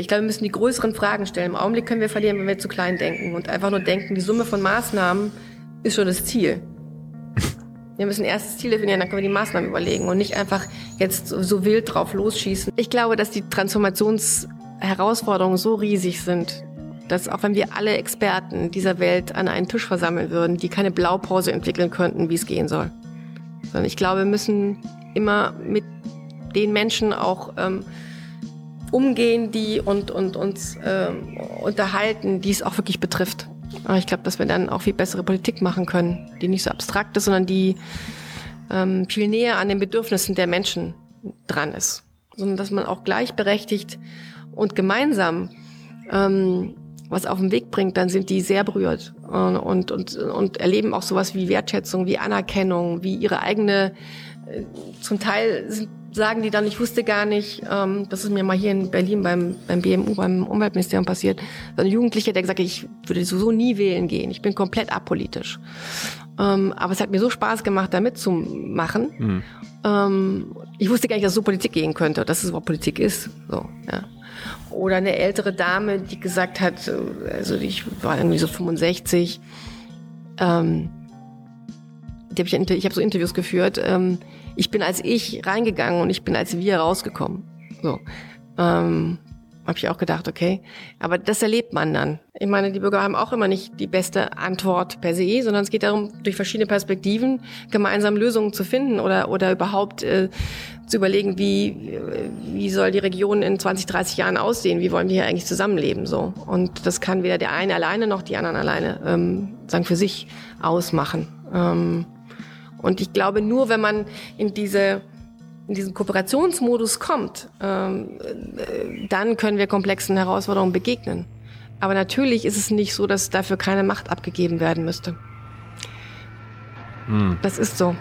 Ich glaube, wir müssen die größeren Fragen stellen. Im Augenblick können wir verlieren, wenn wir zu klein denken und einfach nur denken, die Summe von Maßnahmen ist schon das Ziel. Wir müssen erst das Ziel definieren, dann können wir die Maßnahmen überlegen und nicht einfach jetzt so wild drauf losschießen. Ich glaube, dass die Transformationsherausforderungen so riesig sind, dass auch wenn wir alle Experten dieser Welt an einen Tisch versammeln würden, die keine Blaupause entwickeln könnten, wie es gehen soll. Sondern ich glaube, wir müssen immer mit den Menschen auch ähm, umgehen, die und, und uns ähm, unterhalten, die es auch wirklich betrifft. Aber ich glaube, dass wir dann auch viel bessere Politik machen können, die nicht so abstrakt ist, sondern die ähm, viel näher an den Bedürfnissen der Menschen dran ist. Sondern dass man auch gleichberechtigt und gemeinsam ähm, was auf den Weg bringt, dann sind die sehr berührt und, und, und, erleben auch sowas wie Wertschätzung, wie Anerkennung, wie ihre eigene, äh, zum Teil sind sagen die dann, ich wusste gar nicht, ähm, das ist mir mal hier in Berlin beim, beim BMU, beim Umweltministerium passiert, so ein Jugendlicher, der gesagt hat, ich würde sowieso nie wählen gehen, ich bin komplett apolitisch. Ähm, aber es hat mir so Spaß gemacht, da mitzumachen. Mhm. Ähm, ich wusste gar nicht, dass so Politik gehen könnte, dass es überhaupt Politik ist. So, ja. Oder eine ältere Dame, die gesagt hat, äh, also ich war irgendwie so 65, ähm, die hab ich, ich habe so Interviews geführt, ähm, ich bin als ich reingegangen und ich bin als wir rausgekommen. So. Ähm, habe ich auch gedacht, okay. Aber das erlebt man dann. Ich meine, die Bürger haben auch immer nicht die beste Antwort per se, sondern es geht darum, durch verschiedene Perspektiven gemeinsam Lösungen zu finden oder, oder überhaupt äh, zu überlegen, wie, äh, wie soll die Region in 20, 30 Jahren aussehen? Wie wollen wir hier eigentlich zusammenleben? So. Und das kann weder der eine alleine noch die anderen alleine ähm, sagen für sich ausmachen. Ähm, und ich glaube, nur wenn man in diese in diesen Kooperationsmodus kommt, ähm, äh, dann können wir komplexen Herausforderungen begegnen. Aber natürlich ist es nicht so, dass dafür keine Macht abgegeben werden müsste. Hm. Das ist so.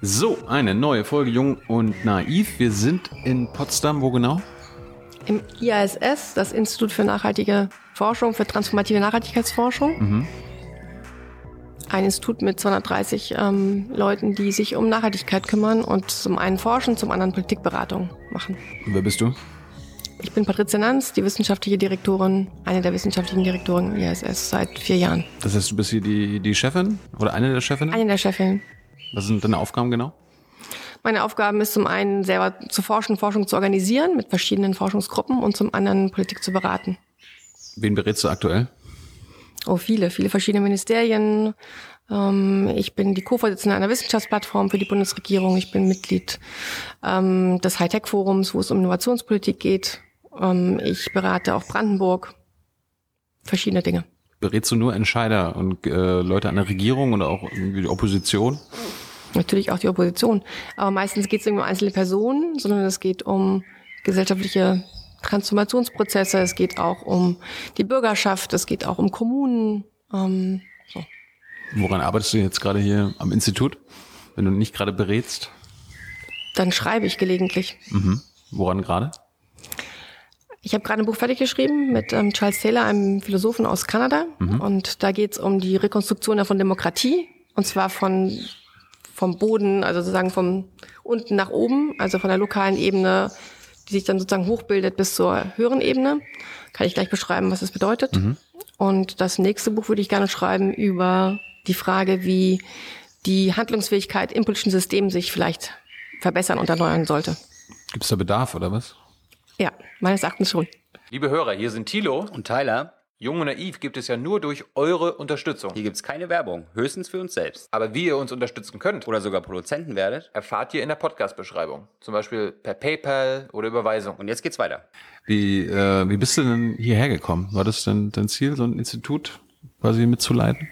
So, eine neue Folge Jung und Naiv. Wir sind in Potsdam, wo genau? Im IASS, das Institut für nachhaltige Forschung, für transformative Nachhaltigkeitsforschung. Mhm ein Institut mit 230 ähm, Leuten, die sich um Nachhaltigkeit kümmern und zum einen forschen, zum anderen Politikberatung machen. Und wer bist du? Ich bin Patricia Nanz, die wissenschaftliche Direktorin, eine der wissenschaftlichen Direktoren ISS seit vier Jahren. Das heißt, du bist hier die, die Chefin oder eine der Chefinnen? Eine der Chefinnen. Was sind deine Aufgaben genau? Meine Aufgaben ist zum einen selber zu forschen, Forschung zu organisieren mit verschiedenen Forschungsgruppen und zum anderen Politik zu beraten. Wen berätst du aktuell? Oh, viele, viele verschiedene Ministerien. Ähm, ich bin die Co-Vorsitzende einer Wissenschaftsplattform für die Bundesregierung. Ich bin Mitglied ähm, des Hightech-Forums, wo es um Innovationspolitik geht. Ähm, ich berate auch Brandenburg. Verschiedene Dinge. Berätst du nur Entscheider und äh, Leute an der Regierung oder auch irgendwie die Opposition? Natürlich auch die Opposition. Aber meistens geht es nicht um einzelne Personen, sondern es geht um gesellschaftliche Transformationsprozesse, es geht auch um die Bürgerschaft, es geht auch um Kommunen. Ähm, so. Woran arbeitest du jetzt gerade hier am Institut, wenn du nicht gerade berätst? Dann schreibe ich gelegentlich. Mhm. Woran gerade? Ich habe gerade ein Buch fertig geschrieben mit ähm, Charles Taylor, einem Philosophen aus Kanada. Mhm. Und da geht es um die Rekonstruktion von Demokratie. Und zwar von vom Boden, also sozusagen von unten nach oben, also von der lokalen Ebene die sich dann sozusagen hochbildet bis zur höheren Ebene. Kann ich gleich beschreiben, was das bedeutet. Mhm. Und das nächste Buch würde ich gerne schreiben über die Frage, wie die Handlungsfähigkeit im politischen System sich vielleicht verbessern und erneuern sollte. Gibt es da Bedarf oder was? Ja, meines Erachtens schon. Liebe Hörer, hier sind Thilo und Tyler. Jung und Naiv gibt es ja nur durch eure Unterstützung. Hier gibt es keine Werbung, höchstens für uns selbst. Aber wie ihr uns unterstützen könnt oder sogar Produzenten werdet, erfahrt ihr in der Podcast-Beschreibung. Zum Beispiel per PayPal oder Überweisung. Und jetzt geht's weiter. Wie, äh, wie bist du denn hierher gekommen? War das denn dein Ziel, so ein Institut quasi mitzuleiten?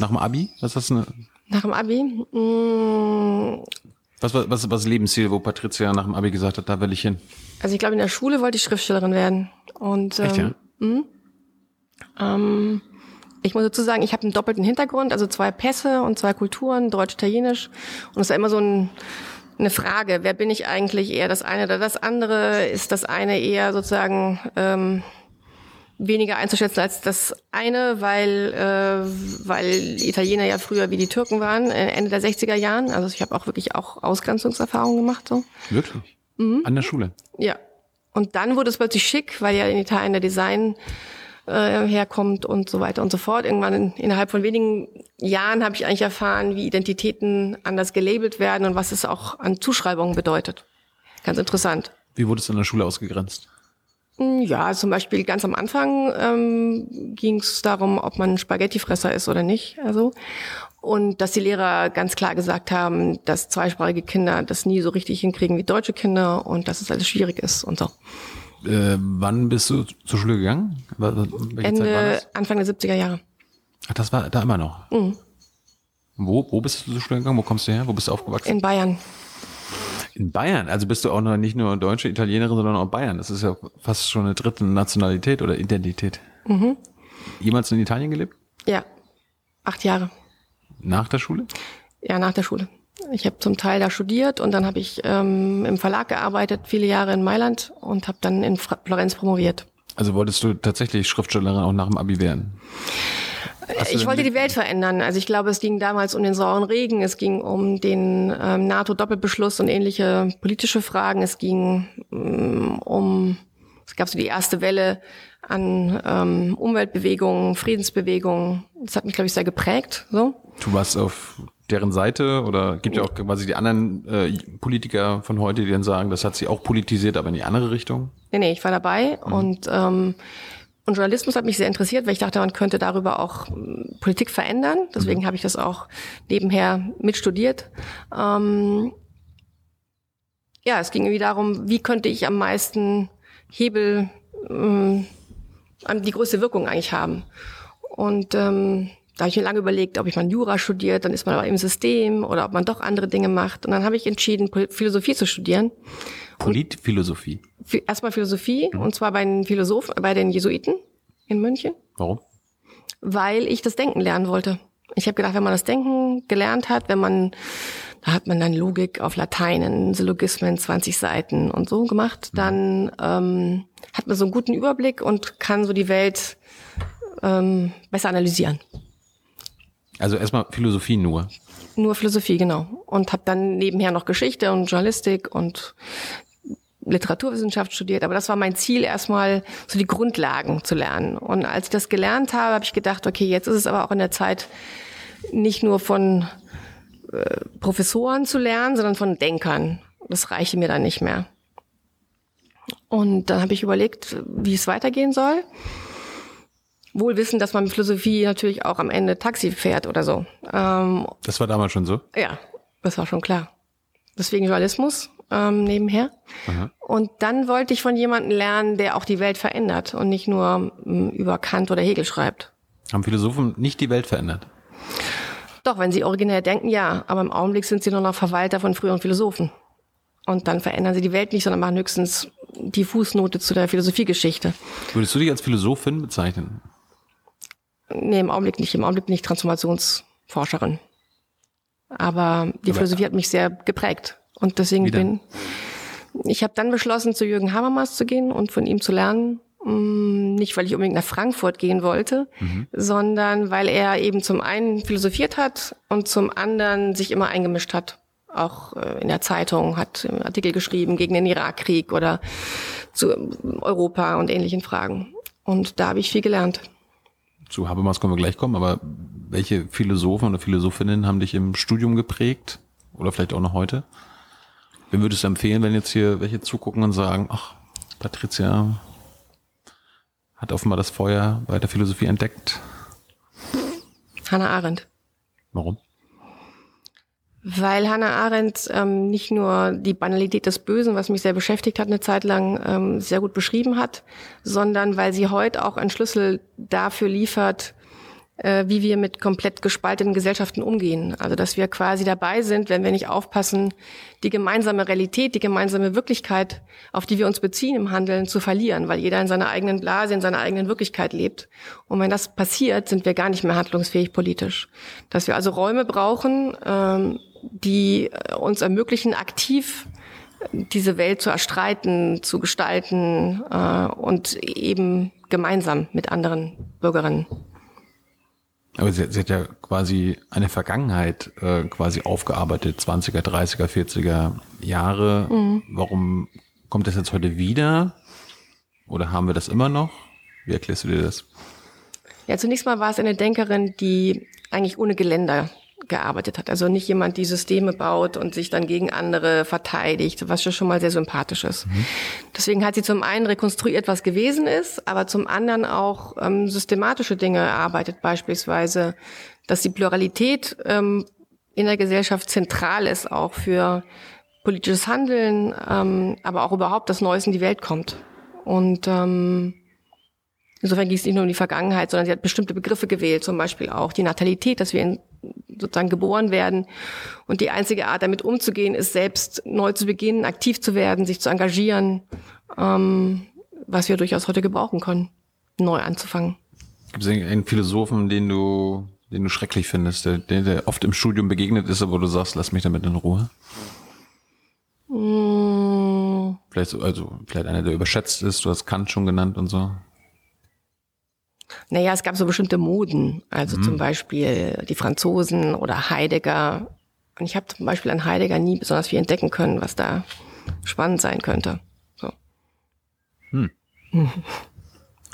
Nach dem Abi? Was ist das denn? Nach dem Abi? Mmh. Was war was, was Lebensziel, wo Patricia nach dem Abi gesagt hat, da will ich hin? Also ich glaube, in der Schule wollte ich Schriftstellerin werden. Und, Echt, ähm, ja? Mh? Ähm, ich muss dazu sagen, ich habe einen doppelten Hintergrund, also zwei Pässe und zwei Kulturen, Deutsch-Italienisch. Und es war immer so ein, eine Frage, wer bin ich eigentlich eher das eine oder das andere? Ist das eine eher sozusagen ähm, weniger einzuschätzen als das eine, weil, äh, weil Italiener ja früher wie die Türken waren, äh, Ende der 60er Jahren. Also ich habe auch wirklich auch Ausgrenzungserfahrungen gemacht. So. Wirklich? An der Schule. Ja. Und dann wurde es plötzlich schick, weil ja in Italien der Design äh, herkommt und so weiter und so fort. Irgendwann in, innerhalb von wenigen Jahren habe ich eigentlich erfahren, wie Identitäten anders gelabelt werden und was es auch an Zuschreibungen bedeutet. Ganz interessant. Wie wurde es in der Schule ausgegrenzt? Hm, Ja, zum Beispiel ganz am Anfang ähm, ging es darum, ob man Spaghettifresser ist oder nicht. Also und dass die Lehrer ganz klar gesagt haben, dass zweisprachige Kinder das nie so richtig hinkriegen wie deutsche Kinder und dass es alles schwierig ist und so. Äh, wann bist du zur Schule gegangen? Welche Ende? Anfang der 70er Jahre. Ach, das war da immer noch. Mhm. Wo, wo bist du zur Schule gegangen? Wo kommst du her? Wo bist du aufgewachsen? In Bayern. In Bayern. Also bist du auch noch nicht nur Deutsche, Italienerin, sondern auch Bayern. Das ist ja fast schon eine dritte Nationalität oder Identität. Mhm. Jemals in Italien gelebt? Ja, acht Jahre. Nach der Schule? Ja, nach der Schule. Ich habe zum Teil da studiert und dann habe ich ähm, im Verlag gearbeitet, viele Jahre in Mailand und habe dann in Fra- Florenz promoviert. Also wolltest du tatsächlich Schriftstellerin auch nach dem Abi werden? Ich wollte die Welt verändern. Also ich glaube, es ging damals um den sauren Regen, es ging um den ähm, NATO-Doppelbeschluss und ähnliche politische Fragen. Es ging ähm, um, es gab so die erste Welle an ähm, Umweltbewegungen, Friedensbewegungen. Das hat mich, glaube ich, sehr geprägt. So. Du warst auf deren Seite oder gibt ja auch quasi die anderen äh, Politiker von heute, die dann sagen, das hat sie auch politisiert, aber in die andere Richtung? Nee, nee, ich war dabei und ähm, und Journalismus hat mich sehr interessiert, weil ich dachte, man könnte darüber auch ähm, Politik verändern. Deswegen habe ich das auch nebenher mitstudiert. Ähm, ja, es ging irgendwie darum, wie könnte ich am meisten Hebel, ähm, die größte Wirkung eigentlich haben. Und ähm, da habe ich mir lange überlegt, ob ich mal Jura studiert, dann ist man aber im System oder ob man doch andere Dinge macht. Und dann habe ich entschieden, Philosophie zu studieren. Politphilosophie. Phi- erstmal Philosophie und zwar bei den Philosophen, bei den Jesuiten in München, Warum? weil ich das Denken lernen wollte. Ich habe gedacht, wenn man das Denken gelernt hat, wenn man, da hat man dann Logik auf Latein, Syllogismen, 20 Seiten und so gemacht, dann ähm, hat man so einen guten Überblick und kann so die Welt ähm, besser analysieren. Also erstmal Philosophie nur. Nur Philosophie, genau. Und habe dann nebenher noch Geschichte und Journalistik und Literaturwissenschaft studiert. Aber das war mein Ziel, erstmal so die Grundlagen zu lernen. Und als ich das gelernt habe, habe ich gedacht, okay, jetzt ist es aber auch in der Zeit, nicht nur von äh, Professoren zu lernen, sondern von Denkern. Das reichte mir dann nicht mehr. Und dann habe ich überlegt, wie es weitergehen soll. Wohl wissen, dass man mit Philosophie natürlich auch am Ende Taxi fährt oder so. Ähm, Das war damals schon so. ja, das war schon klar. Deswegen Journalismus ähm, nebenher. Und dann wollte ich von jemandem lernen, der auch die Welt verändert und nicht nur ähm, über Kant oder Hegel schreibt. Haben Philosophen nicht die Welt verändert? Doch, wenn sie originär denken, ja. Aber im Augenblick sind sie nur noch Verwalter von früheren Philosophen. Und dann verändern sie die Welt nicht, sondern machen höchstens die Fußnote zu der Philosophiegeschichte. Würdest du dich als Philosophin bezeichnen? Nee, im Augenblick nicht. Im Augenblick bin ich Transformationsforscherin. Aber die Aber- Philosophie hat mich sehr geprägt. Und deswegen Wie denn? bin ich habe dann beschlossen, zu Jürgen Habermas zu gehen und von ihm zu lernen. Mm, Nicht, weil ich unbedingt nach Frankfurt gehen wollte, sondern weil er eben zum einen philosophiert hat und zum anderen sich immer eingemischt hat. Auch äh, in der Zeitung hat Artikel geschrieben gegen den Irakkrieg oder zu Europa und ähnlichen Fragen. Und da habe ich viel gelernt. Zu Habermas können wir gleich kommen, aber welche Philosophen oder Philosophinnen haben dich im Studium geprägt? Oder vielleicht auch noch heute? Wem würdest du empfehlen, wenn jetzt hier welche zugucken und sagen, ach, Patricia hat offenbar das Feuer bei der Philosophie entdeckt? Hannah Arendt. Warum? Weil Hannah Arendt ähm, nicht nur die Banalität des Bösen, was mich sehr beschäftigt hat, eine Zeit lang ähm, sehr gut beschrieben hat, sondern weil sie heute auch einen Schlüssel dafür liefert, äh, wie wir mit komplett gespaltenen Gesellschaften umgehen. Also dass wir quasi dabei sind, wenn wir nicht aufpassen, die gemeinsame Realität, die gemeinsame Wirklichkeit, auf die wir uns beziehen im Handeln, zu verlieren, weil jeder in seiner eigenen Blase, in seiner eigenen Wirklichkeit lebt. Und wenn das passiert, sind wir gar nicht mehr handlungsfähig politisch. Dass wir also Räume brauchen, ähm, die äh, uns ermöglichen, aktiv äh, diese Welt zu erstreiten, zu gestalten äh, und eben gemeinsam mit anderen Bürgerinnen. Aber sie, sie hat ja quasi eine Vergangenheit äh, quasi aufgearbeitet, 20er, 30er, 40er Jahre. Warum kommt das jetzt heute wieder? Oder haben wir das immer noch? Wie erklärst du dir das? Ja, zunächst mal war es eine Denkerin, die eigentlich ohne Geländer gearbeitet hat. Also nicht jemand, die Systeme baut und sich dann gegen andere verteidigt, was ja schon mal sehr sympathisch ist. Deswegen hat sie zum einen rekonstruiert, was gewesen ist, aber zum anderen auch ähm, systematische Dinge erarbeitet, beispielsweise, dass die Pluralität ähm, in der Gesellschaft zentral ist, auch für politisches Handeln, ähm, aber auch überhaupt, dass Neues in die Welt kommt. Und ähm, Insofern ging es nicht nur um die Vergangenheit, sondern sie hat bestimmte Begriffe gewählt, zum Beispiel auch die Natalität, dass wir in, sozusagen geboren werden. Und die einzige Art, damit umzugehen, ist selbst neu zu beginnen, aktiv zu werden, sich zu engagieren, ähm, was wir durchaus heute gebrauchen können, neu anzufangen. Gibt es einen Philosophen, den du, den du schrecklich findest, der, der, oft im Studium begegnet ist, aber du sagst, lass mich damit in Ruhe? Mm, Vielleicht, so- also, vielleicht einer, der überschätzt ist, du hast Kant schon genannt und so. Naja, es gab so bestimmte Moden, also zum Beispiel die Franzosen oder Heidegger. Und ich habe zum Beispiel an Heidegger nie besonders viel entdecken können, was da spannend sein könnte. So.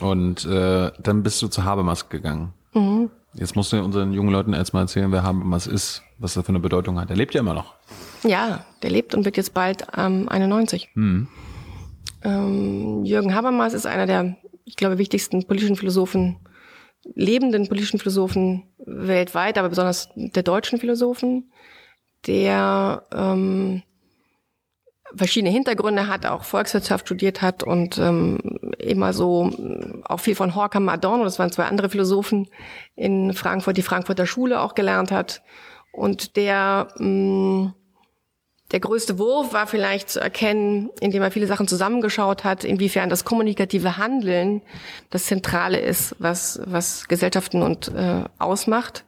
Und äh, dann bist du zu Habermas gegangen. Jetzt musst du unseren jungen Leuten erstmal erzählen, wer Habermas ist, was das für eine Bedeutung hat. Er lebt ja immer noch. Ja, der lebt und wird jetzt bald ähm, 91. Ähm, Jürgen Habermas ist einer der, ich glaube, wichtigsten politischen Philosophen, lebenden politischen Philosophen weltweit, aber besonders der deutschen Philosophen, der ähm, verschiedene Hintergründe hat, auch Volkswirtschaft studiert hat und ähm, immer so ähm, auch viel von Horkham Adorno, das waren zwei andere Philosophen in Frankfurt, die Frankfurter Schule auch gelernt hat. Und der mh, der größte Wurf war vielleicht zu erkennen, indem er viele Sachen zusammengeschaut hat, inwiefern das kommunikative Handeln das Zentrale ist, was, was Gesellschaften und äh, ausmacht.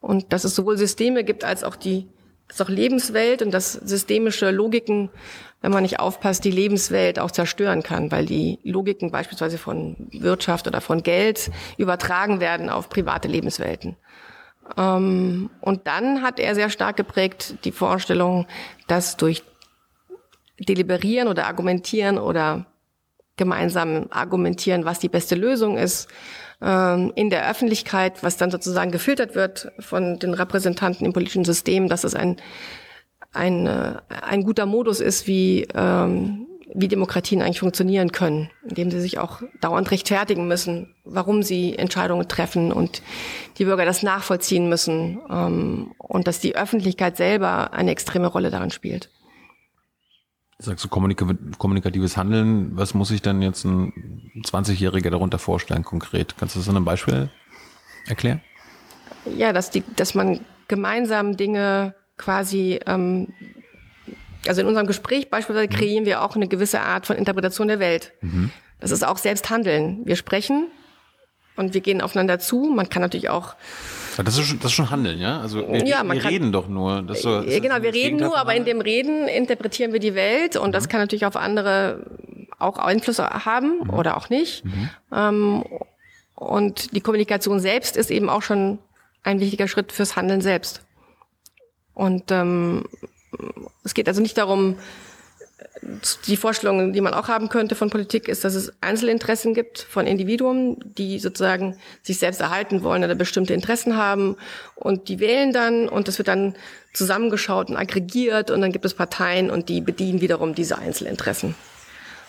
Und dass es sowohl Systeme gibt als auch die als auch Lebenswelt und dass systemische Logiken, wenn man nicht aufpasst, die Lebenswelt auch zerstören kann, weil die Logiken beispielsweise von Wirtschaft oder von Geld übertragen werden auf private Lebenswelten. Ähm, und dann hat er sehr stark geprägt die Vorstellung, dass durch Deliberieren oder Argumentieren oder gemeinsam argumentieren, was die beste Lösung ist, ähm, in der Öffentlichkeit, was dann sozusagen gefiltert wird von den Repräsentanten im politischen System, dass es ein, ein, äh, ein guter Modus ist, wie, ähm, wie Demokratien eigentlich funktionieren können, indem sie sich auch dauernd rechtfertigen müssen, warum sie Entscheidungen treffen und die Bürger das nachvollziehen müssen ähm, und dass die Öffentlichkeit selber eine extreme Rolle daran spielt. Sagst du kommunika kommunikatives Handeln, was muss sich dann jetzt ein 20-Jähriger darunter vorstellen konkret? Kannst du das an einem Beispiel erklären? Ja, dass, die, dass man gemeinsam Dinge quasi, ähm, also in unserem Gespräch beispielsweise kreieren wir auch eine gewisse Art von Interpretation der Welt. Das ist auch Selbsthandeln. Wir sprechen und wir gehen aufeinander zu. Man kann natürlich auch Das ist schon, das ist schon Handeln, ja? Also wir, Ja, man wir kann- reden doch nur. Das so, Ja, genau, das wir das reden nur, aber in dem Reden interpretieren wir die Welt und das kann natürlich auf andere auch Einfluss haben oder auch nicht. Ähm, und die Kommunikation selbst ist eben auch schon ein wichtiger Schritt fürs Handeln selbst. Und ähm, es geht also nicht darum, die Vorstellung, die man auch haben könnte von Politik, ist, dass es Einzelinteressen gibt von Individuen, die sozusagen sich selbst erhalten wollen oder bestimmte Interessen haben und die wählen dann und das wird dann zusammengeschaut und aggregiert und dann gibt es Parteien und die bedienen wiederum diese Einzelinteressen.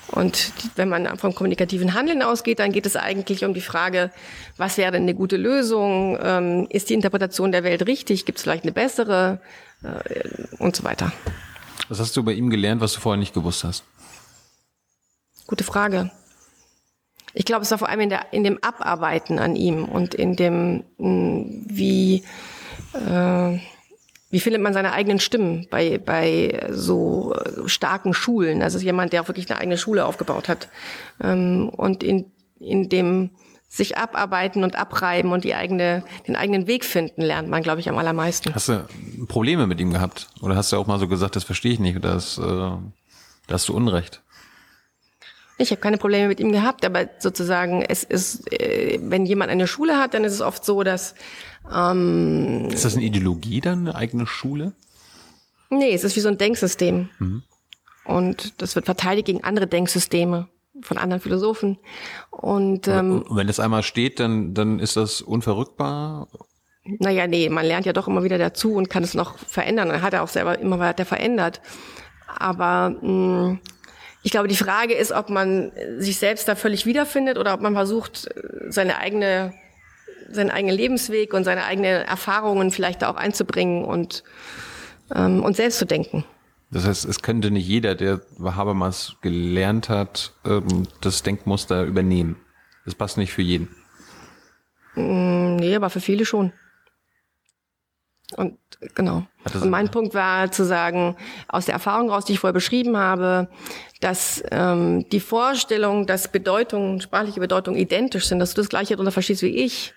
Und wenn man vom kommunikativen Handeln ausgeht, dann geht es eigentlich um die Frage, was wäre denn eine gute Lösung? Ähm, ist die Interpretation der Welt richtig? Gibt es vielleicht eine bessere? Äh, und so weiter. Was hast du bei ihm gelernt, was du vorher nicht gewusst hast? Gute Frage. Ich glaube, es war vor allem in, der, in dem Abarbeiten an ihm und in dem, mh, wie, äh, wie findet man seine eigenen Stimmen bei, bei so äh, starken Schulen. Also jemand, der auch wirklich eine eigene Schule aufgebaut hat. Ähm, und in, in dem sich abarbeiten und abreiben und die eigene, den eigenen Weg finden, lernt man, glaube ich, am allermeisten. Hast du Probleme mit ihm gehabt? Oder hast du auch mal so gesagt, das verstehe ich nicht, das, äh, da hast du Unrecht? Ich habe keine Probleme mit ihm gehabt, aber sozusagen es ist, äh, wenn jemand eine Schule hat, dann ist es oft so, dass Ähm, Ist das eine Ideologie dann, eine eigene Schule? nee, es ist wie so ein Denksystem. Und das wird verteidigt gegen andere Denksysteme von anderen Philosophen. Und ähm, Und wenn das einmal steht, dann, dann ist das unverrückbar. naja, nee, man lernt ja doch immer wieder dazu und kann es noch verändern. Und hat er auch selber immer weiter verändert. Aber mh, ich glaube, die Frage ist, ob man sich selbst da völlig wiederfindet oder ob man versucht, seine eigene, seinen eigenen Lebensweg und seine eigenen Erfahrungen vielleicht da auch einzubringen und, ähm, und selbst zu denken. Das heißt, es könnte nicht jeder, der Habermas gelernt hat, ähm, das Denkmuster übernehmen. Das passt nicht für jeden. Nee, aber für viele schon. Und genau. Und mein Punkt war zu sagen, aus der Erfahrung raus, die ich vorher beschrieben habe, dass ähm, die Vorstellung, dass Bedeutung, sprachliche Bedeutung identisch sind, dass du das gleiche darunter verstehst wie ich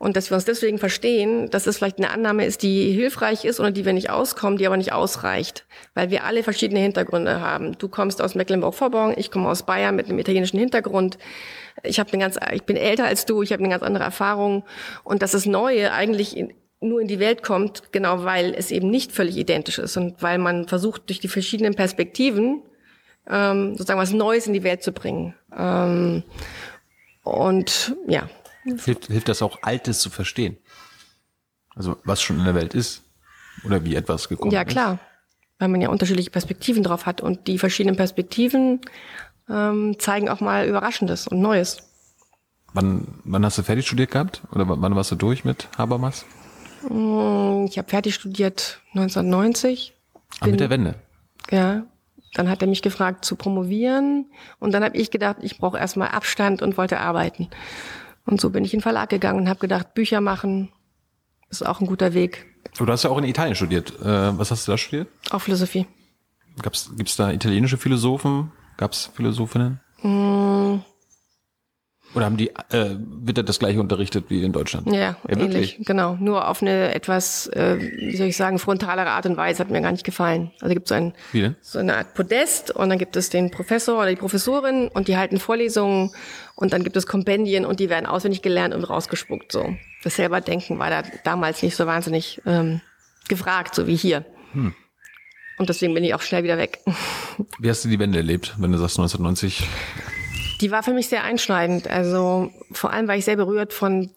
und dass wir uns deswegen verstehen, dass es vielleicht eine Annahme ist, die hilfreich ist oder die wir nicht auskommen, die aber nicht ausreicht, weil wir alle verschiedene Hintergründe haben. Du kommst aus Mecklenburg-Vorpommern, ich komme aus Bayern mit einem italienischen Hintergrund. Ich habe ganz, ich bin älter als du, ich habe eine ganz andere Erfahrung und dass das Neue eigentlich in, nur in die Welt kommt, genau weil es eben nicht völlig identisch ist und weil man versucht, durch die verschiedenen Perspektiven ähm, sozusagen was Neues in die Welt zu bringen. Ähm, und ja, Hilft, hilft das auch, Altes zu verstehen? Also was schon in der Welt ist oder wie etwas gekommen ja ist? klar, weil man ja unterschiedliche Perspektiven drauf hat und die verschiedenen Perspektiven ähm, zeigen auch mal Überraschendes und Neues. Wann, wann hast du fertig studiert gehabt? Oder wann warst du durch mit Habermas? Ich habe fertig studiert 1990. Ah, mit der Wende. Ja, dann hat er mich gefragt zu promovieren und dann habe ich gedacht, ich brauche erstmal Abstand und wollte arbeiten. Und so bin ich in den Verlag gegangen und habe gedacht, Bücher machen ist auch ein guter Weg. Aber du hast ja auch in Italien studiert. Äh, was hast du da studiert? Auch Philosophie. Gab's, gibt's da italienische Philosophen? Gab's Philosophinnen? Mm. Oder haben die, äh, wird da das gleiche unterrichtet wie in Deutschland? Ja, ja ähnlich, wirklich. genau. Nur auf eine etwas, äh, wie soll ich sagen, frontalere Art und Weise hat mir gar nicht gefallen. Also gibt es so, ein, so eine Art Podest und dann gibt es den Professor oder die Professorin und die halten Vorlesungen und dann gibt es Kompendien und die werden auswendig gelernt und rausgespuckt. So, das selber Denken war da damals nicht so wahnsinnig ähm, gefragt, so wie hier. Hm. Und deswegen bin ich auch schnell wieder weg. Wie hast du die Wende erlebt, wenn du sagst 1990? Die war für mich sehr einschneidend. Also vor allem war ich sehr berührt von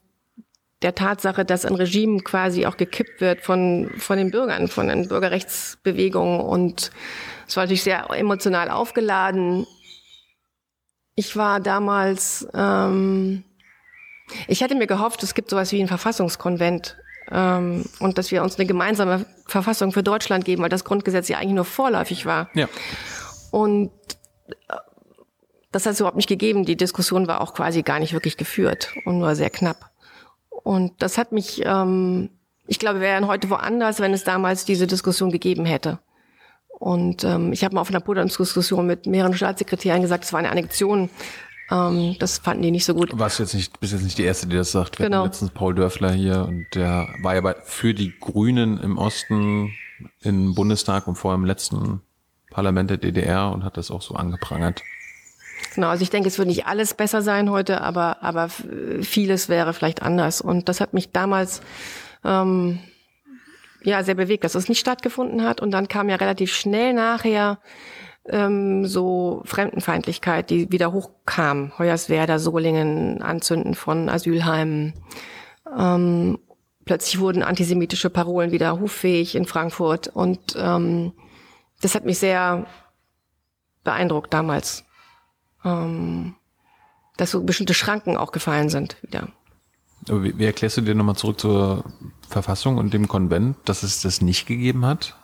der Tatsache, dass ein Regime quasi auch gekippt wird von, von den Bürgern, von den Bürgerrechtsbewegungen. Und es war natürlich sehr emotional aufgeladen. Ich war damals, ähm, ich hatte mir gehofft, es gibt sowas wie ein Verfassungskonvent ähm, und dass wir uns eine gemeinsame Verfassung für Deutschland geben, weil das Grundgesetz ja eigentlich nur vorläufig war. Ja. Und das hat es überhaupt nicht gegeben. Die Diskussion war auch quasi gar nicht wirklich geführt und nur sehr knapp. Und das hat mich, ähm, ich glaube, wir wären heute woanders, wenn es damals diese Diskussion gegeben hätte. Und ähm, ich habe mal auf einer Podiumsdiskussion mit mehreren Staatssekretären gesagt, es war eine Annexion. Ähm, das fanden die nicht so gut. Warst du jetzt nicht, bist jetzt nicht die Erste, die das sagt. Wir Genau. hatten letztens Paul Dörfler hier und der war ja bei, für die Grünen im Osten im Bundestag und vor im letzten Parlament der DDR und hat das auch so angeprangert. Genau, also ich denke, es wird nicht alles besser sein heute, aber, aber vieles wäre vielleicht anders. Und das hat mich damals ähm, ja sehr bewegt, dass es nicht stattgefunden hat. Und dann kam ja relativ schnell nachher ähm, so Fremdenfeindlichkeit, die wieder hochkam. Hoyerswerda, Solingen, Anzünden von Asylheimen. Ähm, plötzlich wurden antisemitische Parolen wieder hoffähig in Frankfurt. Und ähm, das hat mich sehr beeindruckt damals ähm, dass so bestimmte Schranken auch gefallen sind wieder. Aber wie, wie erklärst du dir nochmal zurück zur Verfassung und dem Konvent, dass es das nicht gegeben hat?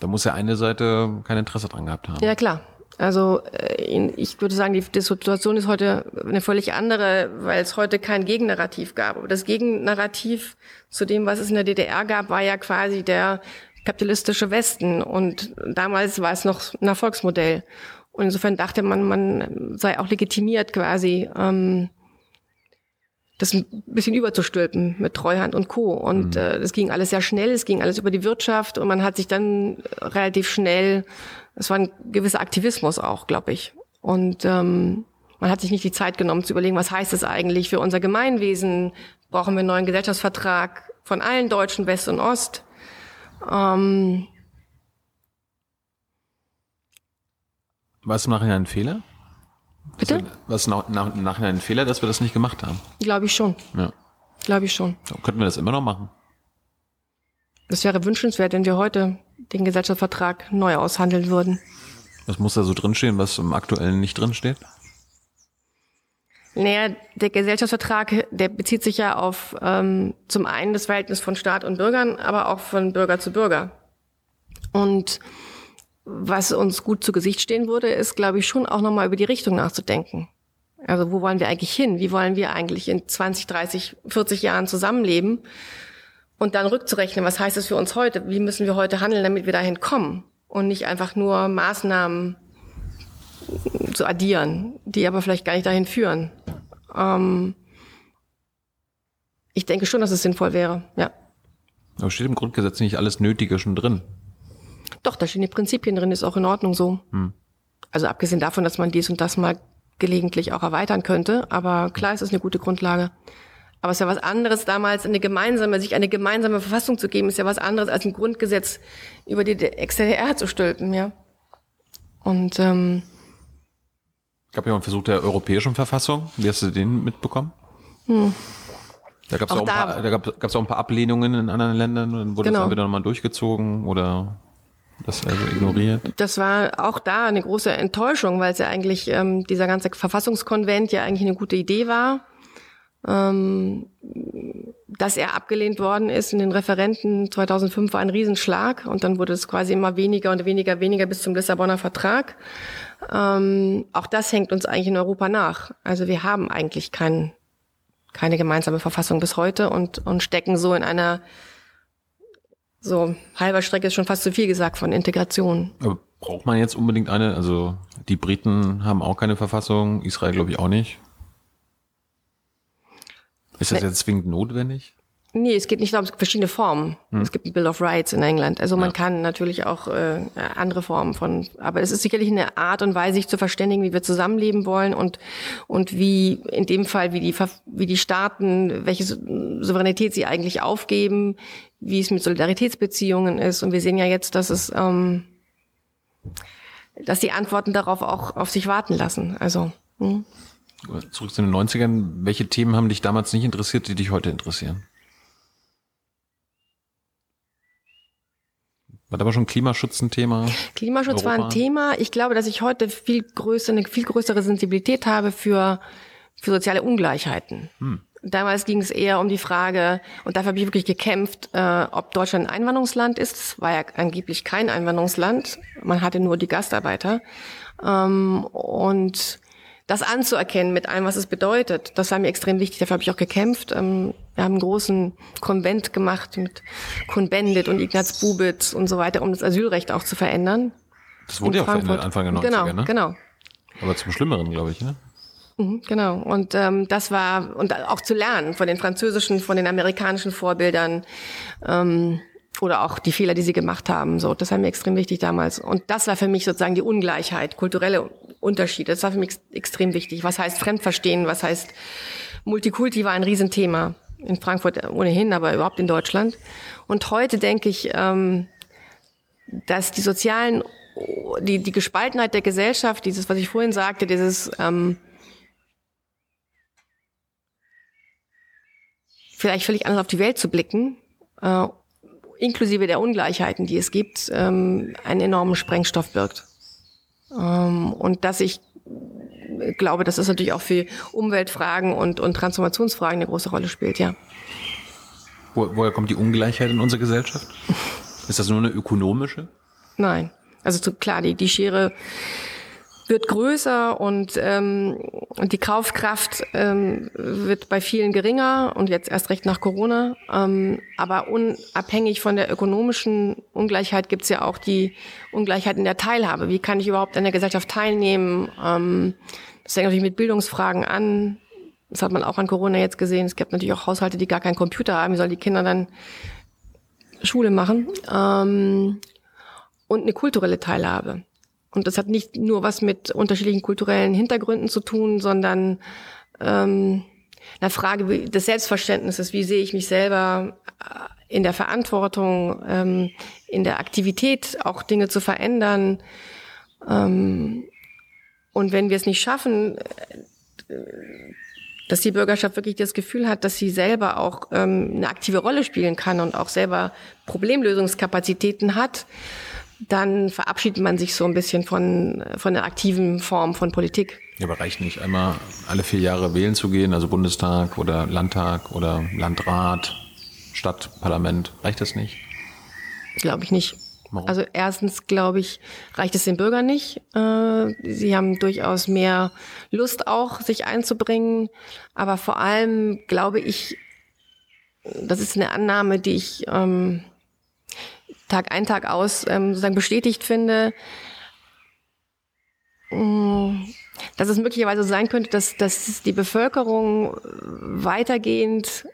Da muss ja eine Seite kein Interesse dran gehabt haben. Ja klar. Also äh, ich würde sagen, die, die Situation ist heute eine völlig andere, weil es heute kein Gegennarrativ gab. Aber das Gegennarrativ zu dem, was es in der DDR gab, war ja quasi der kapitalistische Westen. Und damals war es noch ein Erfolgsmodell. Und insofern dachte man, man sei auch legitimiert quasi, ähm, das ein bisschen überzustülpen mit Treuhand und Co. Und äh, das ging alles sehr schnell, es ging alles über die Wirtschaft und man hat sich dann relativ schnell, es war ein gewisser Aktivismus auch, glaube ich. Und ähm, Man hat sich nicht die Zeit genommen zu überlegen, was heißt es eigentlich für unser Gemeinwesen? Brauchen wir einen neuen Gesellschaftsvertrag von allen Deutschen, West und Ost? Ähm, War es im Nachhinein ein Fehler? bitte? War es nach, nach, im Nachhinein ein Fehler, dass wir das nicht gemacht haben? Glaube ich schon. Ja. Glaube ich schon. So, könnten wir das immer noch machen? Es wäre wünschenswert, wenn wir heute den Gesellschaftsvertrag neu aushandeln würden. Was muss da so drinstehen, was im aktuellen nicht drinsteht? Naja, der Gesellschaftsvertrag, der bezieht sich ja auf ähm, zum einen das Verhältnis von Staat und Bürgern, aber auch von Bürger zu Bürger. Und was uns gut zu Gesicht stehen würde, ist, glaube ich, schon auch nochmal über die Richtung nachzudenken. Also wo wollen wir eigentlich hin? Wie wollen wir eigentlich in 20, 30, 40 Jahren zusammenleben? Und dann rückzurechnen, was heißt das für uns heute? Wie müssen wir heute handeln, damit wir dahin kommen? Und nicht einfach nur Maßnahmen zu addieren, die aber vielleicht gar nicht dahin führen. Ähm ich denke schon, dass es sinnvoll wäre, ja. Aber steht im Grundgesetz nicht alles Nötige schon drin? Doch, da stehen die Prinzipien drin, ist auch in Ordnung so. Hm. Also abgesehen davon, dass man dies und das mal gelegentlich auch erweitern könnte, aber klar, es ist eine gute Grundlage. Aber es ist ja was anderes, damals eine gemeinsame, sich eine gemeinsame Verfassung zu geben, ist ja was anderes als ein Grundgesetz über die XLR zu stülpen, ja. Und ähm, gab ja auch einen Versuch der europäischen Verfassung. Wie hast du den mitbekommen? Hm. Da gab es Auch auch, da- paar- da gab, gab's auch ein paar Ablehnungen in anderen Ländern und dann wurde Genau. das dann wieder nochmal durchgezogen oder das also ignoriert. Das war auch da eine große Enttäuschung, weil es ja eigentlich ähm, dieser ganze Verfassungskonvent ja eigentlich eine gute Idee war. Ähm, dass er abgelehnt worden ist in den Referenten 2005 war ein Riesenschlag und dann wurde es quasi immer weniger und weniger, weniger bis zum Lissabonner Vertrag. Ähm, auch das hängt uns eigentlich in Europa nach. Also wir haben eigentlich kein, keine gemeinsame Verfassung bis heute und, und stecken so in einer so halber Strecke ist schon fast zu viel gesagt von Integration. Aber braucht man jetzt unbedingt eine? Also die Briten haben auch keine Verfassung, Israel glaube ich auch nicht. Ist das jetzt zwingend notwendig? Nee, es geht nicht darum, es gibt verschiedene Formen. Es gibt ein Bill of Rights in England. Also man kann natürlich auch äh, andere Formen von, aber es ist sicherlich eine Art und Weise, sich zu verständigen, wie wir zusammenleben wollen und und wie in dem Fall, wie die wie die Staaten, welche Sou- Souveränität sie eigentlich aufgeben, wie es mit Solidaritätsbeziehungen ist. Und wir sehen ja jetzt, dass es ähm, dass die Antworten darauf auch auf sich warten lassen. Also hm. Zurück zu den 90ern. Welche Themen haben dich damals nicht interessiert, die dich heute interessieren? War da aber schon Klimaschutz ein Thema? Klimaschutz war Europa. ein Thema. Ich glaube, dass ich heute viel größer, eine viel größere Sensibilität habe für, für soziale Ungleichheiten. Damals ging es eher um die Frage, und dafür habe ich wirklich gekämpft, äh, ob Deutschland ein Einwanderungsland ist. Es war ja angeblich kein Einwanderungsland. Man hatte nur die Gastarbeiter. Ähm, und das anzuerkennen mit allem, was es bedeutet, das war mir extrem wichtig. Dafür habe ich auch gekämpft. Ähm, wir haben einen großen Konvent gemacht mit Kuhn-Bendit und Ignaz Bubitz und so weiter, um das Asylrecht auch zu verändern. Das wurde ja auch verändert Frankfurt. Anfang der 90er, Genau, ne? genau. Aber zum Schlimmeren, glaube ich, ne? Mhm, Genau. Und ähm, das war und auch zu lernen von den französischen, von den amerikanischen Vorbildern ähm, oder auch die Fehler, die sie gemacht haben. So, das war mir extrem wichtig damals. Und das war für mich sozusagen die Ungleichheit, kulturelle Unterschiede. Das war für mich ex- extrem wichtig. Was heißt Fremdverstehen? Was heißt Multikulti war ein Riesenthema in Frankfurt ohnehin, aber überhaupt in Deutschland. Und heute denke ich, ähm, dass die sozialen, die, die Gespaltenheit der Gesellschaft, dieses, was ich vorhin sagte, dieses ähm, vielleicht völlig anders auf die Welt zu blicken, äh, inklusive der Ungleichheiten, die es gibt, ähm, einen enormen Sprengstoff birgt. Ähm, und dass ich glaube, dass das natürlich auch für Umweltfragen und, und Transformationsfragen eine große Rolle spielt, ja. Wo, woher kommt die Ungleichheit in unserer Gesellschaft? Ist das nur eine ökonomische? Nein. Also klar, die, die Schere wird größer und, ähm, und die Kaufkraft ähm, wird bei vielen geringer und jetzt erst recht nach Corona. Ähm, aber unabhängig von der ökonomischen Ungleichheit gibt's ja auch die Ungleichheit in der Teilhabe. Wie kann ich überhaupt an der Gesellschaft teilnehmen? Ähm, das fängt natürlich mit Bildungsfragen an. Das hat man auch an Corona jetzt gesehen. Es gibt natürlich auch Haushalte, die gar keinen Computer haben. Wie sollen die Kinder dann Schule machen? Ähm, und eine kulturelle Teilhabe. Und das hat nicht nur was mit unterschiedlichen kulturellen Hintergründen zu tun, sondern ähm, eine Frage des Selbstverständnisses. Wie sehe ich mich selber äh, in der Verantwortung, ähm, in der Aktivität, auch Dinge zu verändern? Ähm, und wenn wir es nicht schaffen, äh, dass die Bürgerschaft wirklich das Gefühl hat, dass sie selber auch ähm, eine aktive Rolle spielen kann und auch selber Problemlösungskapazitäten hat, dann verabschiedet man sich so ein bisschen von, von der aktiven Form von Politik. Ja, aber reicht nicht einmal alle vier Jahre wählen zu gehen, also Bundestag oder Landtag oder Landrat, Stadtparlament. Reicht das nicht? Glaube ich nicht. Warum? Also erstens, glaube ich, reicht es den Bürgern nicht. Äh, Sie haben durchaus mehr Lust auch, sich einzubringen. Aber vor allem glaube ich, das ist eine Annahme, die ich ähm, Tag ein, Tag aus ähm, sozusagen bestätigt finde, mh, dass es möglicherweise sein könnte, dass, dass die Bevölkerung weitergehend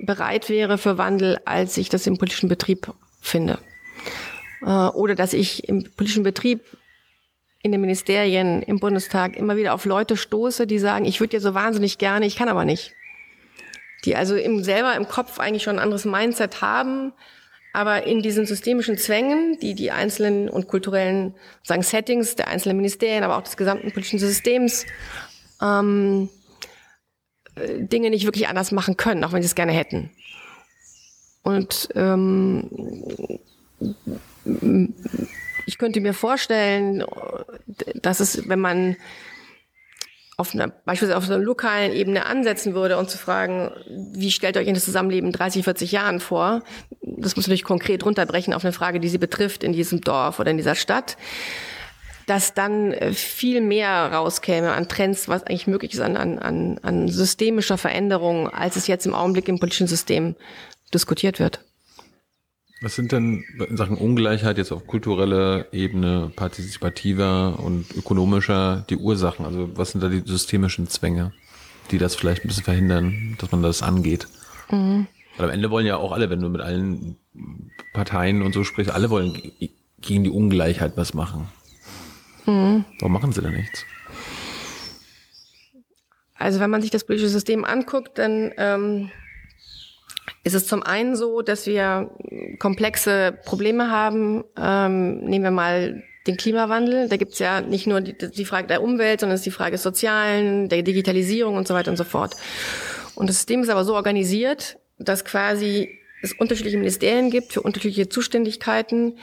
bereit wäre für Wandel, als ich das im politischen Betrieb finde. Äh, Oder dass ich im politischen Betrieb in den Ministerien, im Bundestag immer wieder auf Leute stoße, die sagen, ich würde ja so wahnsinnig gerne, ich kann aber nicht. Die also im, selber im Kopf eigentlich schon ein anderes Mindset haben, aber in diesen systemischen Zwängen, die die einzelnen und kulturellen sagen Settings der einzelnen Ministerien, aber auch des gesamten politischen Systems ähm, äh, Dinge nicht wirklich anders machen können, auch wenn sie es gerne hätten. Und ähm, ich könnte mir vorstellen, dass es, wenn man auf einer, beispielsweise auf einer lokalen Ebene ansetzen würde und zu fragen, wie stellt ihr euch in das Zusammenleben in 30, 40 Jahren vor? Das muss natürlich konkret runterbrechen auf eine Frage, die sie betrifft in diesem Dorf oder in dieser Stadt dass dann äh, viel mehr rauskäme an Trends, was eigentlich möglich ist an, an, an systemischer Veränderung, als es jetzt im Augenblick im politischen System diskutiert wird. Was sind denn in Sachen Ungleichheit jetzt auf kultureller Ebene, partizipativer und ökonomischer die Ursachen? Also was sind da die systemischen Zwänge, die das vielleicht ein bisschen verhindern, dass man das angeht? Weil am Ende wollen ja auch alle, wenn du mit allen Parteien und so sprichst, alle wollen ge- gegen die Ungleichheit was machen. Warum machen sie da nichts? Also wenn man sich das politische System anguckt, dann ähm, ist es zum einen so, dass wir komplexe Probleme haben. Ähm, nehmen wir mal den Klimawandel. Da gibt's ja nicht nur die, die Frage der Umwelt, sondern es ist die Frage des Sozialen, der Digitalisierung und so weiter und so fort. Und das System ist aber so organisiert, dass quasi es unterschiedliche Ministerien gibt für unterschiedliche Zuständigkeiten,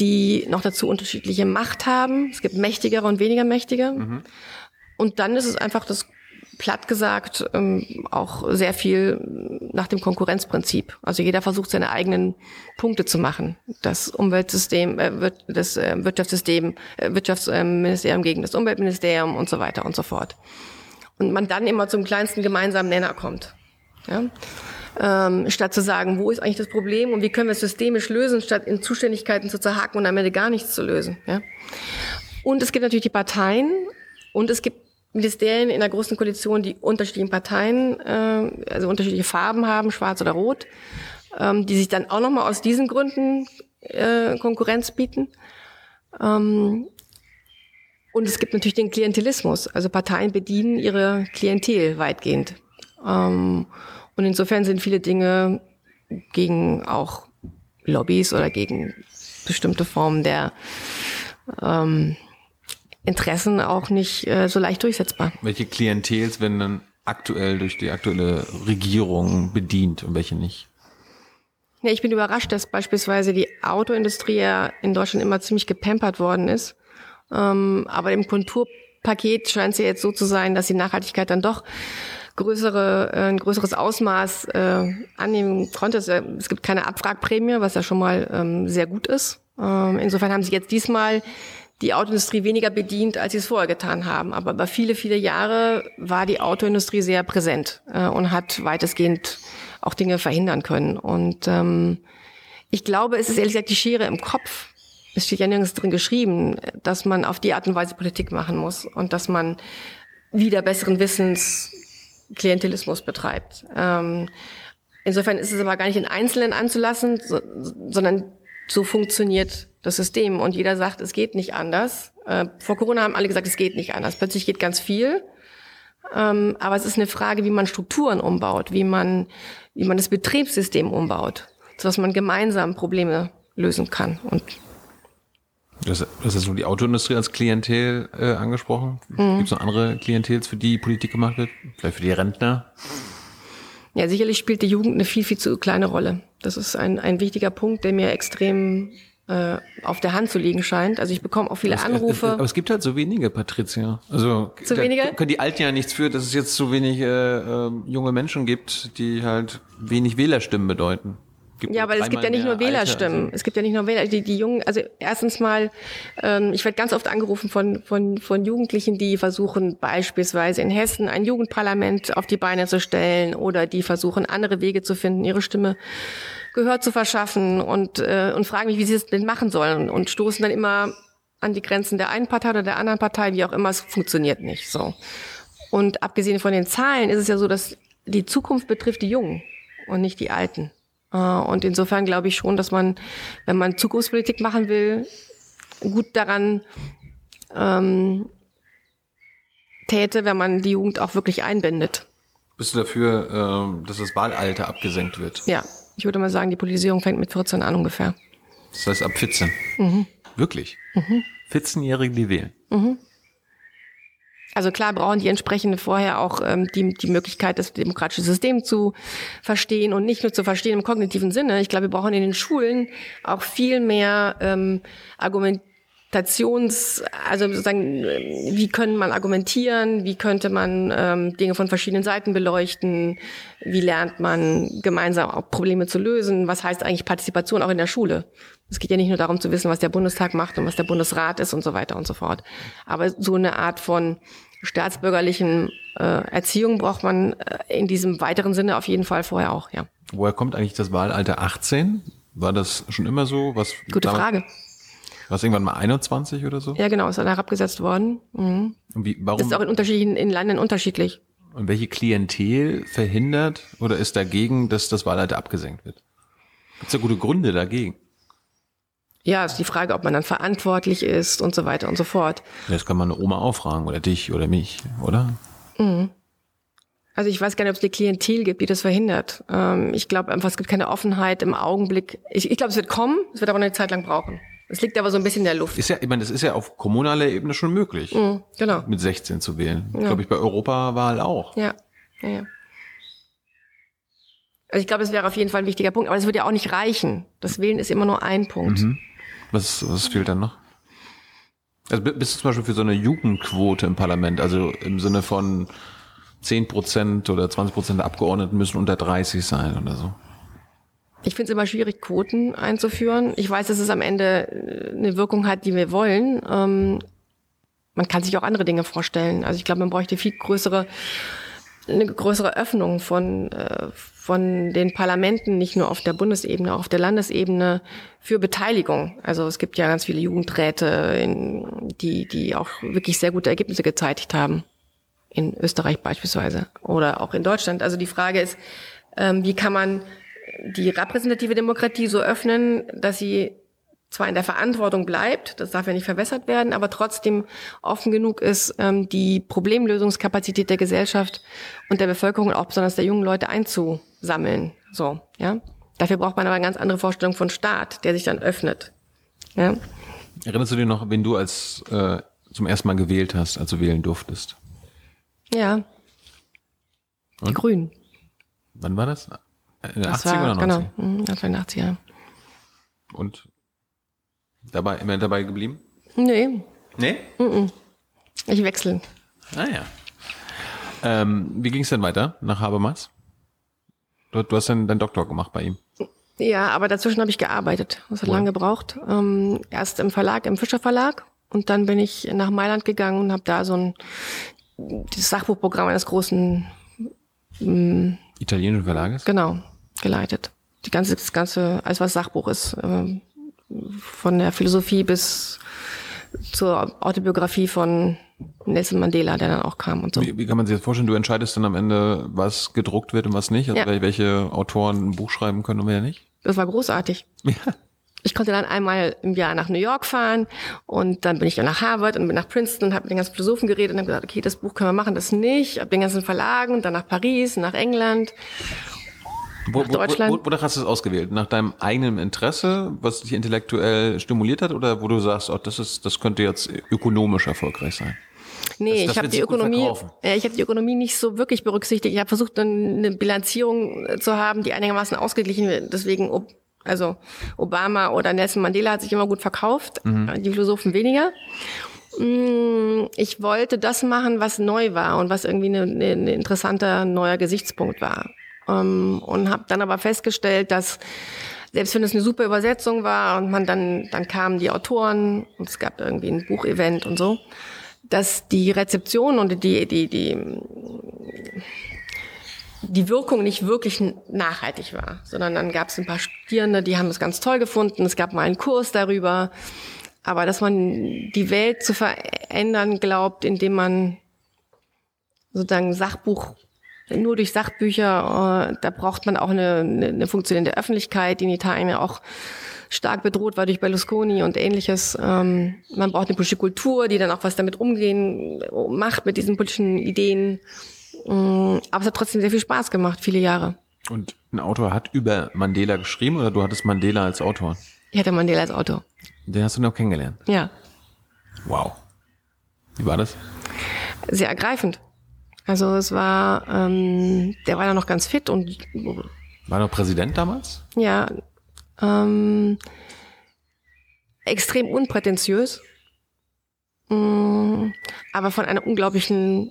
die noch dazu unterschiedliche Macht haben. Es gibt mächtigere und weniger mächtige. Und dann ist es einfach das platt gesagt ähm, auch sehr viel nach dem Konkurrenzprinzip. Also jeder versucht seine eigenen Punkte zu machen. Das Umweltsystem, äh, das äh, Wirtschaftssystem, äh, Wirtschaftsministerium gegen das Umweltministerium und so weiter und so fort. Und man dann immer zum kleinsten gemeinsamen Nenner kommt. Ja? Ähm, statt zu sagen, wo ist eigentlich das Problem und wie können wir es systemisch lösen, statt in Zuständigkeiten zu zerhaken und am Ende gar nichts zu lösen. Ja? Und es gibt natürlich die Parteien und es gibt Ministerien in der großen Koalition, die unterschiedlichen Parteien, äh, also unterschiedliche Farben haben, schwarz oder rot, ähm, die sich dann auch nochmal aus diesen Gründen äh, Konkurrenz bieten. Ähm, und es gibt natürlich den Klientelismus. Also Parteien bedienen ihre Klientel weitgehend. Ähm, und insofern sind viele Dinge gegen auch Lobbys oder gegen bestimmte Formen der ähm, Interessen auch nicht äh, so leicht durchsetzbar. Welche Klientels werden dann aktuell durch die aktuelle Regierung bedient und welche nicht? Ja, ich bin überrascht, dass beispielsweise die Autoindustrie ja in Deutschland immer ziemlich gepampert worden ist. Ähm, aber im Kulturpaket scheint es ja jetzt so zu sein, dass die Nachhaltigkeit dann doch größere, äh, ein größeres Ausmaß äh, annehmen konnte. Es, äh, es gibt keine Abwrackprämie, was ja schon mal ähm, sehr gut ist. Ähm, insofern haben sie jetzt diesmal die Autoindustrie weniger bedient, als sie es vorher getan haben. Aber über viele, viele Jahre war die Autoindustrie sehr präsent äh, und hat weitestgehend auch Dinge verhindern können. Und ähm, ich glaube, es ist ehrlich gesagt die Schere im Kopf. Es steht ja nirgends drin geschrieben, dass man auf die Art und Weise Politik machen muss und dass man wieder besseren Wissens Klientelismus betreibt. Ähm, insofern ist es aber gar nicht in Einzelnen anzulassen, so, sondern so funktioniert das System und jeder sagt, es geht nicht anders. Äh, vor Corona haben alle gesagt, es geht nicht anders. Plötzlich geht ganz viel. Ähm, aber es ist eine Frage, wie man Strukturen umbaut, wie man, wie man das Betriebssystem umbaut, sodass man gemeinsam Probleme lösen kann. Und Das, das ist nur die Autoindustrie als Klientel äh, angesprochen. Mhm. Gibt es noch andere Klientels, für die Politik gemacht wird? Vielleicht für die Rentner? ja, sicherlich spielt die Jugend eine viel, viel zu kleine Rolle. Das ist ein, ein wichtiger Punkt, der mir extrem äh, auf der Hand zu liegen scheint. Also ich bekomme auch viele Es- Anrufe. Aber es gibt halt so wenige, Patricia. Also Zu wenige? können die Alten ja nichts für, dass es jetzt so wenig äh, äh, junge Menschen gibt, die halt wenig Wählerstimmen bedeuten. Gibt Ja, weil es gibt ja nicht nur Wählerstimmen. Alte, also Es gibt ja nicht nur Wähler, die, die Jungen, also erstens mal, ähm, ich werde ganz oft angerufen von, von, von Jugendlichen, die versuchen beispielsweise in Hessen ein Jugendparlament auf die Beine zu stellen oder die versuchen andere Wege zu finden, ihre Stimme Gehör zu verschaffen und, äh, und fragen mich, wie sie es denn machen sollen und stoßen dann immer an die Grenzen der einen Partei oder der anderen Partei, wie auch immer, es funktioniert nicht so. Und abgesehen von den Zahlen ist es ja so, dass die Zukunft betrifft die Jungen und nicht die Alten. Äh, Und insofern glaube ich schon, dass man, wenn man Zukunftspolitik machen will, gut daran ähm, täte, wenn man die Jugend auch wirklich einbindet. Bist du dafür, ähm, dass das Wahlalter abgesenkt wird? Ja, ich würde mal sagen, die Politisierung fängt mit 14 an ungefähr. Das heißt ab 14. Mhm. Wirklich? 14-Jährige, die wählen. Also klar brauchen die entsprechende vorher auch ähm, die, die Möglichkeit, das demokratische System zu verstehen und nicht nur zu verstehen im kognitiven Sinne. Ich glaube, wir brauchen in den Schulen auch viel mehr ähm, Argumentations, also sozusagen, wie können man argumentieren, wie könnte man ähm, Dinge von verschiedenen Seiten beleuchten, wie lernt man gemeinsam auch Probleme zu lösen, was heißt eigentlich Partizipation auch in der Schule. Es geht ja nicht nur darum zu wissen, was der Bundestag macht und was der Bundesrat ist und so weiter und so fort. Aber so eine Art von staatsbürgerlichen äh, Erziehung braucht man äh, in diesem weiteren Sinne auf jeden Fall vorher auch, ja. Woher kommt eigentlich das Wahlalter 18? War das schon immer so? Was Gute Frage. War es irgendwann mal 21 oder so? Ja, genau, ist dann herabgesetzt worden. Mhm. Und wie, Das warum, ist auch in unterschiedlichen in Ländern unterschiedlich. und welche Klientel verhindert oder ist dagegen, dass das Wahlalter abgesenkt wird? Gibt es da gute Gründe dagegen? Ja, ist die Frage, ob man dann verantwortlich ist und so weiter und so fort. Das kann man eine Oma auch fragen oder dich oder mich, oder? Also ich weiß gar nicht, ob es eine Klientel gibt, die das verhindert. Ähm, ich glaube einfach, es gibt keine Offenheit im Augenblick. Ich, ich glaube, es wird kommen, es wird aber eine Zeit lang brauchen. Es liegt aber so ein bisschen in der Luft. Ist ja, ich meine, das ist ja auf kommunaler Ebene schon möglich, Mhm, genau. mit 16 zu wählen. Glaube ich bei Europawahl auch. Ja, ja, ja. Also ich glaube, es wäre auf jeden Fall ein wichtiger Punkt, aber es würde ja auch nicht reichen. Das Wählen ist immer nur ein Punkt. Was, was fehlt dann noch? Also bi- bist du zum Beispiel für so eine Jugendquote im Parlament, also im Sinne von 10% oder 20% der Abgeordneten müssen unter 30 sein oder so. Ich finde es immer schwierig, Quoten einzuführen. Ich weiß, dass es am Ende äh, eine Wirkung hat, die wir wollen. Ähm, man kann sich auch andere Dinge vorstellen. Also ich glaube, man bräuchte viel größere, eine größere Öffnung von, äh, von den Parlamenten, nicht nur auf der Bundesebene, auch auf der Landesebene für Beteiligung. Also es gibt ja ganz viele Jugendräte, in, die, die auch wirklich sehr gute Ergebnisse gezeitigt haben. In Österreich beispielsweise oder auch in Deutschland. Also die Frage ist, ähm, wie kann man die repräsentative Demokratie so öffnen, dass sie zwar in der Verantwortung bleibt, das darf ja nicht verwässert werden, aber trotzdem offen genug ist, ähm, die Problemlösungskapazität der Gesellschaft und der Bevölkerung, auch besonders der jungen Leute einzusammeln. So, ja. Dafür braucht man aber eine ganz andere Vorstellung von Staat, der sich dann öffnet. Ja. Erinnerst du dich noch, wenn du als äh, zum ersten Mal gewählt hast, als du wählen durftest? Ja. Die Und? Grünen. Wann war das? In den Das 80 war, oder 90? genau, mhm, Anfang der 80er. Und dabei immer dabei geblieben? Nee, Nee? ich wechsle. Ah ja. Ähm, wie ging es denn weiter nach Habermas? Du, du hast dann deinen Doktor gemacht bei ihm. Ja, aber dazwischen habe ich gearbeitet. Das hat Wo? lange gebraucht. Ähm, erst im Verlag, im Fischer Verlag. Und dann bin ich nach Mailand gegangen und habe da so ein das Sachbuchprogramm eines großen, Italienischen Verlages? genau, geleitet. Die ganze, das ganze, alles was Sachbuch ist, ähm, von der Philosophie bis zur Autobiografie von Nelson Mandela, der dann auch kam und so. Wie, wie kann man sich das vorstellen? Du entscheidest dann am Ende, was gedruckt wird und was nicht? Also Ja. wel- welche Autoren ein Buch schreiben können und wer nicht? Das war großartig. Ja. ich konnte dann einmal im Jahr nach New York fahren und dann bin ich dann nach Harvard und bin nach Princeton und habe mit den ganzen Philosophen geredet und habe gesagt, okay, das Buch können wir machen, das nicht. Ab den ganzen Verlagen, dann nach Paris, nach England. Wo, Nach wo, Deutschland. Wo, wonach hast du es ausgewählt? Nach deinem eigenen Interesse, was dich intellektuell stimuliert hat, oder wo du sagst, oh, das ist, das könnte jetzt ökonomisch erfolgreich sein? Nee, Das- ich habe die Ökonomie, äh, ich habe die Ökonomie nicht so wirklich berücksichtigt. Ich habe versucht, eine Bilanzierung äh, zu haben, die einigermaßen ausgeglichen wird. Deswegen, also Obama oder Nelson Mandela hat sich immer gut verkauft, äh, die Philosophen weniger. Mm, Ich wollte das machen, was neu war und was irgendwie ein ne, ne interessanter neuer Gesichtspunkt war. Ähm, und habe dann aber festgestellt, dass selbst wenn es eine super Übersetzung war und man dann dann kamen die Autoren und es gab irgendwie ein Buchevent und so, dass die Rezeption und die die die die Wirkung nicht wirklich nachhaltig war, sondern dann gab es ein paar Studierende, die haben es ganz toll gefunden. Es gab mal einen Kurs darüber, aber dass man die Welt zu verändern glaubt, indem man sozusagen Sachbuch nur durch Sachbücher, äh, da braucht man auch eine, eine, eine funktionierende Öffentlichkeit, die in Italien ja auch stark bedroht war durch Berlusconi und ähnliches. Ähm, man braucht eine politische Kultur, die dann auch was damit umgehen äh, macht mit diesen politischen Ideen. Mm, Aber es hat trotzdem sehr viel Spaß gemacht, viele Jahre. Und ein Autor hat über Mandela geschrieben oder du hattest Mandela als Autor? Ich hatte Mandela als Autor. Den hast du noch kennengelernt. Ja, Wow. Wie war das? sehr ergreifend. Also es war, ähm, der war ja noch ganz fit und War noch Präsident damals? ja, ähm, extrem unprätentiös, mm, aber von einer unglaublichen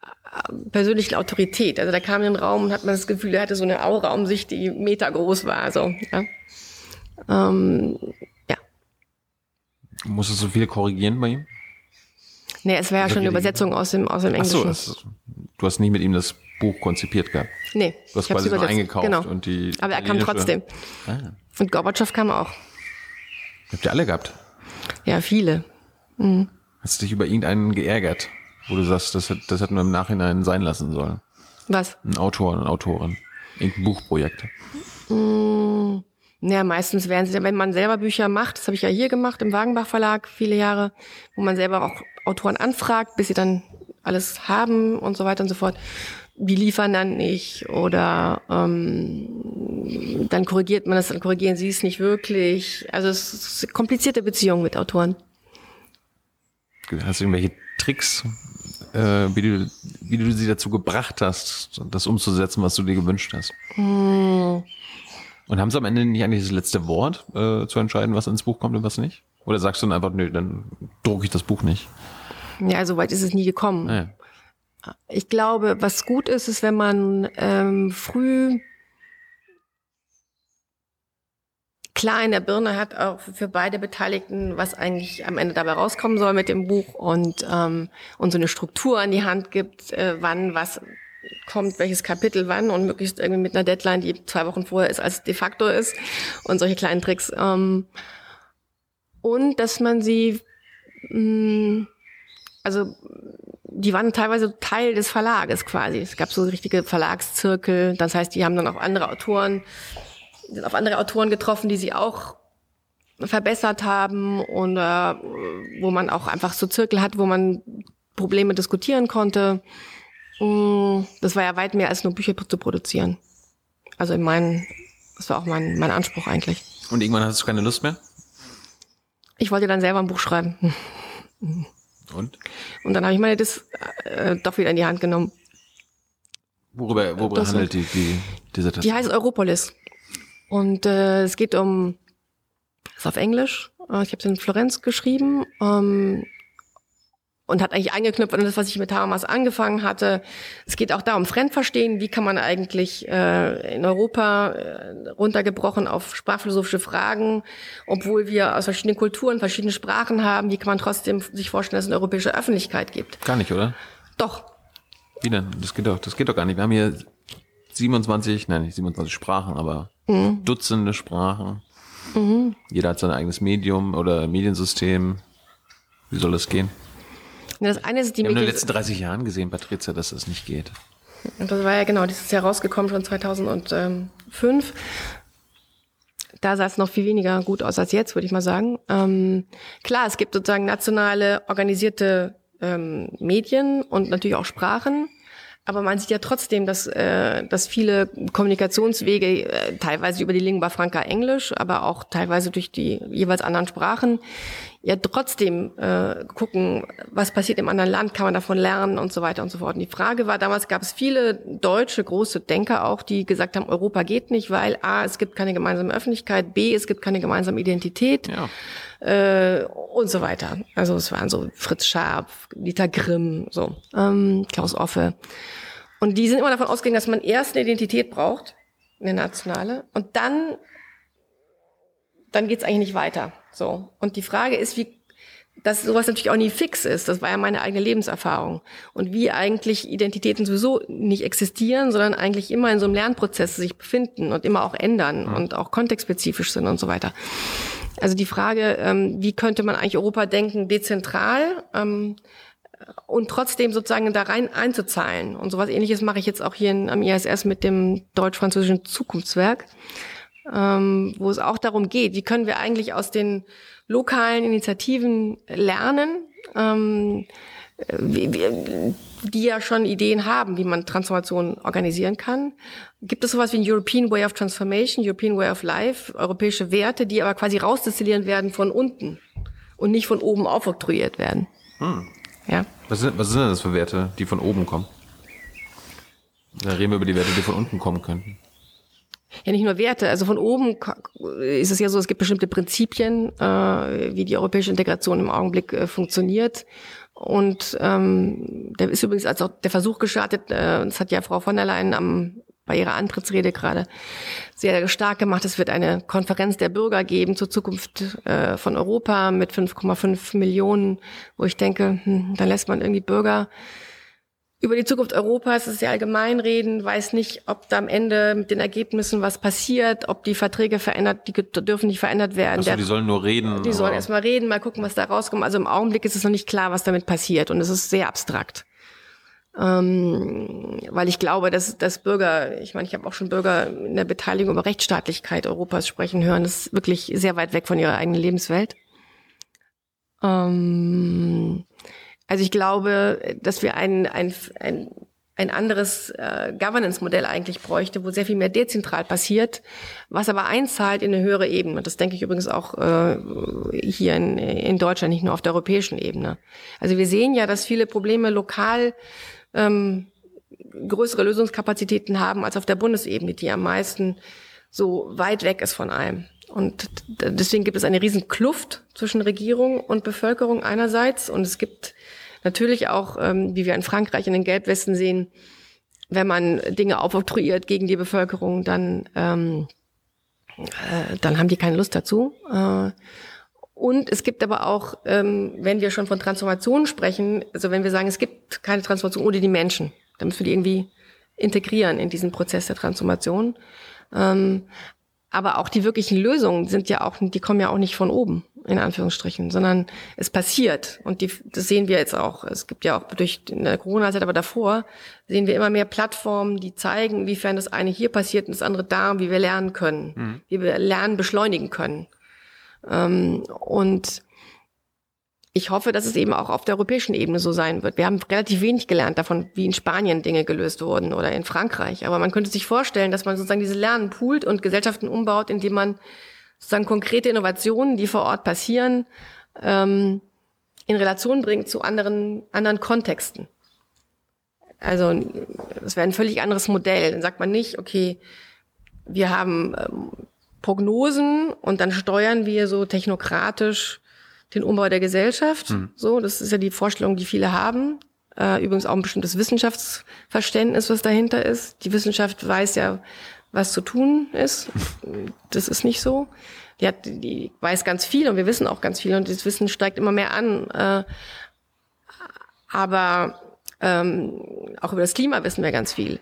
äh, persönlichen Autorität. Also da kam in den Raum und hat man das Gefühl, er hatte so eine Aura um sich, die metergroß war. So, ja. Ähm, ja. Musstest du viel korrigieren bei ihm? Nee, es war ja schon eine Übersetzung aus dem, aus dem Ach so, Englischen. das, du hast nicht mit ihm das Buch konzipiert gehabt. nee, Du hast quasi nur eingekauft Genau. und die. Aber er kam trotzdem. Ah, Und Gorbatschow kam auch. habt ihr alle gehabt? Ja, viele. Hast du dich über irgendeinen geärgert, wo du sagst, das, das hätten wir im Nachhinein sein lassen sollen? Was? Ein Autor, eine Autorin. Irgendein Buchprojekt. Ja, meistens werden sie, wenn man selber Bücher macht, das habe ich ja hier gemacht im Wagenbach Verlag viele Jahre, wo man selber auch Autoren anfragt, bis sie dann alles haben und so weiter und so fort. Die liefern dann nicht oder ähm, dann korrigiert man es, dann korrigieren sie es nicht wirklich. Also es ist eine komplizierte Beziehung mit Autoren. Hast du irgendwelche Tricks, äh, wie, du, wie du sie dazu gebracht hast, das umzusetzen, was du dir gewünscht hast? Hm. Und haben sie am Ende nicht eigentlich das letzte Wort, äh, zu entscheiden, was ins Buch kommt und was nicht? Oder sagst du dann einfach, nö, dann drucke ich das Buch nicht? Ja, so weit ist es nie gekommen. Naja. Ich glaube, was gut ist, ist, wenn man ähm, früh klar in der Birne hat, auch für beide Beteiligten, was eigentlich am Ende dabei rauskommen soll mit dem Buch und, ähm, und so eine Struktur an die Hand gibt, äh, wann was kommt, welches Kapitel wann und möglichst irgendwie mit einer Deadline, die zwei Wochen vorher ist, als de facto ist und solche kleinen Tricks. Ähm, und dass man sie, mh, also die waren teilweise Teil des Verlages quasi. Es gab so richtige Verlagszirkel. Das heißt, die haben dann auch andere Autoren, sind auf andere Autoren getroffen, die sie auch verbessert haben und äh, wo man auch einfach so Zirkel hat, wo man Probleme diskutieren konnte. Mm, Das war ja weit mehr als nur Bücher zu produzieren. Also in meinen, das war auch mein, mein Anspruch eigentlich. Und irgendwann hattest du keine Lust mehr? Ich wollte dann selber ein Buch schreiben. Und? Und dann habe ich meine das äh, doch wieder in die Hand genommen. Worüber, worüber Das handelt die, die Dissertation? Die heißt Europolis. Und äh, es geht um, ist auf Englisch. Äh, ich habe es in Florenz geschrieben ähm, und hat eigentlich angeknüpft an das, was ich mit Habermas angefangen hatte. Es geht auch da um Fremdverstehen. Wie kann man eigentlich äh, in Europa äh, runtergebrochen auf sprachphilosophische Fragen, obwohl wir aus verschiedenen Kulturen verschiedene Sprachen haben, wie kann man trotzdem sich vorstellen, dass es eine europäische Öffentlichkeit gibt? Gar nicht, oder? Doch, Wie denn? Das geht doch, das geht doch gar nicht. Wir haben hier 27, nein, nicht 27 Sprachen, aber Mhm. Dutzende Sprachen. Jeder hat sein eigenes Medium oder Mediensystem. Wie soll das gehen? Das eine ist die Wir haben in den letzten 30 Jahren gesehen, Patricia, dass das nicht geht. Und das war ja genau, dieses Jahr rausgekommen, schon 2005. Da sah es noch viel weniger gut aus als jetzt, würde ich mal sagen. Ähm, klar, es gibt sozusagen nationale organisierte ähm, Medien und natürlich auch Sprachen. Aber man sieht ja trotzdem, dass, äh, dass viele Kommunikationswege, äh, teilweise über die Lingua Franca Englisch, aber auch teilweise durch die jeweils anderen Sprachen, ja trotzdem äh, gucken, was passiert im anderen Land, kann man davon lernen und so weiter und so fort. Und die Frage war, damals gab es viele deutsche große Denker auch, die gesagt haben, Europa geht nicht, weil A, es gibt keine gemeinsame Öffentlichkeit, B, es gibt keine gemeinsame Identität. Ja. Äh, und so weiter. Also es waren so Fritz Scharf, Dieter Grimm, so ähm, Klaus Offe. Und die sind immer davon ausgegangen, dass man erst eine Identität braucht, eine nationale, und dann, dann geht's eigentlich nicht weiter. So. Und die Frage ist, wie, dass sowas natürlich auch nie fix ist. Das war ja meine eigene Lebenserfahrung. Und wie eigentlich Identitäten sowieso nicht existieren, sondern eigentlich immer in so einem Lernprozess sich befinden und immer auch ändern und auch kontextspezifisch sind und so weiter. Also die Frage, ähm, wie könnte man eigentlich Europa denken, dezentral ähm, und trotzdem sozusagen da rein einzuzahlen. Und sowas ähnliches mache ich jetzt auch hier in, am ISS mit dem deutsch-französischen Zukunftswerk, ähm, wo es auch darum geht, wie können wir eigentlich aus den lokalen Initiativen lernen, ähm, wie, wie, die ja schon Ideen haben, wie man Transformation organisieren kann. Gibt es sowas wie ein European Way of Transformation, European Way of Life, europäische Werte, die aber quasi rausdestillieren werden von unten und nicht von oben aufoktroyiert werden? Hm. Ja. Was sind, was sind denn das für Werte, die von oben kommen? Da reden wir über die Werte, die von unten kommen könnten. Ja, nicht nur Werte. Also von oben ist es ja so, es gibt bestimmte Prinzipien, äh, wie die europäische Integration im Augenblick äh, funktioniert. Und ähm, da ist übrigens als auch der Versuch gestartet, äh, das hat ja Frau von der Leyen am bei ihrer Antrittsrede gerade sehr stark gemacht. Es wird eine Konferenz der Bürger geben zur Zukunft äh, von Europa mit 5,5 Millionen, wo ich denke, hm, da lässt man irgendwie Bürger über die Zukunft Europas, das ist ja allgemein reden, weiß nicht, ob da am Ende mit den Ergebnissen was passiert, ob die Verträge verändert, die dürfen nicht verändert werden. Achso, die sollen nur reden. Die sollen erstmal reden, mal gucken, was da rauskommt. Also im Augenblick ist es noch nicht klar, was damit passiert und es ist sehr abstrakt. Ähm, weil ich glaube, dass, dass Bürger, ich meine, ich habe auch schon Bürger in der Beteiligung über Rechtsstaatlichkeit Europas sprechen hören, das ist wirklich sehr weit weg von ihrer eigenen Lebenswelt. Ähm, also ich glaube, dass wir ein, ein, ein, ein anderes äh, Governance-Modell eigentlich bräuchte, wo sehr viel mehr dezentral passiert, was aber einzahlt in eine höhere Ebene. Das denke ich übrigens auch äh, hier in, in Deutschland, nicht nur auf der europäischen Ebene. Also wir sehen ja, dass viele Probleme lokal ähm, größere Lösungskapazitäten haben als auf der Bundesebene, die am meisten so weit weg ist von allem. Und deswegen gibt es eine riesen Kluft zwischen Regierung und Bevölkerung einerseits. Und es gibt natürlich auch, ähm, wie wir in Frankreich in den Gelbwesten sehen, wenn man Dinge aufoktroyiert gegen die Bevölkerung, dann, ähm, äh, dann haben die keine Lust dazu. Äh, und es gibt aber auch, ähm, wenn wir schon von Transformation sprechen, also wenn wir sagen, es gibt keine Transformation ohne die Menschen, dann müssen wir die irgendwie integrieren in diesen Prozess der Transformation. Ähm, aber auch die wirklichen Lösungen sind ja auch, die kommen ja auch nicht von oben, in Anführungsstrichen, sondern es passiert. Und die, das sehen wir jetzt auch. Es gibt ja auch durch in der Corona-Zeit, aber davor sehen wir immer mehr Plattformen, die zeigen, inwiefern das eine hier passiert und das andere da, wie wir lernen können, mhm. wie wir Lernen beschleunigen können. Ähm, und ich hoffe, dass es eben auch auf der europäischen Ebene so sein wird. Wir haben relativ wenig gelernt davon, wie in Spanien Dinge gelöst wurden oder in Frankreich. Aber man könnte sich vorstellen, dass man sozusagen diese Lernen poolt und Gesellschaften umbaut, indem man sozusagen konkrete Innovationen, die vor Ort passieren, ähm, in Relation bringt zu anderen, anderen Kontexten. Also, das wäre ein völlig anderes Modell. Dann sagt man nicht, okay, wir haben ähm, Prognosen und dann steuern wir so technokratisch den Umbau der Gesellschaft. Mhm. So, das ist ja die Vorstellung, die viele haben. Äh, übrigens auch ein bestimmtes Wissenschaftsverständnis, was dahinter ist. Die Wissenschaft weiß ja, was zu tun ist. Das ist nicht so. Die, hat, die weiß ganz viel und wir wissen auch ganz viel und das Wissen steigt immer mehr an. Äh, aber ähm, auch über das Klima wissen wir ganz viel.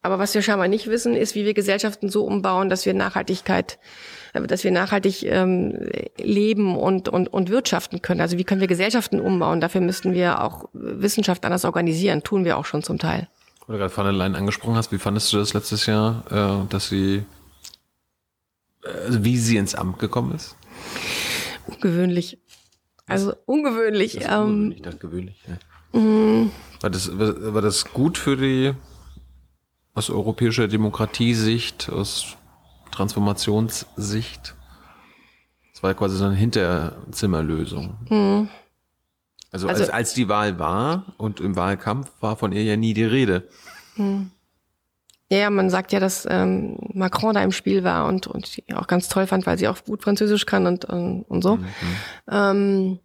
Aber was wir scheinbar nicht wissen, ist, wie wir Gesellschaften so umbauen, dass wir Nachhaltigkeit, äh, dass wir nachhaltig ähm, leben und, und, und wirtschaften können. Also wie können wir Gesellschaften umbauen? Dafür müssten wir auch Wissenschaft anders organisieren. Tun wir auch schon zum Teil. Wo du gerade von der Leyen angesprochen hast, wie fandest du das letztes Jahr, äh, dass sie Also wie sie ins Amt gekommen ist? Ungewöhnlich. Also ungewöhnlich. Das ähm, ungewöhnlich, das gewöhnlich. Ja. War, das, war, das gut für die aus europäischer Demokratiesicht, aus Transformationssicht? Das war quasi so eine Hinterzimmerlösung. Also, als, Also- als die Wahl war und im Wahlkampf war von ihr ja nie die Rede. Ja, ja, man sagt ja, dass ähm, Macron da im Spiel war und, und sie auch ganz toll fand, weil sie auch gut Französisch kann und, und, und so. Ähm,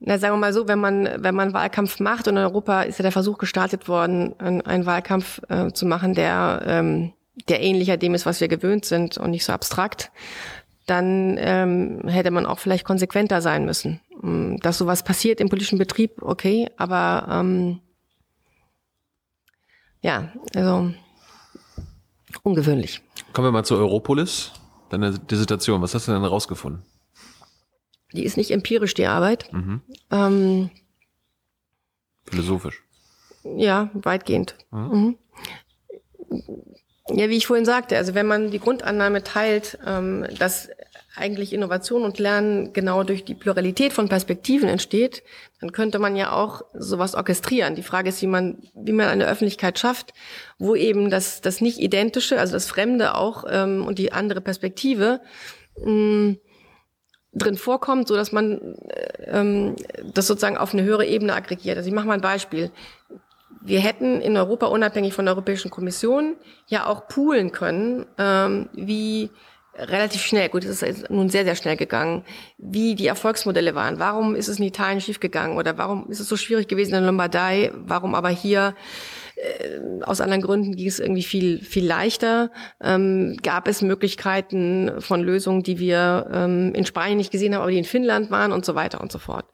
na, sagen wir mal so, wenn man, wenn man Wahlkampf macht und in Europa ist ja der Versuch gestartet worden, einen, einen Wahlkampf äh, zu machen, der, ähm, der ähnlicher dem ist, was wir gewöhnt sind und nicht so abstrakt, dann ähm, hätte man auch vielleicht konsequenter sein müssen. Mm, Dass sowas passiert im politischen Betrieb, okay, aber ähm, ja, also ungewöhnlich. Kommen wir mal zu Europolis, deine Dissertation. Was hast du denn rausgefunden? Die ist nicht empirisch, die Arbeit. Ähm, Philosophisch. ja, weitgehend. Mhm. Ja, wie ich vorhin sagte, also wenn man die Grundannahme teilt, ähm, dass eigentlich Innovation und Lernen genau durch die Pluralität von Perspektiven entsteht, dann könnte man ja auch sowas orchestrieren. Die Frage ist, wie man, wie man eine Öffentlichkeit schafft, wo eben das, das nicht identische, also das Fremde auch ähm, und die andere Perspektive mh, drin vorkommt, so dass man äh, ähm, das sozusagen auf eine höhere Ebene aggregiert. Also ich mache mal ein Beispiel. Wir hätten in Europa unabhängig von der Europäischen Kommission ja auch poolen können, ähm, wie relativ schnell, gut, es ist nun sehr, sehr schnell gegangen, wie die Erfolgsmodelle waren. Warum ist es in Italien schiefgegangen oder warum ist es so schwierig gewesen in Lombardei? Warum aber hier äh, aus anderen Gründen ging es irgendwie viel, viel leichter. Ähm, gab es Möglichkeiten von Lösungen, die wir ähm, in Spanien nicht gesehen haben, aber die in Finnland waren und so weiter und so fort.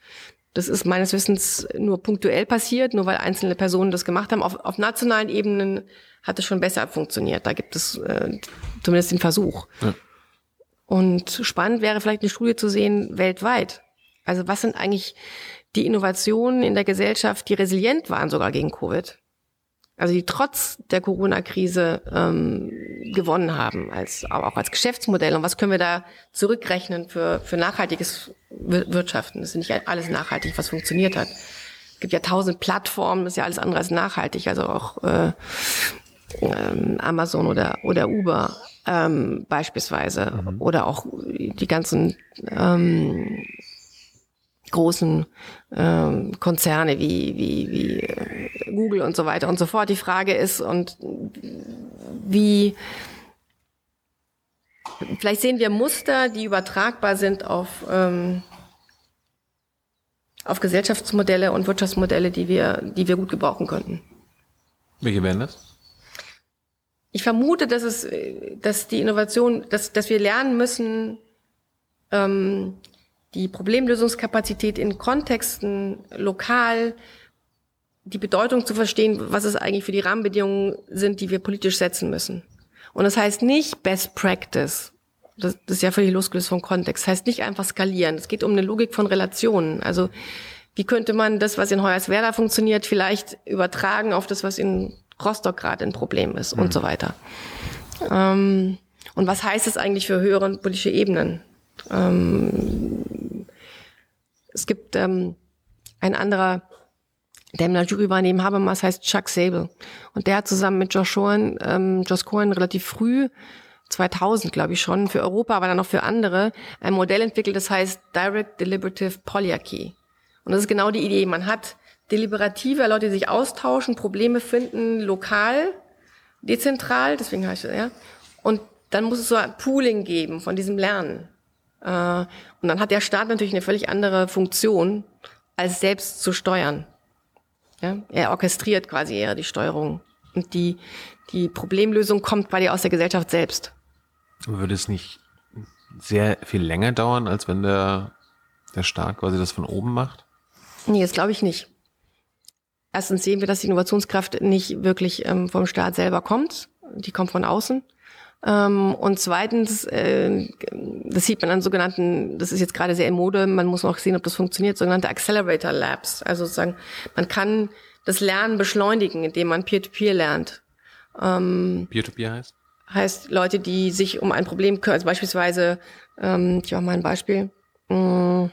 Das ist meines Wissens nur punktuell passiert, nur weil einzelne Personen das gemacht haben. Auf, auf nationalen Ebenen hat es schon besser funktioniert. Da gibt es äh, zumindest den Versuch. Ja. Und spannend wäre vielleicht eine Studie zu sehen weltweit. Also was sind eigentlich die Innovationen in der Gesellschaft, die resilient waren sogar gegen Covid? Also die trotz der Corona-Krise ähm, gewonnen haben, als, aber auch als Geschäftsmodell. Und was können wir da zurückrechnen für, für nachhaltiges Wir- Wirtschaften? Das ist nicht alles nachhaltig, was funktioniert hat. Es gibt ja tausend Plattformen, das ist ja alles andere als nachhaltig. Also auch äh, ähm, Amazon oder, oder Uber ähm, beispielsweise. Oder auch die ganzen ähm, großen ähm, Konzerne wie, wie, wie äh, Google und so weiter und so fort. Die Frage ist, und wie, vielleicht sehen wir Muster, die übertragbar sind auf, ähm, auf Gesellschaftsmodelle und Wirtschaftsmodelle, die wir, die wir gut gebrauchen könnten. Welche wären das? Ich vermute, dass es, äh, dass die Innovation, dass, dass wir lernen müssen, ähm, die Problemlösungskapazität in Kontexten lokal, die Bedeutung zu verstehen, was es eigentlich für die Rahmenbedingungen sind, die wir politisch setzen müssen. Und das heißt nicht Best Practice. Das, das ist ja völlig losgelöst vom Kontext. Das heißt nicht einfach skalieren. Es geht um eine Logik von Relationen. Also wie könnte man das, was in Hoyerswerda funktioniert, vielleicht übertragen auf das, was in Rostock gerade ein Problem ist und so weiter. Ähm, und was heißt es eigentlich für höhere politische Ebenen? Ähm, es gibt ähm, ein anderer, der der Jury war neben Habermas, heißt Chuck Sable. Und der hat zusammen mit Josh Cohen, ähm, Josh Cohen relativ früh 2000, glaube ich schon, für Europa, aber dann auch für andere, ein Modell entwickelt, das heißt Direct Deliberative Polyarchy. Und das ist genau die Idee. Man hat deliberative Leute, die sich austauschen, Probleme finden, lokal, dezentral, deswegen heißt es, ja. Und dann muss es so ein Pooling geben von diesem Lernen. Äh, und dann hat der Staat natürlich eine völlig andere Funktion, als selbst zu steuern. Ja? Er orchestriert quasi eher die Steuerung. Und die, die Problemlösung kommt quasi aus der Gesellschaft selbst. Würde es nicht sehr viel länger dauern, als wenn der, der Staat quasi das von oben macht? Nee, das glaube ich nicht. Erstens sehen wir, dass die Innovationskraft nicht wirklich ähm, vom Staat selber kommt. Die kommt von außen. Ähm, und zweitens, äh, das sieht man an sogenannten, das ist jetzt gerade sehr in Mode, man muss noch sehen, ob das funktioniert, sogenannte Accelerator Labs. Also sozusagen, man kann das Lernen beschleunigen, indem man Peer-to-Peer lernt. Peer-to-Peer heißt? heißt Leute, die sich um ein Problem kümmern, also beispielsweise, ähm, ich mache mal ein Beispiel, mh,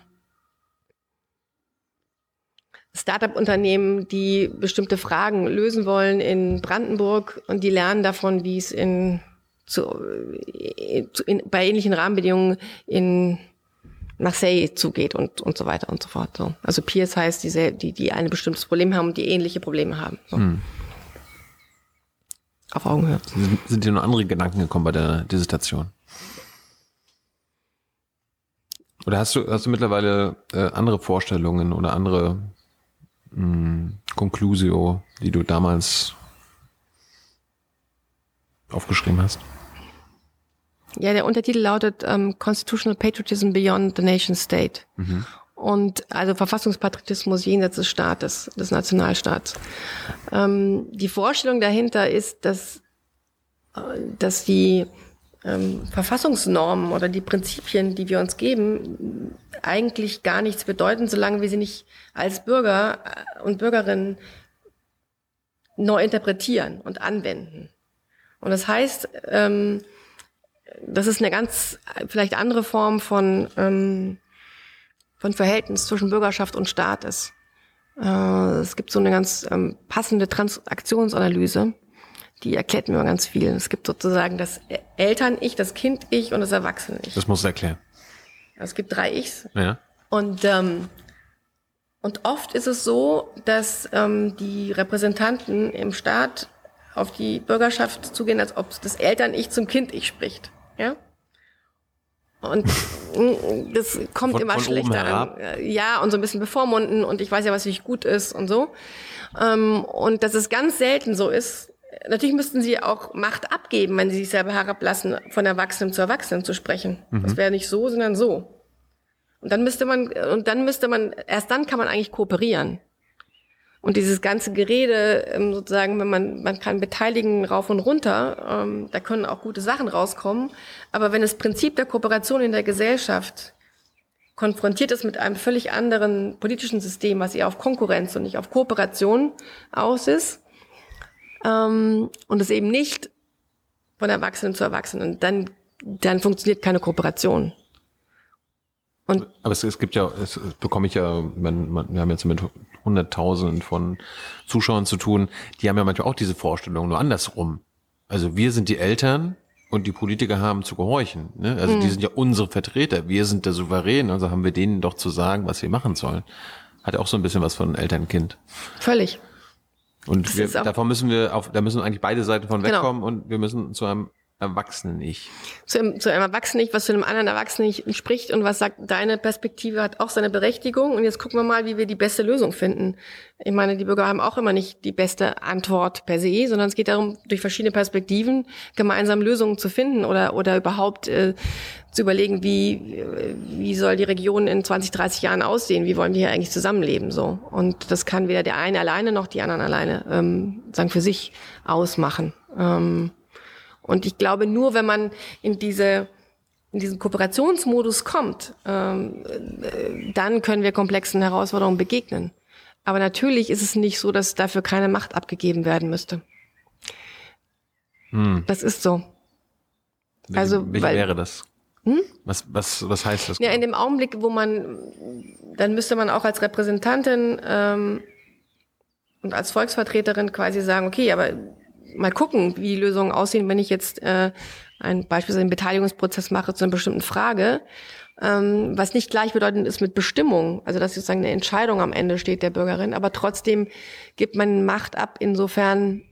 Startup-Unternehmen, die bestimmte Fragen lösen wollen in Brandenburg und die lernen davon, wie es in, zu, in, bei ähnlichen Rahmenbedingungen in Marseille zugeht und, und so weiter und so fort. So. Also Peers heißt, die, die, die ein bestimmtes Problem haben und die ähnliche Probleme haben. So. Hm. Auf Augenhöhe. Sind, sind dir noch andere Gedanken gekommen bei der Dissertation? Oder hast du, hast du mittlerweile äh, andere Vorstellungen oder andere mh, hm, Conclusio, die du damals aufgeschrieben hast? Ja, der Untertitel lautet ähm, Constitutional Patriotism Beyond the Nation State. Mhm. Und also Verfassungspatriotismus jenseits des Staates, des Nationalstaats. Ähm, die Vorstellung dahinter ist, dass, äh, dass die ähm, Verfassungsnormen oder die Prinzipien, die wir uns geben, eigentlich gar nichts bedeuten, solange wir sie nicht als Bürger äh, und Bürgerinnen neu interpretieren und anwenden. Und das heißt, ähm, das ist eine ganz vielleicht andere Form von, ähm, von Verhältnis zwischen Bürgerschaft und Staat ist. Äh, es gibt so eine ganz ähm, passende Transaktionsanalyse, die erklärt mir ganz viel. Es gibt sozusagen das Eltern-Ich, das Kind-Ich und das Erwachsene-Ich. Das muss erklären. Es gibt drei Ichs. Ja. Und, ähm, und oft ist es so, dass ähm, die Repräsentanten im Staat auf die Bürgerschaft zugehen, als ob das Eltern-Ich zum Kind-Ich spricht. Ja? Und das kommt von, immer von schlechter an. Ja, und so ein bisschen bevormunden und ich weiß ja, was mich gut ist und so. Ähm, und dass es ganz selten so ist. Natürlich müssten sie auch Macht abgeben, wenn sie sich selber herablassen, von Erwachsenen zu Erwachsenen zu sprechen. Mhm. Das wäre nicht so, sondern so. Und dann müsste man, und dann müsste man, erst dann kann man eigentlich kooperieren. Und dieses ganze Gerede, ähm, sozusagen, wenn man, man kann beteiligen rauf und runter, ähm, da können auch gute Sachen rauskommen. Aber wenn das Prinzip der Kooperation in der Gesellschaft konfrontiert ist mit einem völlig anderen politischen System, was eher auf Konkurrenz und nicht auf Kooperation aus ist, ähm, und es eben nicht von Erwachsenen zu Erwachsenen, dann, dann funktioniert keine Kooperation. Und aber es, es gibt ja, es, es bekomme ich ja, man, man, wir haben jetzt mit Hunderttausenden von Zuschauern zu tun, die haben ja manchmal auch diese Vorstellung, nur andersrum. Also wir sind die Eltern und die Politiker haben zu gehorchen. Ne? Also mhm. die sind ja unsere Vertreter, wir sind der Souverän, also haben wir denen doch zu sagen, was sie machen sollen. Hat ja auch so ein bisschen was von Elternkind. Völlig. Und wir, davon müssen wir auf, da müssen eigentlich beide Seiten von genau. wegkommen und wir müssen zu einem Erwachsenen-Ich. Zu einem, einem Erwachsenen-Ich, was zu einem anderen Erwachsenen-Ich spricht und was sagt, deine Perspektive hat auch seine Berechtigung. Und jetzt gucken wir mal, wie wir die beste Lösung finden. Ich meine, die Bürger haben auch immer nicht die beste Antwort per se, sondern es geht darum, durch verschiedene Perspektiven gemeinsam Lösungen zu finden oder, oder überhaupt äh, zu überlegen, wie, wie soll die Region in 20, 30 Jahren aussehen? Wie wollen wir hier eigentlich zusammenleben? So. Und das kann weder der eine alleine noch die anderen alleine ähm, sagen für sich ausmachen. Ähm, und ich glaube, nur wenn man in diese in diesen Kooperationsmodus kommt, ähm, äh, dann können wir komplexen Herausforderungen begegnen. Aber natürlich ist es nicht so, dass dafür keine Macht abgegeben werden müsste. Hm. Das ist so. Welche, also, welche weil, wäre das? Hm? Was, was, was heißt das? Ja, in dem Augenblick, wo man, dann müsste man auch als Repräsentantin ähm, und als Volksvertreterin quasi sagen, okay, aber mal gucken, wie die Lösungen aussehen, wenn ich jetzt äh, ein beispielsweise einen Beteiligungsprozess mache zu einer bestimmten Frage, ähm, was nicht gleichbedeutend ist mit Bestimmung, also dass sozusagen eine Entscheidung am Ende steht der Bürgerin, aber trotzdem gibt man Macht ab, insofern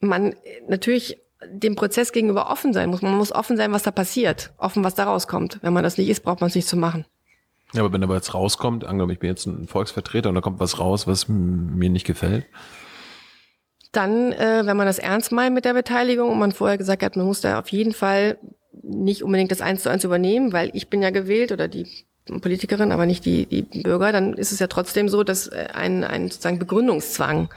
man natürlich dem Prozess gegenüber offen sein muss. Man muss offen sein, was da passiert, offen, was da rauskommt. Wenn man das nicht ist, braucht man es nicht zu machen. Ja, aber wenn aber jetzt rauskommt, angenommen, ich bin jetzt ein Volksvertreter und da kommt was raus, was mir nicht gefällt, dann, äh, wenn man das ernst meint mit der Beteiligung und man vorher gesagt hat, man muss da auf jeden Fall nicht unbedingt das eins zu eins übernehmen, weil ich bin ja gewählt oder die Politikerin, aber nicht die, die Bürger, dann ist es ja trotzdem so, dass äh, ein, ein sozusagen Begründungszwang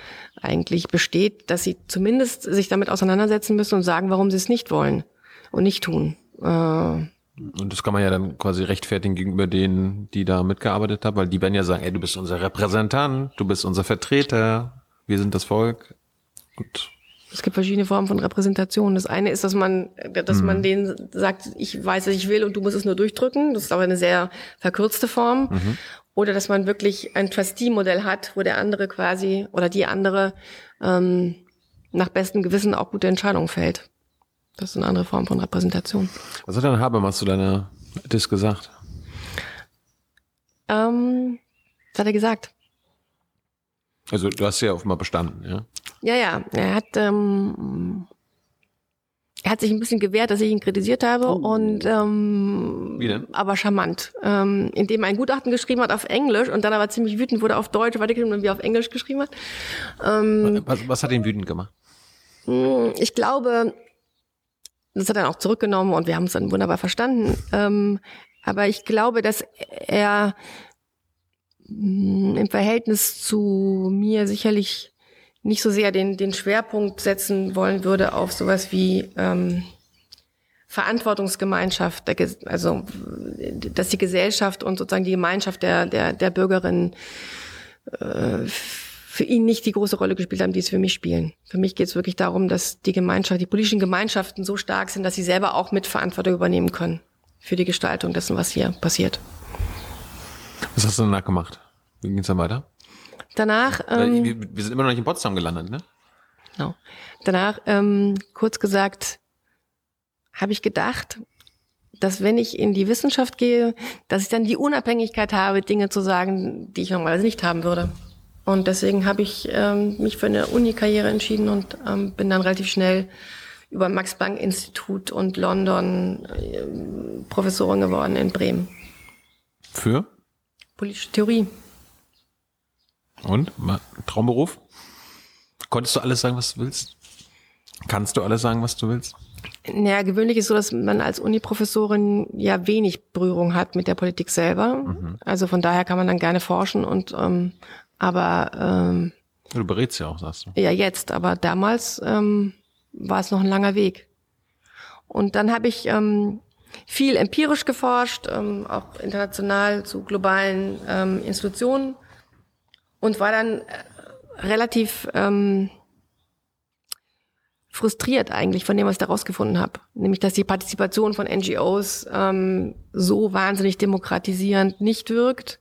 eigentlich besteht, dass sie zumindest sich damit auseinandersetzen müssen und sagen, warum sie es nicht wollen und nicht tun. Äh, und das kann man ja dann quasi rechtfertigen gegenüber denen, die da mitgearbeitet haben, weil die werden ja sagen, ey, du bist unser Repräsentant, du bist unser Vertreter, wir sind das Volk. Und Es gibt verschiedene Formen von Repräsentation. Das eine ist, dass man, dass man denen sagt, ich weiß, was ich will und du musst es nur durchdrücken. Das ist aber eine sehr verkürzte Form. Oder dass man wirklich ein Trustee-Modell hat, wo der andere quasi oder die andere ähm, nach bestem Gewissen auch gute Entscheidungen fällt. Das ist eine andere Form von Repräsentation. Was hat denn Habermas zu deiner Dis gesagt? Ähm, was hat er gesagt? Also du hast ja offenbar bestanden, ja? Ja, ja, er hat, ähm, er hat sich ein bisschen gewehrt, dass ich ihn kritisiert habe und ähm, Wie denn? aber charmant, ähm, indem er ein Gutachten geschrieben hat auf Englisch und dann aber ziemlich wütend wurde auf Deutsch weitergeschrieben und wie auf Englisch geschrieben hat. Ähm, Was, was hat ihn wütend gemacht? mh, ich glaube, das hat er auch zurückgenommen und wir haben es dann wunderbar verstanden. Ähm, aber ich glaube, dass er im Verhältnis zu mir sicherlich nicht so sehr den, den Schwerpunkt setzen wollen würde auf sowas wie ähm, Verantwortungsgemeinschaft, also dass die Gesellschaft und sozusagen die Gemeinschaft der, der, der Bürgerinnen äh, für ihn nicht die große Rolle gespielt haben, die es für mich spielen. Für mich geht es wirklich darum, dass die Gemeinschaft, die politischen Gemeinschaften so stark sind, dass sie selber auch mit Verantwortung übernehmen können für die Gestaltung dessen, was hier passiert. Was hast du danach gemacht? Wie ging's dann weiter? Danach, Weil ähm, wir, wir sind immer noch nicht in Potsdam gelandet, ne? genau. Danach, ähm, kurz gesagt, habe ich gedacht, dass wenn ich in die Wissenschaft gehe, dass ich dann die Unabhängigkeit habe, Dinge zu sagen, die ich normalerweise nicht haben würde. Und deswegen habe ich ähm, mich für eine Uni-Karriere entschieden und ähm, bin dann relativ schnell über Max-Planck-Institut und London ähm, Professorin geworden in Bremen. Für? Politische Theorie. Und? Traumberuf? Konntest du alles sagen, was du willst? Kannst du alles sagen, was du willst? Naja, gewöhnlich ist so, dass man als Uni-Professorin ja wenig Berührung hat mit der Politik selber. Also von daher kann man dann gerne forschen und ähm, aber ähm, Du berätst ja auch, sagst du. ja jetzt, aber damals ähm, war es noch ein langer Weg. Und dann habe ich ähm, viel empirisch geforscht, ähm, auch international zu globalen ähm, Institutionen und war dann äh, relativ ähm, frustriert eigentlich von dem, was ich da rausgefunden habe. Nämlich, dass die Partizipation von NGOs ähm, so wahnsinnig demokratisierend nicht wirkt.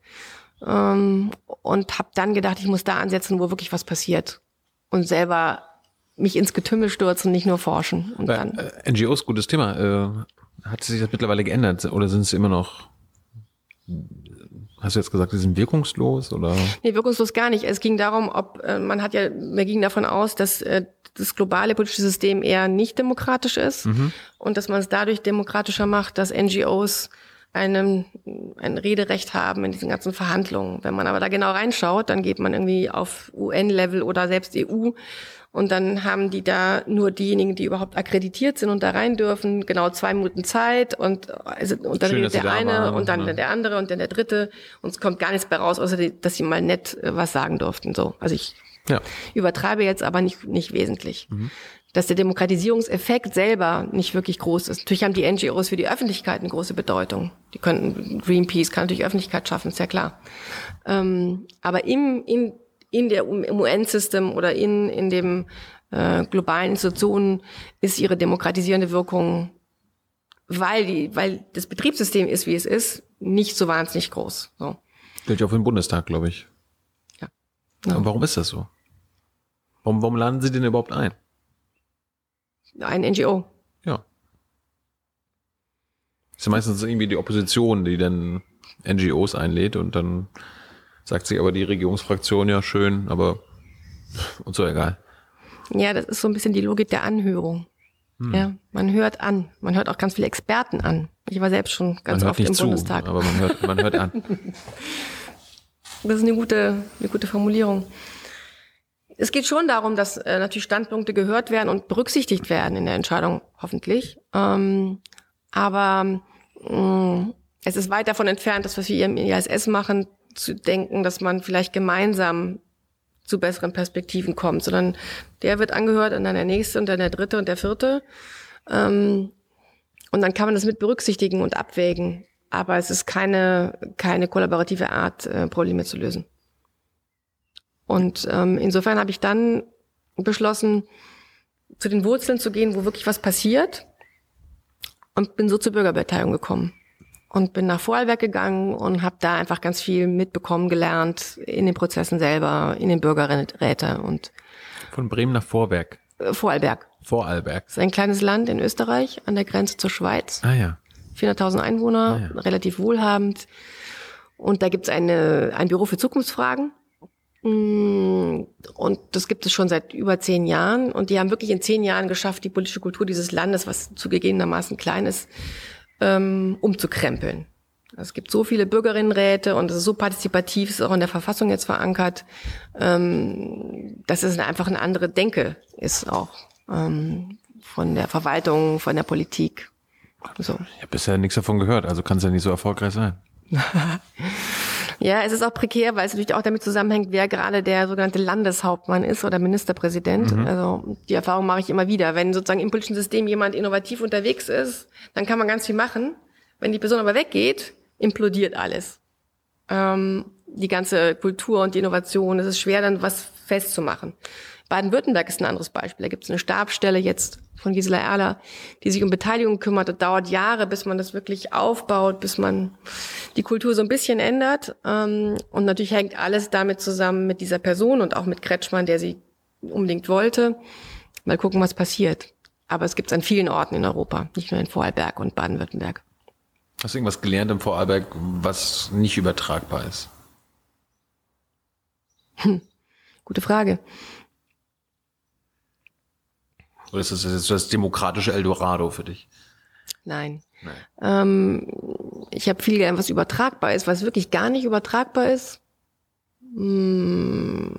Ähm, und habe dann gedacht, ich muss da ansetzen, wo wirklich was passiert. Und selber mich ins Getümmel stürzen, nicht nur forschen. Und dann, Äh, NGOs, gutes Thema. Hat sich das mittlerweile geändert oder sind sie immer noch, hast du jetzt gesagt, sie sind wirkungslos oder? Nee, wirkungslos gar nicht. Es ging darum, ob äh, man hat ja, wir gingen davon aus, dass äh, das globale politische System eher nicht demokratisch ist und dass man es dadurch demokratischer macht, dass NGOs einem, ein Rederecht haben in diesen ganzen Verhandlungen. Wenn man aber da genau reinschaut, dann geht man irgendwie auf UN-Level oder selbst EU und dann haben die da nur diejenigen, die überhaupt akkreditiert sind und da rein dürfen, genau zwei Minuten Zeit und, also, und dann Schön, redet der eine waren, und dann ja. der andere und dann der dritte und es kommt gar nichts bei raus, außer dass sie mal nett äh, was sagen durften. So, also ich Ja. übertreibe jetzt aber nicht nicht wesentlich. Dass der Demokratisierungseffekt selber nicht wirklich groß ist. Natürlich haben die NGOs für die Öffentlichkeit eine große Bedeutung. Die könnten Greenpeace kann natürlich Öffentlichkeit schaffen, ist ja klar. Ähm, aber im in in der UN-System oder in in dem äh, globalen Institutionen ist ihre demokratisierende Wirkung weil die, weil das Betriebssystem ist, wie es ist, nicht so wahnsinnig groß. So. Gilt ja auch für den Bundestag, glaube ich. Ja. Ja. Und warum ist das so? Warum, warum laden sie denn überhaupt ein? Ein NGO. Ja. Ist ja meistens irgendwie die Opposition, die dann NGOs einlädt und dann sagt sich aber die Regierungsfraktion ja schön, aber uns so egal. Ja, das ist so ein bisschen die Logik der Anhörung. Hm. Ja, man hört an. Man hört auch ganz viele Experten an. Ich war selbst schon ganz oft im zu, Bundestag. aber man hört, man hört an. Das ist eine gute, eine gute Formulierung. Es geht schon darum, dass äh, natürlich Standpunkte gehört werden und berücksichtigt werden in der Entscheidung, hoffentlich. Ähm, aber mh, es ist weit davon entfernt, das, was wir im ISS machen, zu denken, dass man vielleicht gemeinsam zu besseren Perspektiven kommt, sondern der wird angehört und dann der nächste und dann der dritte und der vierte. Ähm, und dann kann man das mit berücksichtigen und abwägen. Aber es ist keine, keine kollaborative Art, äh, Probleme zu lösen. Und ähm, insofern habe ich dann beschlossen, zu den Wurzeln zu gehen, wo wirklich was passiert. Und bin so zur Bürgerbeteiligung gekommen. Und bin nach Vorarlberg gegangen und habe da einfach ganz viel mitbekommen, gelernt in den Prozessen selber, in den Bürgerräte und Von Bremen nach Vorwerk. äh, Vorarlberg. Vorarlberg. Das ist ein kleines Land in Österreich an der Grenze zur Schweiz. Ah ja. 400.000 Einwohner, relativ wohlhabend. Und da gibt's eine, ein Büro für Zukunftsfragen. Mm, Und das gibt es schon seit über zehn Jahren. Und die haben wirklich in zehn Jahren geschafft, die politische Kultur dieses Landes, was zugegebenermaßen klein ist, ähm, umzukrempeln. Es gibt so viele Bürgerinnenräte und es ist so partizipativ, es ist auch in der Verfassung jetzt verankert, ähm, dass es einfach eine andere Denke ist auch ähm, von der Verwaltung, von der Politik. So. Ich habe bisher nichts davon gehört, also kann es ja nicht so erfolgreich sein. Ja, es ist auch prekär, weil es natürlich auch damit zusammenhängt, wer gerade der sogenannte Landeshauptmann ist oder Ministerpräsident. Also die Erfahrung mache ich immer wieder. Wenn sozusagen im politischen System jemand innovativ unterwegs ist, dann kann man ganz viel machen. Wenn die Person aber weggeht, implodiert alles. Ähm, die ganze Kultur und die Innovation, es ist schwer, dann was festzumachen. Baden-Württemberg ist ein anderes Beispiel. Da gibt es eine Stabsstelle jetzt von Gisela Erler, die sich um Beteiligung kümmert. Das dauert Jahre, bis man das wirklich aufbaut, bis man die Kultur so ein bisschen ändert. Ähm, Und natürlich hängt alles damit zusammen mit dieser Person und auch mit Kretschmann, der sie unbedingt wollte. Mal gucken, was passiert. Aber es gibt es an vielen Orten in Europa, nicht nur in Vorarlberg und Baden-Württemberg. Hast du irgendwas gelernt im Vorarlberg, was nicht übertragbar ist? Gute Frage. Oder ist das jetzt das demokratische Eldorado für dich? Nein. Nein. Ähm, ich habe viel gelernt, was übertragbar ist. Was wirklich gar nicht übertragbar ist? Hm,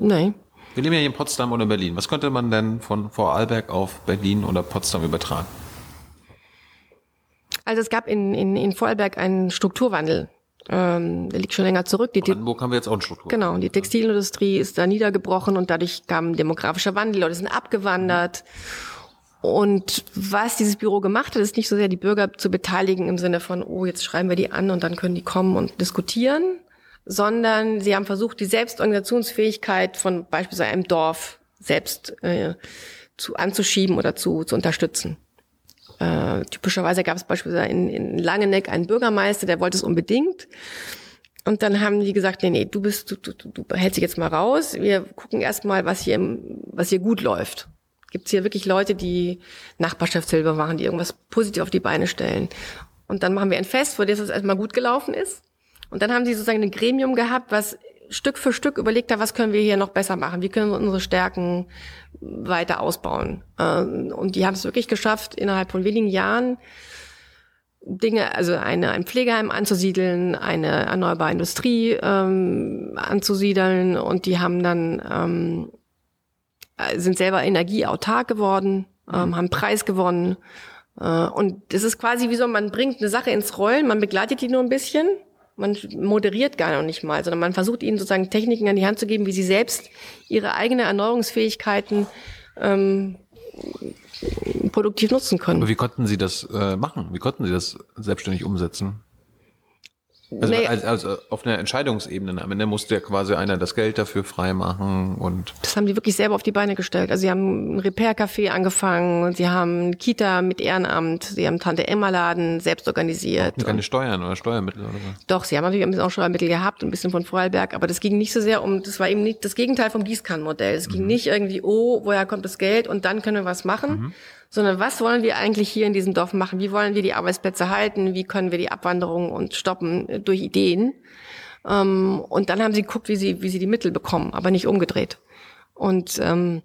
nein. Wir leben ja hier in Potsdam oder Berlin. Was könnte man denn von Vorarlberg auf Berlin oder Potsdam übertragen? Also es gab in, in, in Vorarlberg einen Strukturwandel. Ähm, der liegt schon länger zurück. Die, Brandenburg haben wir jetzt auch eine Struktur. Genau, die Textilindustrie ist da niedergebrochen und dadurch kam demografischer Wandel, die Leute sind abgewandert. Und was dieses Büro gemacht hat, ist nicht so sehr die Bürger zu beteiligen im Sinne von, oh, jetzt schreiben wir die an und dann können die kommen und diskutieren, sondern sie haben versucht, die Selbstorganisationsfähigkeit von beispielsweise einem Dorf selbst äh, zu anzuschieben oder zu, zu unterstützen. Äh, typischerweise gab es beispielsweise in, in Langeneck einen Bürgermeister, der wollte es unbedingt. Und dann haben die gesagt, nee, nee, du bist, du, du, du hältst dich jetzt mal raus. Wir gucken erst mal, was hier, im- was hier gut läuft. Gibt es hier wirklich Leute, die Nachbarschaftshilfe machen, die irgendwas positiv auf die Beine stellen. Und dann machen wir ein Fest, wo das erstmal gut gelaufen ist. Und dann haben sie sozusagen ein Gremium gehabt, was Stück für Stück überlegt hat, was können wir hier noch besser machen? Wie können wir unsere Stärken weiter ausbauen? Ähm, Und die haben es wirklich geschafft, innerhalb von wenigen Jahren Dinge, also eine, ein Pflegeheim anzusiedeln, eine erneuerbare Industrie ähm, anzusiedeln und die haben dann ähm, äh, sind selber energieautark geworden, ähm, haben einen Preis gewonnen. Äh, und das ist quasi wie so, man bringt eine Sache ins Rollen, man begleitet die nur ein bisschen, man moderiert gar noch nicht mal, sondern man versucht ihnen sozusagen Techniken an die Hand zu geben, wie sie selbst ihre eigene Erneuerungsfähigkeiten ähm, produktiv nutzen können. Aber wie konnten Sie das äh, machen? Wie konnten Sie das selbstständig umsetzen? Also, Nee. also, also auf einer Entscheidungsebene. Am Ende musste ja quasi einer das Geld dafür freimachen und Das haben die wirklich selber auf die Beine gestellt. Also sie haben ein Repair-Café angefangen und sie haben Kita mit Ehrenamt, sie haben Tante-Emma-Laden selbst organisiert. keine Und Steuern oder Steuermittel oder was. doch, sie haben natürlich ein bisschen auch Steuermittel gehabt, ein bisschen von Vorarlberg, aber das ging nicht so sehr um, das war eben nicht das Gegenteil vom Gießkannenmodell. Es ging nicht irgendwie, oh, woher kommt das Geld und dann können wir was machen, sondern was wollen wir eigentlich hier in diesem Dorf machen? Wie wollen wir die Arbeitsplätze halten? Wie können wir die Abwanderung und stoppen äh, durch Ideen? Ähm, und dann haben sie geguckt, wie sie, wie sie die Mittel bekommen, aber nicht umgedreht. Und ähm,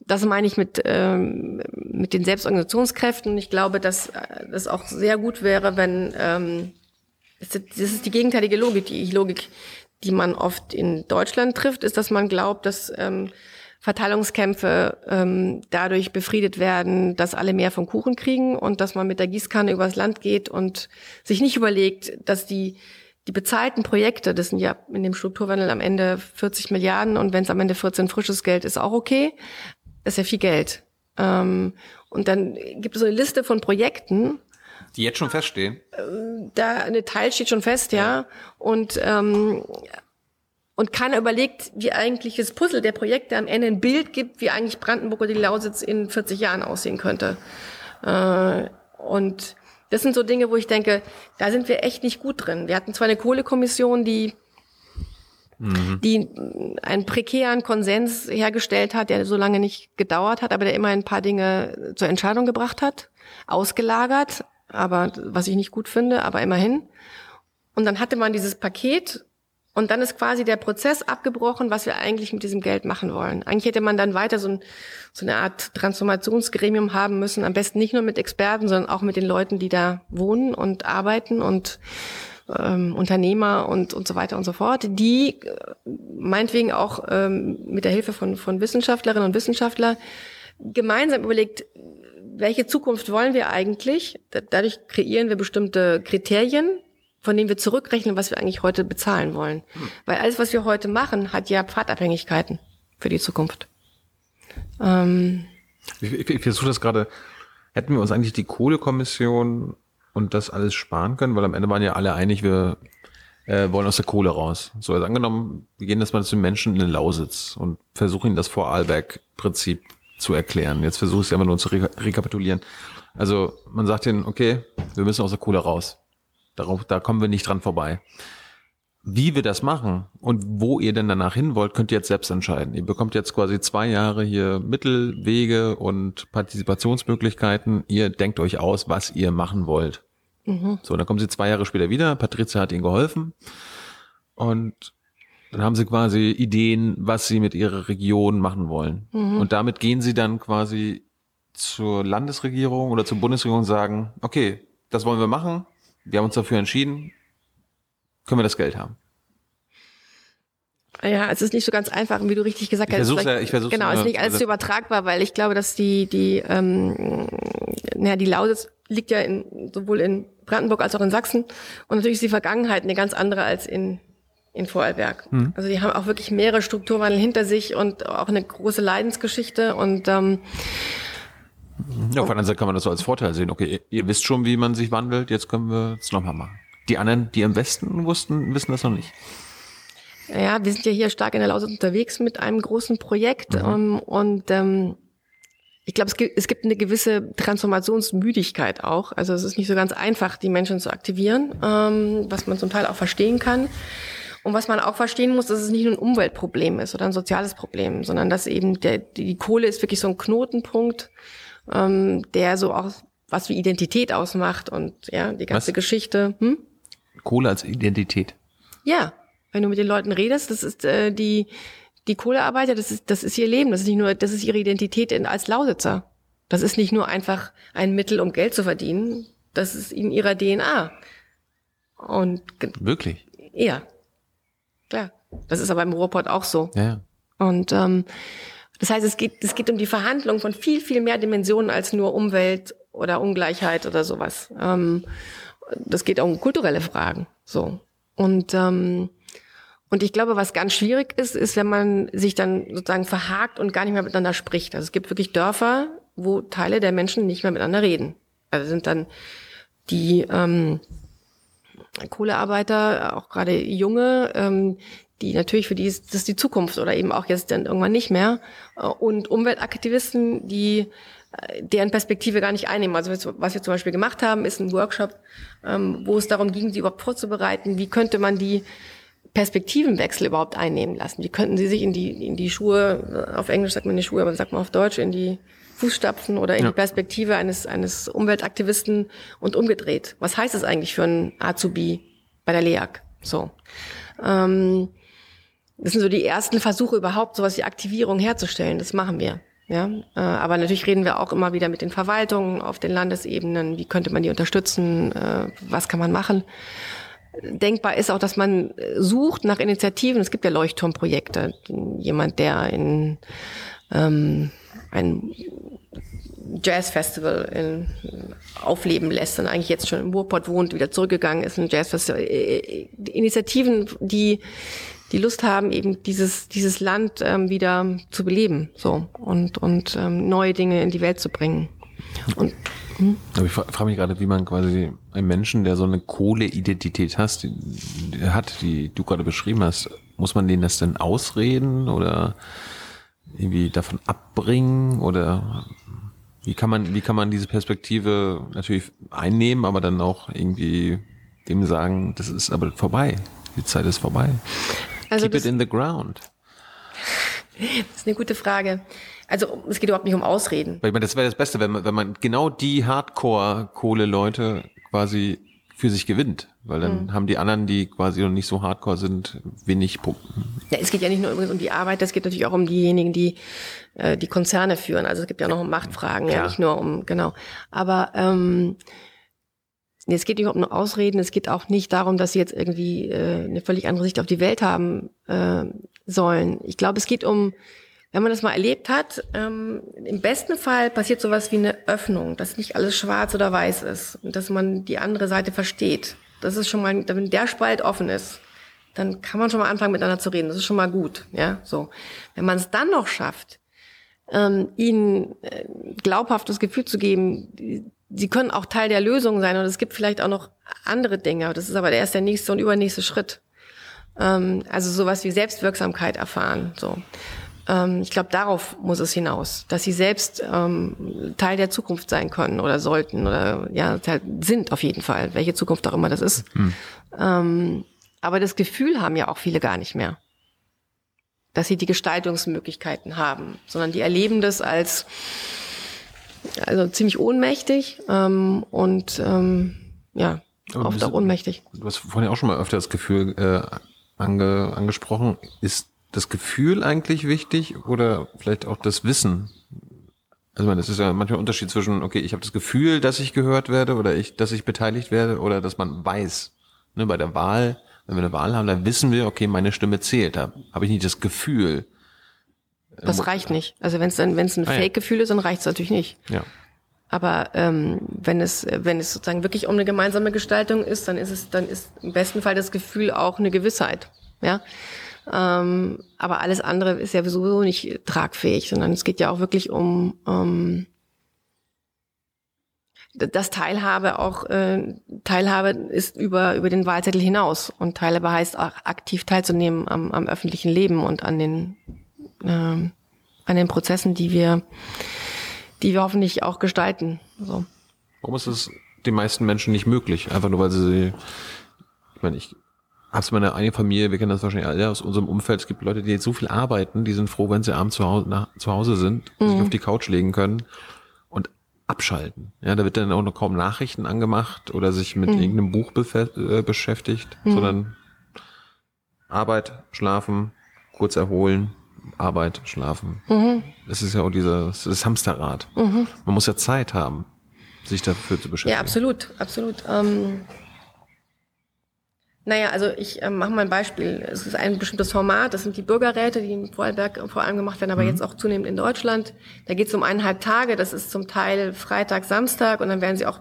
das meine ich mit, ähm, mit den Selbstorganisationskräften. Ich glaube, dass äh, das auch sehr gut wäre, wenn ähm, das ist- die gegenteilige Logik, die Logik, die man oft in Deutschland trifft, ist, dass man glaubt, dass ähm, Verteilungskämpfe ähm, dadurch befriedet werden, dass alle mehr vom Kuchen kriegen und dass man mit der Gießkanne übers Land geht und sich nicht überlegt, dass die die bezahlten Projekte, das sind ja in dem Strukturwandel am Ende 40 Milliarden und wenn es am Ende 14 frisches Geld ist, auch okay. Das ist ja viel Geld. Ähm, und dann gibt es so eine Liste von Projekten, Die jetzt schon feststehen. da eine Teil steht schon fest, ja. Und ähm, Und keiner überlegt, wie eigentlich das Puzzle der Projekte am Ende ein Bild gibt, wie eigentlich Brandenburg oder die Lausitz in 40 Jahren aussehen könnte. Äh, und das sind so Dinge, wo ich denke, da sind wir echt nicht gut drin. Wir hatten zwar eine Kohlekommission, die die einen prekären Konsens hergestellt hat, der so lange nicht gedauert hat, aber der immer ein paar Dinge zur Entscheidung gebracht hat, ausgelagert, aber was ich nicht gut finde, aber immerhin. Und dann hatte man dieses Paket und dann ist quasi der Prozess abgebrochen, was wir eigentlich mit diesem Geld machen wollen. Eigentlich hätte man dann weiter so, ein, so eine Art Transformationsgremium haben müssen, am besten nicht nur mit Experten, sondern auch mit den Leuten, die da wohnen und arbeiten und ähm, Unternehmer und, und so weiter und so fort, die äh, meinetwegen auch ähm, mit der Hilfe von, von Wissenschaftlerinnen und Wissenschaftlern gemeinsam überlegt, welche Zukunft wollen wir eigentlich? Da- Dadurch kreieren wir bestimmte Kriterien, von denen wir zurückrechnen, was wir eigentlich heute bezahlen wollen. Weil alles, was wir heute machen, hat ja Pfadabhängigkeiten für die Zukunft. Ähm, Ich, ich, ich versuche das gerade, hätten wir uns eigentlich die Kohlekommission und das alles sparen können, weil am Ende waren ja alle einig, wir äh, wollen aus der Kohle raus. So, also angenommen, wir gehen das mal zu den Menschen in den Lausitz und versuchen ihnen das Vorarlberg-Prinzip zu erklären. Jetzt versuche ich es einfach nur zu re rekapitulieren. Also man sagt ihnen, okay, wir müssen aus der Kohle raus. Darauf, da kommen wir nicht dran vorbei. Wie wir das machen und wo ihr denn danach hin wollt, könnt ihr jetzt selbst entscheiden. Ihr bekommt jetzt quasi zwei Jahre hier Mittel, Wege und Partizipationsmöglichkeiten. Ihr denkt euch aus, was ihr machen wollt. So, dann kommen sie zwei Jahre später wieder. Patricia hat ihnen geholfen. Und dann haben sie quasi Ideen, was sie mit ihrer Region machen wollen. Und damit gehen sie dann quasi zur Landesregierung oder zur Bundesregierung und sagen, okay, das wollen wir machen. Wir haben uns dafür entschieden. Können wir das Geld haben? Ja, es ist nicht so ganz einfach, wie du richtig gesagt Ich hast. versuch's Vielleicht- ja- ich versuch's Genau, es ist nicht alles also- so übertragbar, weil ich glaube, dass die, die, ähm, naja, die Lausitz liegt ja in, sowohl in Brandenburg als auch in Sachsen. Und natürlich ist die Vergangenheit eine ganz andere als in, in Vorarlberg. Hm. Also die haben auch wirklich mehrere Strukturwandel hinter sich und auch eine große Leidensgeschichte und, ähm, Ja, auf der anderen Seite kann man das so als Vorteil sehen. Okay, ihr, wisst schon, wie man sich wandelt, jetzt können wir es nochmal machen. Die anderen, die im Westen wussten, wissen das noch nicht. Ja, wir sind ja hier stark in der Lausitz unterwegs mit einem großen Projekt ähm, und ähm, ich glaube, es gibt, es gibt eine gewisse Transformationsmüdigkeit auch. Also es ist nicht so ganz einfach, die Menschen zu aktivieren, ähm, was man zum Teil auch verstehen kann. Und was man auch verstehen muss, dass es nicht nur ein Umweltproblem ist oder ein soziales Problem, sondern dass eben der, die Kohle ist wirklich so ein Knotenpunkt, ähm, der so auch was wie Identität ausmacht und ja, die ganze Was? Geschichte. Hm? Kohle als Identität. Ja, wenn du mit den Leuten redest, das ist äh, die die Kohlearbeiter, das ist das ist ihr Leben, das ist nicht nur, das ist ihre Identität in, als Lausitzer. Das ist nicht nur einfach ein Mittel, um Geld zu verdienen, das ist in ihrer DNA. Und Wirklich? ja, klar, das ist aber im Ruhrpott auch so. Ja. Und ähm, das heißt, es geht, es geht um die Verhandlung von viel, viel mehr Dimensionen als nur Umwelt oder Ungleichheit oder sowas. Ähm, das geht auch um kulturelle Fragen. So. Und, ähm, und ich glaube, was ganz schwierig ist, ist, wenn man sich dann sozusagen verhakt und gar nicht mehr miteinander spricht. Also es gibt wirklich Dörfer, wo Teile der Menschen nicht mehr miteinander reden. Also sind dann die ähm, Kohlearbeiter, auch gerade junge, ähm, die natürlich für die ist das ist die Zukunft oder eben auch jetzt dann irgendwann nicht mehr. Äh, Und Umweltaktivisten, die äh, deren Perspektive gar nicht einnehmen. Also was wir zum Beispiel gemacht haben, ist ein Workshop, ähm, wo es darum ging, die überhaupt vorzubereiten, wie könnte man die Perspektivenwechsel überhaupt einnehmen lassen. Wie könnten sie sich in die, in die Schuhe, äh, auf Englisch sagt man die Schuhe, aber sagt man auf Deutsch, in die Fußstapfen oder in Ja. die Perspektive eines, eines Umweltaktivisten und umgedreht. Was heißt es eigentlich für einen Azubi bei der LEAG? So. Ähm, das sind so die ersten Versuche überhaupt, sowas wie Aktivierung herzustellen. Das machen wir. Ja, äh, aber natürlich reden wir auch immer wieder mit den Verwaltungen auf den Landesebenen. Wie könnte man die unterstützen? Äh, was kann man machen? Denkbar ist auch, dass man sucht nach Initiativen. Es gibt ja Leuchtturmprojekte. Jemand, der in ähm, ein Jazzfestival in, aufleben lässt und eigentlich jetzt schon im Ruhrpott wohnt, wieder zurückgegangen ist, ein Jazzfestival. Äh, äh, Initiativen, die die Lust haben, eben dieses dieses Land ähm, wieder zu beleben, so und und ähm, neue Dinge in die Welt zu bringen. Und Aber ich frage mich gerade, wie man quasi einen Menschen, der so eine Kohleidentität hat, die du gerade beschrieben hast, muss man denen das denn ausreden oder irgendwie davon abbringen oder wie kann man, wie kann man diese Perspektive natürlich einnehmen, aber dann auch irgendwie dem sagen, das ist aber vorbei. Die Zeit ist vorbei. Also Keep it in the ground. Das ist eine gute Frage. Also es geht überhaupt nicht um Ausreden. Weil ich meine, das wäre das Beste, wenn man, wenn man genau die Hardcore-Kohle-Leute quasi für sich gewinnt. Weil dann Mhm. haben die anderen, die quasi noch nicht so hardcore sind, wenig Pro Ja, es geht ja nicht nur übrigens um die Arbeit, es geht natürlich auch um diejenigen, die äh, die Konzerne führen. Also es gibt ja noch um Machtfragen, ja Klar. nicht nur um, genau. Aber ähm, es geht nicht um Ausreden, es geht auch nicht darum, dass sie jetzt irgendwie äh, eine völlig andere Sicht auf die Welt haben äh, sollen. Ich glaube, es geht um, wenn man das mal erlebt hat, ähm, im besten Fall passiert sowas wie eine Öffnung, dass nicht alles schwarz oder weiß ist und dass man die andere Seite versteht. Das ist schon mal, wenn der Spalt offen ist, dann kann man schon mal anfangen miteinander zu reden. Das ist schon mal gut, ja. So, wenn man es dann noch schafft, ähm, ihnen äh, glaubhaftes Gefühl zu geben, sie können auch Teil der Lösung sein und es gibt vielleicht auch noch andere Dinge. Das ist aber erst der nächste und übernächste Schritt. Ähm, also sowas wie Selbstwirksamkeit erfahren. So, ähm, ich glaube, darauf muss es hinaus, dass sie selbst ähm, Teil der Zukunft sein können oder sollten oder ja Teil sind auf jeden Fall, welche Zukunft auch immer das ist. Ähm, aber das Gefühl haben ja auch viele gar nicht mehr, dass sie die Gestaltungsmöglichkeiten haben, sondern die erleben das als also ziemlich ohnmächtig ähm, und ähm, ja oft auch ohnmächtig. Du hast vorhin auch schon mal öfter das Gefühl äh, ange, angesprochen. Ist das Gefühl eigentlich wichtig oder vielleicht auch das Wissen? Also meine, es ist ja manchmal ein Unterschied zwischen, okay, ich habe das Gefühl, dass ich gehört werde oder ich, dass ich beteiligt werde oder dass man weiß. Ne, bei der Wahl, wenn wir eine Wahl haben, dann wissen wir, okay, meine Stimme zählt. Da habe ich nicht das Gefühl. Das reicht nicht. Also wenn es dann, wenn es ein Ah. Fake-Gefühl ist, dann reicht es natürlich nicht. Ja. Aber ähm, wenn es, wenn es sozusagen wirklich um eine gemeinsame Gestaltung ist, dann ist es, dann ist im besten Fall das Gefühl auch eine Gewissheit. Ja. Ähm, aber alles andere ist ja sowieso nicht tragfähig, sondern es geht ja auch wirklich um ähm, das Teilhabe auch äh, Teilhabe ist über über den Wahlzettel hinaus und Teilhabe heißt auch aktiv teilzunehmen am, am öffentlichen Leben und an den ähm, an den Prozessen, die wir die wir hoffentlich auch gestalten. So. Warum ist es den meisten Menschen nicht möglich? Einfach nur, weil sie, ich meine, ich habe es meine eigene Familie, wir kennen das wahrscheinlich alle aus unserem Umfeld. Es gibt Leute, die jetzt so viel arbeiten, die sind froh, wenn sie abends zu Hause, nach, zu Hause sind, sich auf die Couch legen können und abschalten. Ja, da wird dann auch noch kaum Nachrichten angemacht oder sich mit irgendeinem Buch äh, beschäftigt, sondern Arbeit, schlafen, kurz erholen, Arbeit, schlafen. Das ist ja auch dieses das Hamsterrad. Man muss ja Zeit haben, sich dafür zu beschäftigen. Ja, absolut, absolut. Ähm, naja, also ich ähm, mache mal ein Beispiel. Es ist ein bestimmtes Format, das sind die Bürgerräte, die in Vorarlberg vor allem gemacht werden, aber jetzt auch zunehmend in Deutschland. Da geht es um eineinhalb Tage, das ist zum Teil Freitag, Samstag und dann werden sie auch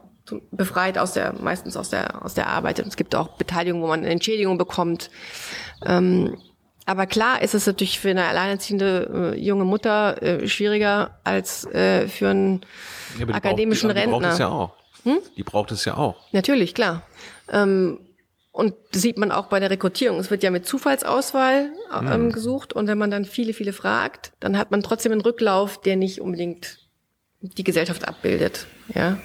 befreit aus der, meistens aus der, aus der Arbeit. Und es gibt auch Beteiligung, wo man eine Entschädigung bekommt. Ähm, aber klar ist es natürlich für eine alleinerziehende äh, junge Mutter äh, schwieriger als äh, für einen Ja, die akademischen braucht, die, die Rentner. braucht es ja auch. Die braucht es ja auch. Natürlich, klar. Ähm, und das sieht man auch bei der Rekrutierung. Es wird ja mit Zufallsauswahl ähm, gesucht und wenn man dann viele, viele fragt, dann hat man trotzdem einen Rücklauf, der nicht unbedingt die Gesellschaft abbildet. Ja,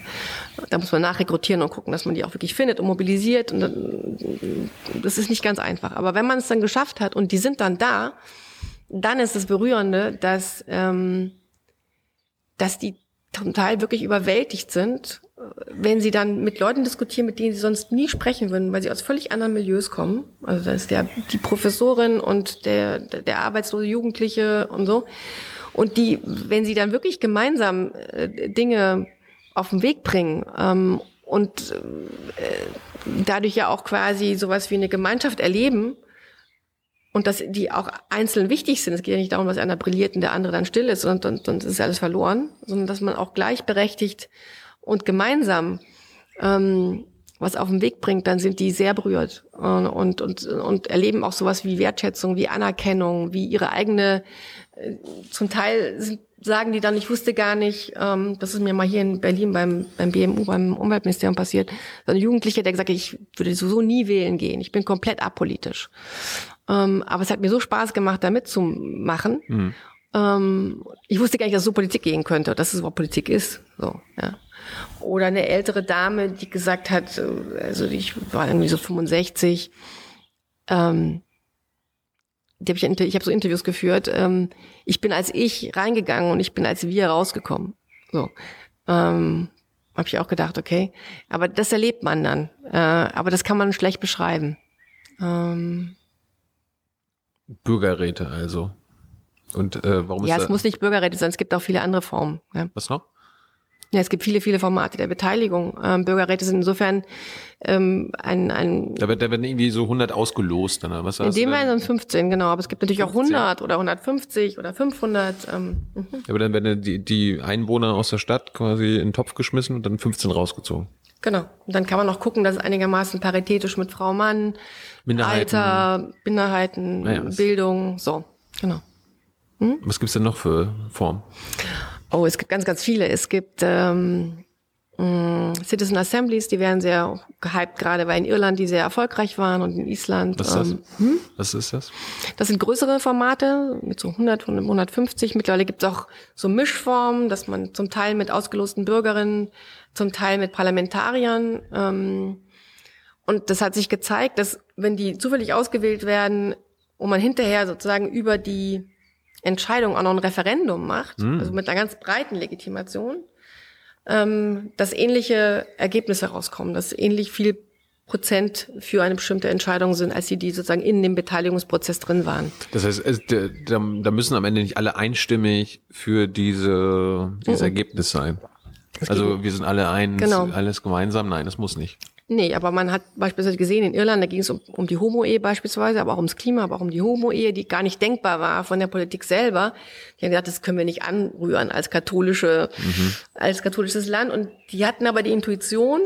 da muss man nachrekrutieren und gucken, dass man die auch wirklich findet und mobilisiert. Und dann, das ist nicht ganz einfach. Aber wenn man es dann geschafft hat und die sind dann da, dann ist das Berührende, dass ähm, dass die zum Teil wirklich überwältigt sind, wenn sie dann mit Leuten diskutieren, mit denen sie sonst nie sprechen würden, weil sie aus völlig anderen Milieus kommen. Also da ist der, die Professorin und der, der arbeitslose Jugendliche und so. Und die, wenn sie dann wirklich gemeinsam äh, Dinge auf den Weg bringen ähm, und äh, dadurch ja auch quasi sowas wie eine Gemeinschaft erleben, und dass die auch einzeln wichtig sind. Es geht ja nicht darum, dass einer brilliert und der andere dann still ist und dann, dann ist alles verloren, sondern dass man auch gleichberechtigt und gemeinsam ähm, was auf den Weg bringt, dann sind die sehr berührt und, und, und, und erleben auch sowas wie Wertschätzung, wie Anerkennung, wie ihre eigene, äh, zum Teil sind, sagen die dann, ich wusste gar nicht, ähm, das ist mir mal hier in Berlin beim, beim BMU, beim Umweltministerium passiert, so ein Jugendlicher, der gesagt hat, ich würde sowieso nie wählen gehen, ich bin komplett apolitisch. Ähm, aber es hat mir so Spaß gemacht, da mitzumachen. Mhm. Ähm, ich wusste gar nicht, dass es so Politik gehen könnte, dass es überhaupt Politik ist. So, ja. Oder eine ältere Dame, die gesagt hat, also ich war irgendwie so 65, ähm, die hab ich, ich habe so Interviews geführt. Ähm, ich bin als ich reingegangen und ich bin als wir rausgekommen. So, ähm, habe ich auch gedacht, okay. Aber das erlebt man dann. Äh, aber das kann man schlecht beschreiben. Ähm, Bürgerräte also. Und äh, warum ja, ist es da, muss nicht Bürgerräte sein. Es gibt auch viele andere Formen. Ja. was noch? Ja, es gibt viele, viele Formate der Beteiligung. Ähm, Bürgerräte sind insofern ähm, ein, ein Da wird, da werden irgendwie so 100 ausgelost, dann, oder was in dem? Fall sind es 15, genau. Aber es gibt natürlich auch 15. 100 oder 150 oder 500. Ähm, mhm. Aber dann werden die, die Einwohner aus der Stadt quasi in den Topf geschmissen und dann 15 rausgezogen. Genau. Und dann kann man noch gucken, dass es einigermaßen paritätisch mit Frau, Mann, Minderheiten. Alter, Minderheiten, Naja, das- Bildung, so. Genau. Was gibt's denn noch für Formen? Oh, es gibt ganz, ganz viele. Es gibt ähm, mh, Citizen Assemblies, die werden sehr gehypt, gerade weil in Irland die sehr erfolgreich waren und in Island. Was ist das? ähm, Was ist das? Das sind größere Formate mit so 100, 150. Mittlerweile gibt es auch so Mischformen, dass man zum Teil mit ausgelosten Bürgerinnen, zum Teil mit Parlamentariern. Ähm, und das hat sich gezeigt, dass wenn die zufällig ausgewählt werden und man hinterher sozusagen über die Entscheidung auch noch ein Referendum macht, also mit einer ganz breiten Legitimation, ähm, dass ähnliche Ergebnisse rauskommen, dass ähnlich viel Prozent für eine bestimmte Entscheidung sind, als die, die sozusagen in dem Beteiligungsprozess drin waren. Das heißt, es, da, da müssen am Ende nicht alle einstimmig für diese, dieses Ergebnis sein. Also wir sind alle eins, Genau. alles gemeinsam. Nein, das muss nicht. Nee, aber man hat beispielsweise gesehen, in Irland, da ging es um, um die Homo-Ehe beispielsweise, aber auch ums Klima, aber auch um die Homo-Ehe, die gar nicht denkbar war von der Politik selber. Die haben gesagt, das können wir nicht anrühren als katholische, als katholisches Land. Und die hatten aber die Intuition,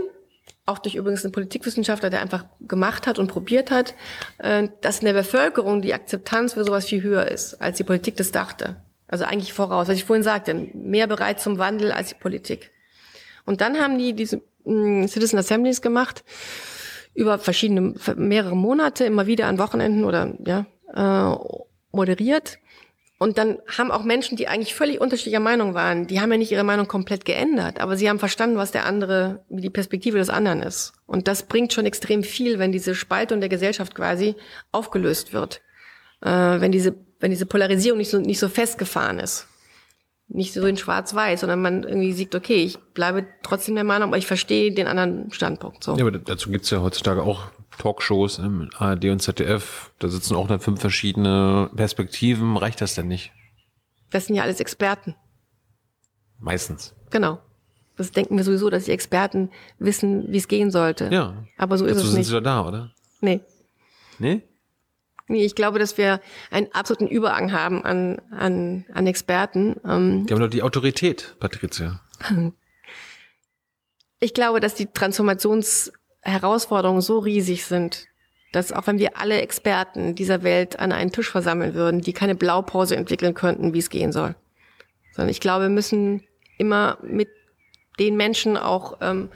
auch durch übrigens einen Politikwissenschaftler, der einfach gemacht hat und probiert hat, äh, dass in der Bevölkerung die Akzeptanz für sowas viel höher ist, als die Politik das dachte. Also eigentlich voraus, was ich vorhin sagte, mehr bereit zum Wandel als die Politik. Und dann haben die diese Citizen Assemblies gemacht. Über verschiedene mehrere Monate immer wieder an Wochenenden oder ja äh, moderiert. Und dann haben auch Menschen, die eigentlich völlig unterschiedlicher Meinung waren, die haben ja nicht ihre Meinung komplett geändert, aber sie haben verstanden, was der andere, wie die Perspektive des anderen ist. Und das bringt schon extrem viel, wenn diese Spaltung der Gesellschaft quasi aufgelöst wird, äh, wenn diese wenn diese Polarisierung nicht so nicht so festgefahren ist nicht so in Schwarz-Weiß, sondern man irgendwie sieht, okay, ich bleibe trotzdem der Meinung, aber ich verstehe den anderen Standpunkt. So. Ja, aber dazu gibt's ja heutzutage auch Talkshows im ARD und ZDF. Da sitzen auch dann fünf verschiedene Perspektiven. Reicht das denn nicht? Das sind ja alles Experten. Meistens. Genau. Das denken wir sowieso, dass die Experten wissen, wie es gehen sollte. Ja. Aber so ist Dazu es sind nicht. sie doch da, oder? Nee. Nee? Nee, ich glaube, dass wir einen absoluten Überhang haben an, an, an Experten. Ähm, Die haben doch die Autorität, Patricia. ich glaube, dass die Transformationsherausforderungen so riesig sind, dass auch wenn wir alle Experten dieser Welt an einen Tisch versammeln würden, die keine Blaupause entwickeln könnten, wie es gehen soll. Sondern ich glaube, wir müssen immer mit den Menschen auch ähm,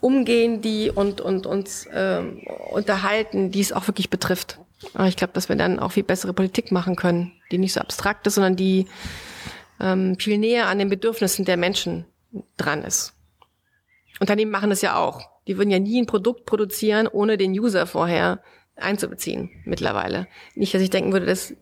umgehen, die und, und uns ähm, unterhalten, die es auch wirklich betrifft. Aber ich glaube, dass wir dann auch viel bessere Politik machen können, die nicht so abstrakt ist, sondern die ähm, viel näher an den Bedürfnissen der Menschen dran ist. Unternehmen machen das ja auch. Die würden ja nie ein Produkt produzieren, ohne den User vorher einzubeziehen mittlerweile. Nicht, dass ich denken würde, dass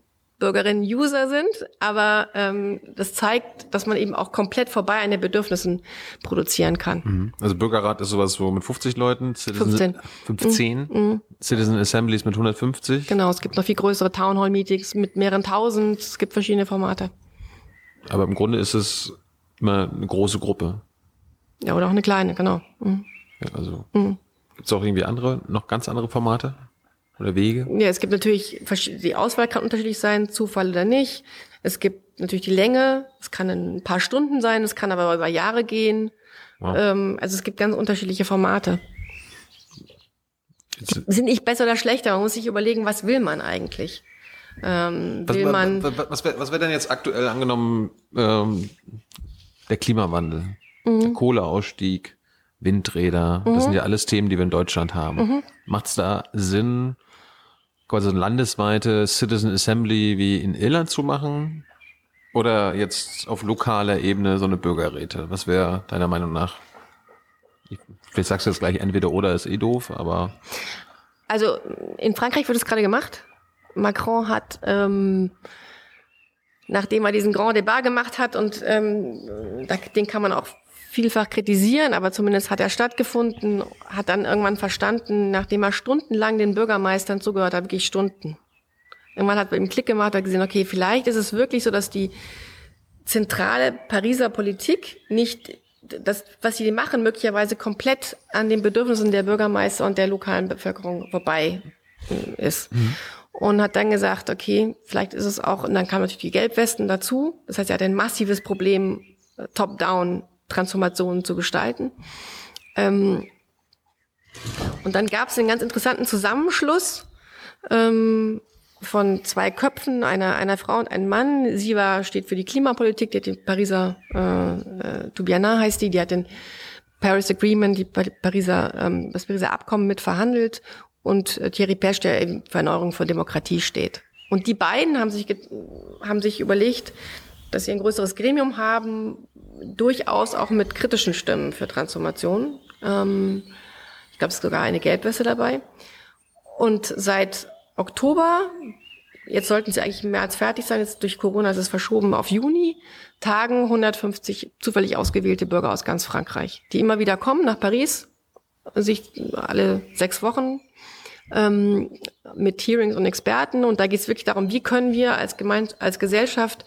Bürgerinnen User sind, aber ähm, das zeigt, dass man eben auch komplett vorbei an den Bedürfnissen produzieren kann. Also Bürgerrat ist sowas so mit 50 Leuten. Citizen, 15. 15. Citizen Assemblies mit 150. Genau, es gibt noch viel größere Townhall-Meetings mit mehreren tausend. Es gibt verschiedene Formate. Aber im Grunde ist es immer eine große Gruppe. Ja, oder auch eine kleine, genau. Mhm. Ja, also gibt's auch irgendwie andere, noch ganz andere Formate oder Wege? Ja, es gibt natürlich, die Auswahl kann unterschiedlich sein, Zufall oder nicht. Es gibt natürlich die Länge, es kann ein paar Stunden sein, es kann aber über Jahre gehen. Wow. Ähm, also es gibt ganz unterschiedliche Formate. Jetzt- Sind nicht besser oder schlechter, man muss sich überlegen, was will man eigentlich? Ähm, Was, will man, was, was wäre wär denn jetzt aktuell angenommen ähm, der Klimawandel, Mhm. der Kohleausstieg, Windräder, das sind ja alles Themen, die wir in Deutschland haben. Mhm. Macht es da Sinn, quasi eine landesweite Citizen Assembly wie in Irland zu machen? Oder jetzt auf lokaler Ebene so eine Bürgerräte? Was wäre deiner Meinung nach? Ich, vielleicht sagst du jetzt gleich entweder oder ist eh doof, aber Also in Frankreich wird es gerade gemacht. Macron hat, ähm, nachdem er diesen Grand Débat gemacht hat, und ähm, da, den kann man auch vielfach kritisieren, aber zumindest hat er stattgefunden, hat dann irgendwann verstanden, nachdem er stundenlang den Bürgermeistern zugehört hat, wirklich Stunden. Irgendwann hat er ihm Klick gemacht, hat gesehen, okay, vielleicht ist es wirklich so, dass die zentrale Pariser Politik nicht das, was sie machen, möglicherweise komplett an den Bedürfnissen der Bürgermeister und der lokalen Bevölkerung vorbei äh, ist. Und hat dann gesagt, okay, vielleicht ist es auch, und dann kamen natürlich die Gelbwesten dazu. Das heißt, er hat ein massives Problem, äh, Top-Down Transformationen zu gestalten. Ähm, und dann gab es einen ganz interessanten Zusammenschluss ähm, von zwei Köpfen, einer, einer Frau und einem Mann. Sie war, steht für die Klimapolitik, die hat den Pariser, äh, äh, Tubiana heißt die, die hat den Paris Agreement, die Pa- Pariser, ähm, das Pariser Abkommen mit verhandelt und äh, Thierry Pesch, der eben für Erneuerung von Demokratie steht. Und die beiden haben sich, haben sich überlegt, dass sie ein größeres Gremium haben, durchaus auch mit kritischen Stimmen für Transformation. Ähm, ich glaube, es ist sogar eine Gelbwäsche dabei. Und seit Oktober, jetzt sollten sie eigentlich im März fertig sein, jetzt durch Corona ist es verschoben auf Juni, tagen 150 zufällig ausgewählte Bürger aus ganz Frankreich, die immer wieder kommen nach Paris, sich alle sechs Wochen ähm, mit Hearings und Experten. Und da geht es wirklich darum, wie können wir als, Gemein als Gesellschaft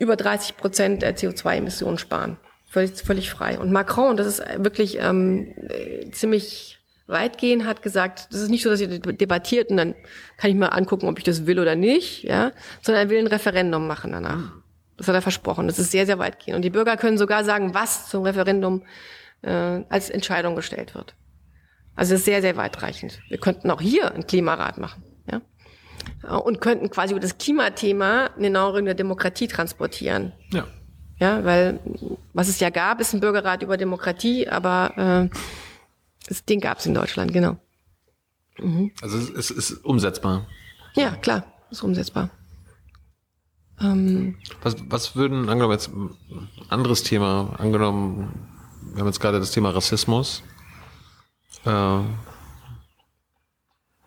über 30 Prozent der CO2-Emissionen sparen. Völlig, völlig frei. Und Macron, das ist wirklich ähm, äh, ziemlich weitgehend, hat gesagt, das ist nicht so, dass ihr debattiert und dann kann ich mal angucken, ob ich das will oder nicht, ja, sondern er will ein Referendum machen danach. Das hat er versprochen. Das ist sehr, sehr weitgehend. Und die Bürger können sogar sagen, was zum Referendum äh, als Entscheidung gestellt wird. Also es ist sehr, sehr weitreichend. Wir könnten auch hier einen Klimarat machen. Ja? Und könnten quasi über das Klimathema eine Erneuerung der Demokratie transportieren. ja. Ja, weil was es ja gab, ist ein Bürgerrat über Demokratie, aber äh, das Ding gab es in Deutschland, genau. Also es ist, es ist umsetzbar. Ja, klar, ist umsetzbar. Ähm, Was, was würden, angenommen jetzt ein anderes Thema, angenommen, wir haben jetzt gerade das Thema Rassismus. Äh,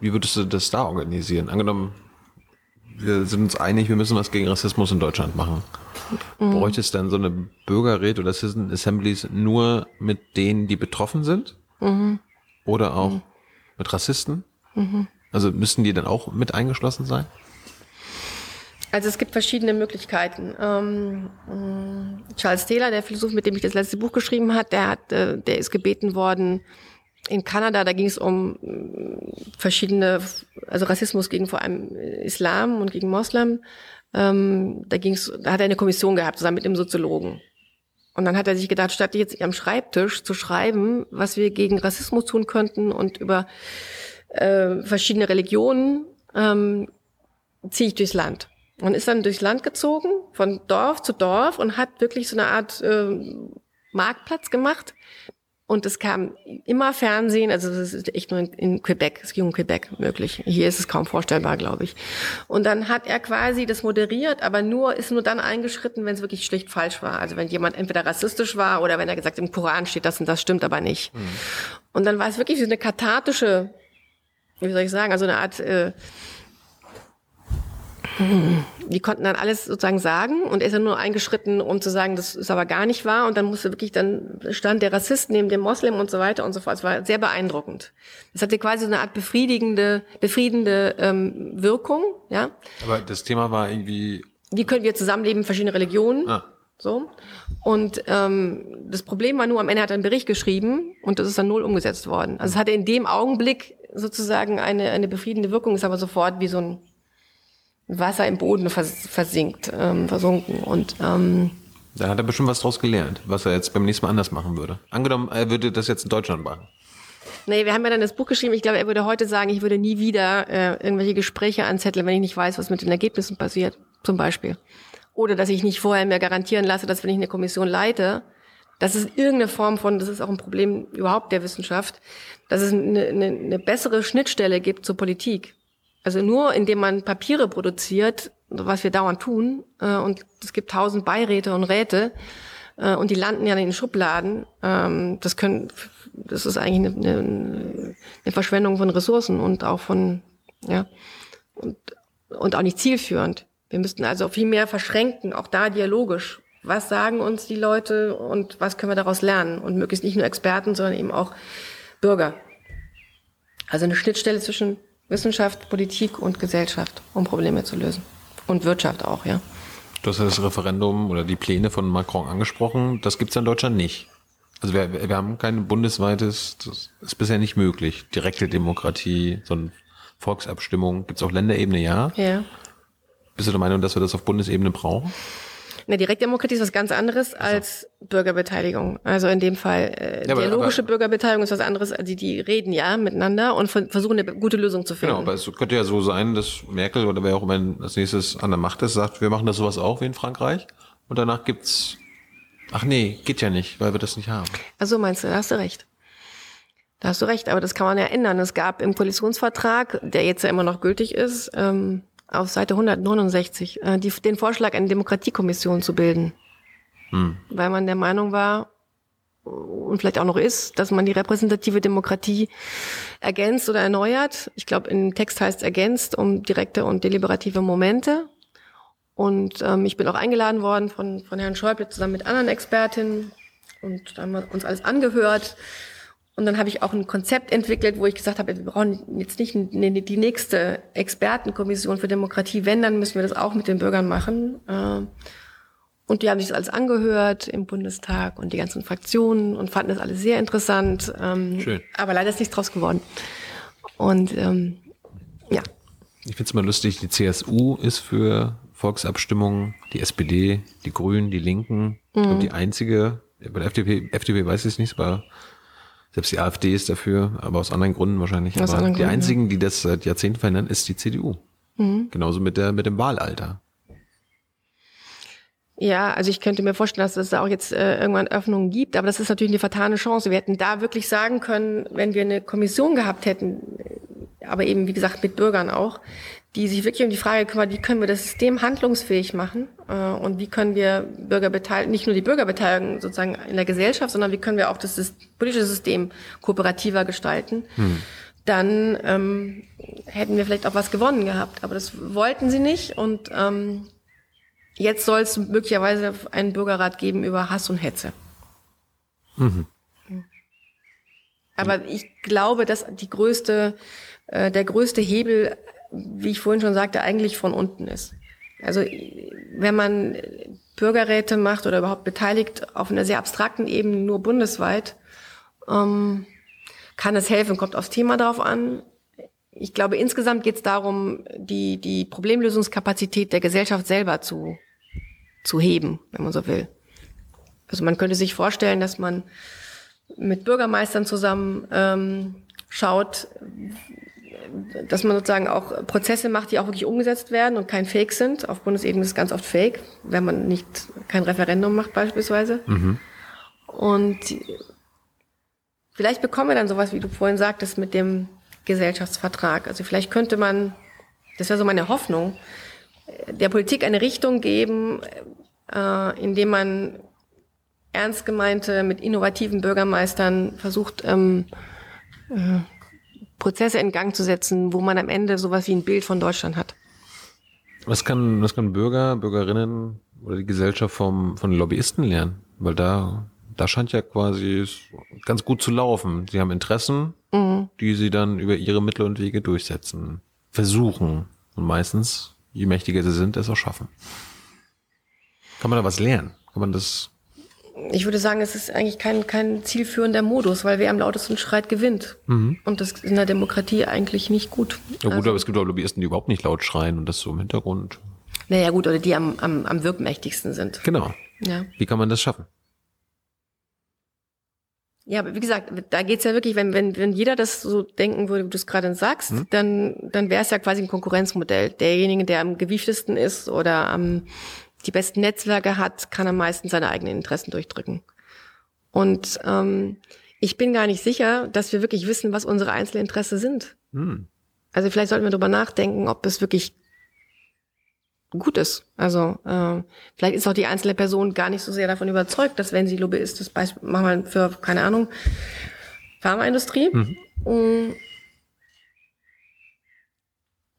wie würdest du das da organisieren? Angenommen, wir sind uns einig, wir müssen was gegen Rassismus in Deutschland machen. Bräuchte es dann so eine Bürgerräte oder Citizen Assemblies nur mit denen, die betroffen sind? Oder auch mit Rassisten? Also müssten die dann auch mit eingeschlossen sein? Also es gibt verschiedene Möglichkeiten. Ähm, Charles Taylor, der Philosoph, mit dem ich das letzte Buch geschrieben hat, der hat, äh, der ist gebeten worden in Kanada. Da ging es um mh, verschiedene, also Rassismus gegen vor allem Islam und gegen Moslem. Ähm, da ging es, da hat er eine Kommission gehabt zusammen mit dem Soziologen. Und dann hat er sich gedacht, statt jetzt am Schreibtisch zu schreiben, was wir gegen Rassismus tun könnten und über äh, verschiedene Religionen, ähm, ziehe ich durchs Land. Und ist dann durchs Land gezogen, von Dorf zu Dorf und hat wirklich so eine Art äh, Marktplatz gemacht. Und es kam immer Fernsehen, also das ist echt nur in, in Quebec, es ging um Quebec möglich. Hier ist es kaum vorstellbar, glaube ich. Und dann hat er quasi das moderiert, aber nur ist nur dann eingeschritten, wenn es wirklich schlicht falsch war. Also wenn jemand entweder rassistisch war oder wenn er gesagt im Koran steht, das und das stimmt aber nicht. Und dann war es wirklich so eine kathartische, wie soll ich sagen, also eine Art äh, die konnten dann alles sozusagen sagen und er ist dann nur eingeschritten, um zu sagen, das ist aber gar nicht wahr und dann musste wirklich, dann stand der Rassist neben dem Moslem und so weiter und so fort. Es war sehr beeindruckend. Das hatte quasi so eine Art befriedigende, befriedende ähm, Wirkung, ja. Aber das Thema war irgendwie, Wie können wir zusammenleben, verschiedene Religionen, ah, so. Und ähm, das Problem war nur, am Ende hat er einen Bericht geschrieben und das ist dann null umgesetzt worden. Also es hatte in dem Augenblick sozusagen eine, eine befriedende Wirkung, ist aber sofort wie so ein Wasser im Boden vers versinkt, ähm, versunken. Und ähm, da hat er bestimmt was draus gelernt, was er jetzt beim nächsten Mal anders machen würde. Angenommen, er würde das jetzt in Deutschland machen. nee, wir haben ja dann das Buch geschrieben. Ich glaube, er würde heute sagen, ich würde nie wieder äh, irgendwelche Gespräche anzetteln, wenn ich nicht weiß, was mit den Ergebnissen passiert, zum Beispiel. Oder dass ich nicht vorher mir garantieren lasse, dass wenn ich eine Kommission leite, dass es irgendeine Form von, das ist auch ein Problem überhaupt der Wissenschaft, dass es eine, eine, eine bessere Schnittstelle gibt zur Politik. Also nur indem man Papiere produziert, was wir dauernd tun, äh, und es gibt tausend Beiräte und Räte, äh, und die landen ja in den Schubladen. Ähm, das können, das ist eigentlich eine, eine, Verschwendung von Ressourcen und auch von, ja, und, und auch nicht zielführend. Wir müssten also viel mehr verschränken, auch da dialogisch. Was sagen uns die Leute und was können wir daraus lernen? Und möglichst nicht nur Experten, sondern eben auch Bürger. Also eine Schnittstelle zwischen Wissenschaft, Politik und Gesellschaft, um Probleme zu lösen. Und Wirtschaft auch, ja. Du hast das Referendum oder die Pläne von Macron angesprochen. Das gibt's in Deutschland nicht. Also wir, wir haben kein bundesweites, das ist bisher nicht möglich. Direkte Demokratie, so eine Volksabstimmung. Gibt's auf Länderebene, ja. Ja. Bist du der Meinung, dass wir das auf Bundesebene brauchen? Eine Direktdemokratie ist was ganz anderes als Bürgerbeteiligung. Also in dem Fall äh, Ja, dialogische aber- Bürgerbeteiligung ist was anderes. Also die, die reden ja miteinander und ver- versuchen eine gute Lösung zu finden. Genau, aber es könnte ja so sein, dass Merkel oder wer auch immer als nächstes an der Macht ist, sagt, wir machen das sowas auch wie in Frankreich. Und danach gibt's, ach nee, geht ja nicht, weil wir das nicht haben. Also meinst du, da hast du recht. Da hast du recht, aber das kann man ja ändern. Es gab im Koalitionsvertrag, der jetzt ja immer noch gültig ist, ähm, auf Seite 169, äh, die, den Vorschlag, eine Demokratiekommission zu bilden. Weil man der Meinung war, und vielleicht auch noch ist, dass man die repräsentative Demokratie ergänzt oder erneuert. Ich glaube, im Text heißt es ergänzt um direkte und deliberative Momente. Und ähm, ich bin auch eingeladen worden von, von Herrn Schäuble zusammen mit anderen Expertinnen. Und da haben wir uns alles angehört. Und dann habe ich auch ein Konzept entwickelt, wo ich gesagt habe, wir brauchen jetzt nicht eine, die nächste Expertenkommission für Demokratie. Wenn, dann müssen wir das auch mit den Bürgern machen. Ähm, Und die haben sich das alles angehört im Bundestag und die ganzen Fraktionen und fanden das alles sehr interessant. Ähm, Schön. Aber leider ist nichts draus geworden. Und ähm, ja, Ich finde es immer lustig, die CSU ist für Volksabstimmungen, die SPD, die Grünen, die Linken, Mhm. glaube die einzige, bei der FDP, FDP weiß ich es nicht, aber selbst die AfD ist dafür, aber aus anderen Gründen wahrscheinlich. Aus aber anderen die Gründen, einzigen, die das seit Jahrzehnten verändern, ist die CDU. Mhm. Genauso mit der, mit dem Wahlalter. Ja, also ich könnte mir vorstellen, dass es da auch jetzt äh, irgendwann Öffnungen gibt, aber das ist natürlich eine vertane Chance. Wir hätten da wirklich sagen können, wenn wir eine Kommission gehabt hätten, äh, aber eben wie gesagt mit Bürgern auch, die sich wirklich um die Frage kümmert, wie können wir das System handlungsfähig machen äh, und wie können wir Bürger beteiligen, nicht nur die Bürger beteiligen sozusagen in der Gesellschaft, sondern wie können wir auch das Sys- politische System kooperativer gestalten. Dann ähm, hätten wir vielleicht auch was gewonnen gehabt, aber das wollten sie nicht und ähm, Jetzt soll es möglicherweise einen Bürgerrat geben über Hass und Hetze. Aber ich glaube, dass die größte, äh, der größte Hebel, wie ich vorhin schon sagte, eigentlich von unten ist. Also wenn man Bürgerräte macht oder überhaupt beteiligt auf einer sehr abstrakten Ebene, nur bundesweit, ähm, kann es helfen, kommt aufs Thema drauf an. Ich glaube, insgesamt geht es darum, die, die Problemlösungskapazität der Gesellschaft selber zu, zu heben, wenn man so will. Also man könnte sich vorstellen, dass man mit Bürgermeistern zusammen ähm, schaut, dass man sozusagen auch Prozesse macht, die auch wirklich umgesetzt werden und kein Fake sind. Auf Bundesebene ist es ganz oft Fake, wenn man nicht kein Referendum macht beispielsweise. Und vielleicht bekommen wir dann sowas, wie du vorhin sagtest, mit dem Gesellschaftsvertrag. Also vielleicht könnte man, das wäre so meine Hoffnung, der Politik eine Richtung geben, äh, indem man ernst gemeinte, mit innovativen Bürgermeistern versucht, ähm, äh, Prozesse in Gang zu setzen, wo man am Ende sowas wie ein Bild von Deutschland hat. Was kann, was kann Bürger, Bürgerinnen oder die Gesellschaft vom, von Lobbyisten lernen? Weil da, da scheint ja quasi ganz gut zu laufen. Sie haben Interessen, die sie dann über ihre Mittel und Wege durchsetzen, versuchen. Und meistens, je mächtiger sie sind, es auch schaffen. Kann man da was lernen? Kann man das, Ich würde sagen, es ist eigentlich kein, kein zielführender Modus, weil wer am lautesten schreit, gewinnt. Und das ist in der Demokratie eigentlich nicht gut. ja gut, aber es gibt auch Lobbyisten, die überhaupt nicht laut schreien und das so im Hintergrund. Naja gut, oder die am, am, am wirkmächtigsten sind. Genau. Ja. Wie kann man das schaffen? Ja, aber wie gesagt, da geht's ja wirklich, wenn, wenn, wenn jeder das so denken würde, wie du es gerade sagst, dann, dann wäre es ja quasi ein Konkurrenzmodell. Derjenige, der am gewieftesten ist oder am die besten Netzwerke hat, kann am meisten seine eigenen Interessen durchdrücken. Und ähm, ich bin gar nicht sicher, dass wir wirklich wissen, was unsere Einzelinteressen sind. Hm. Also vielleicht sollten wir darüber nachdenken, ob es wirklich gut ist. Also äh, vielleicht ist auch die einzelne Person gar nicht so sehr davon überzeugt, dass wenn sie Lobbyist ist, Beispiel, machen wir für, keine Ahnung, Pharmaindustrie, mhm.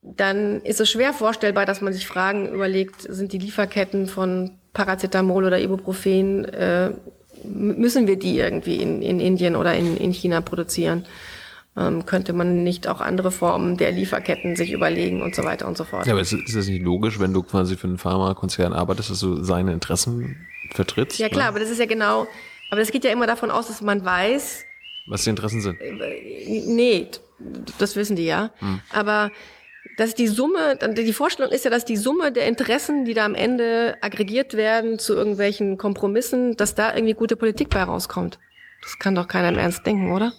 Dann ist es schwer vorstellbar, dass man sich Fragen überlegt, sind die Lieferketten von Paracetamol oder Ibuprofen, äh, müssen wir die irgendwie in, in Indien oder in, in China produzieren? ähm, könnte man nicht auch andere Formen der Lieferketten sich überlegen und so weiter und so fort. Ja, aber ist, ist das nicht logisch, wenn du quasi für einen Pharmakonzern arbeitest, dass du seine Interessen vertrittst? Ja klar, ne? aber das ist ja genau, aber das geht ja immer davon aus, dass man weiß, was die Interessen sind. Äh, nee, das wissen die ja. Hm. Aber dass die Summe, die Vorstellung ist ja, dass die Summe der Interessen, die da am Ende aggregiert werden zu irgendwelchen Kompromissen, dass da irgendwie gute Politik bei rauskommt. Das kann doch keiner im Ernst denken, oder?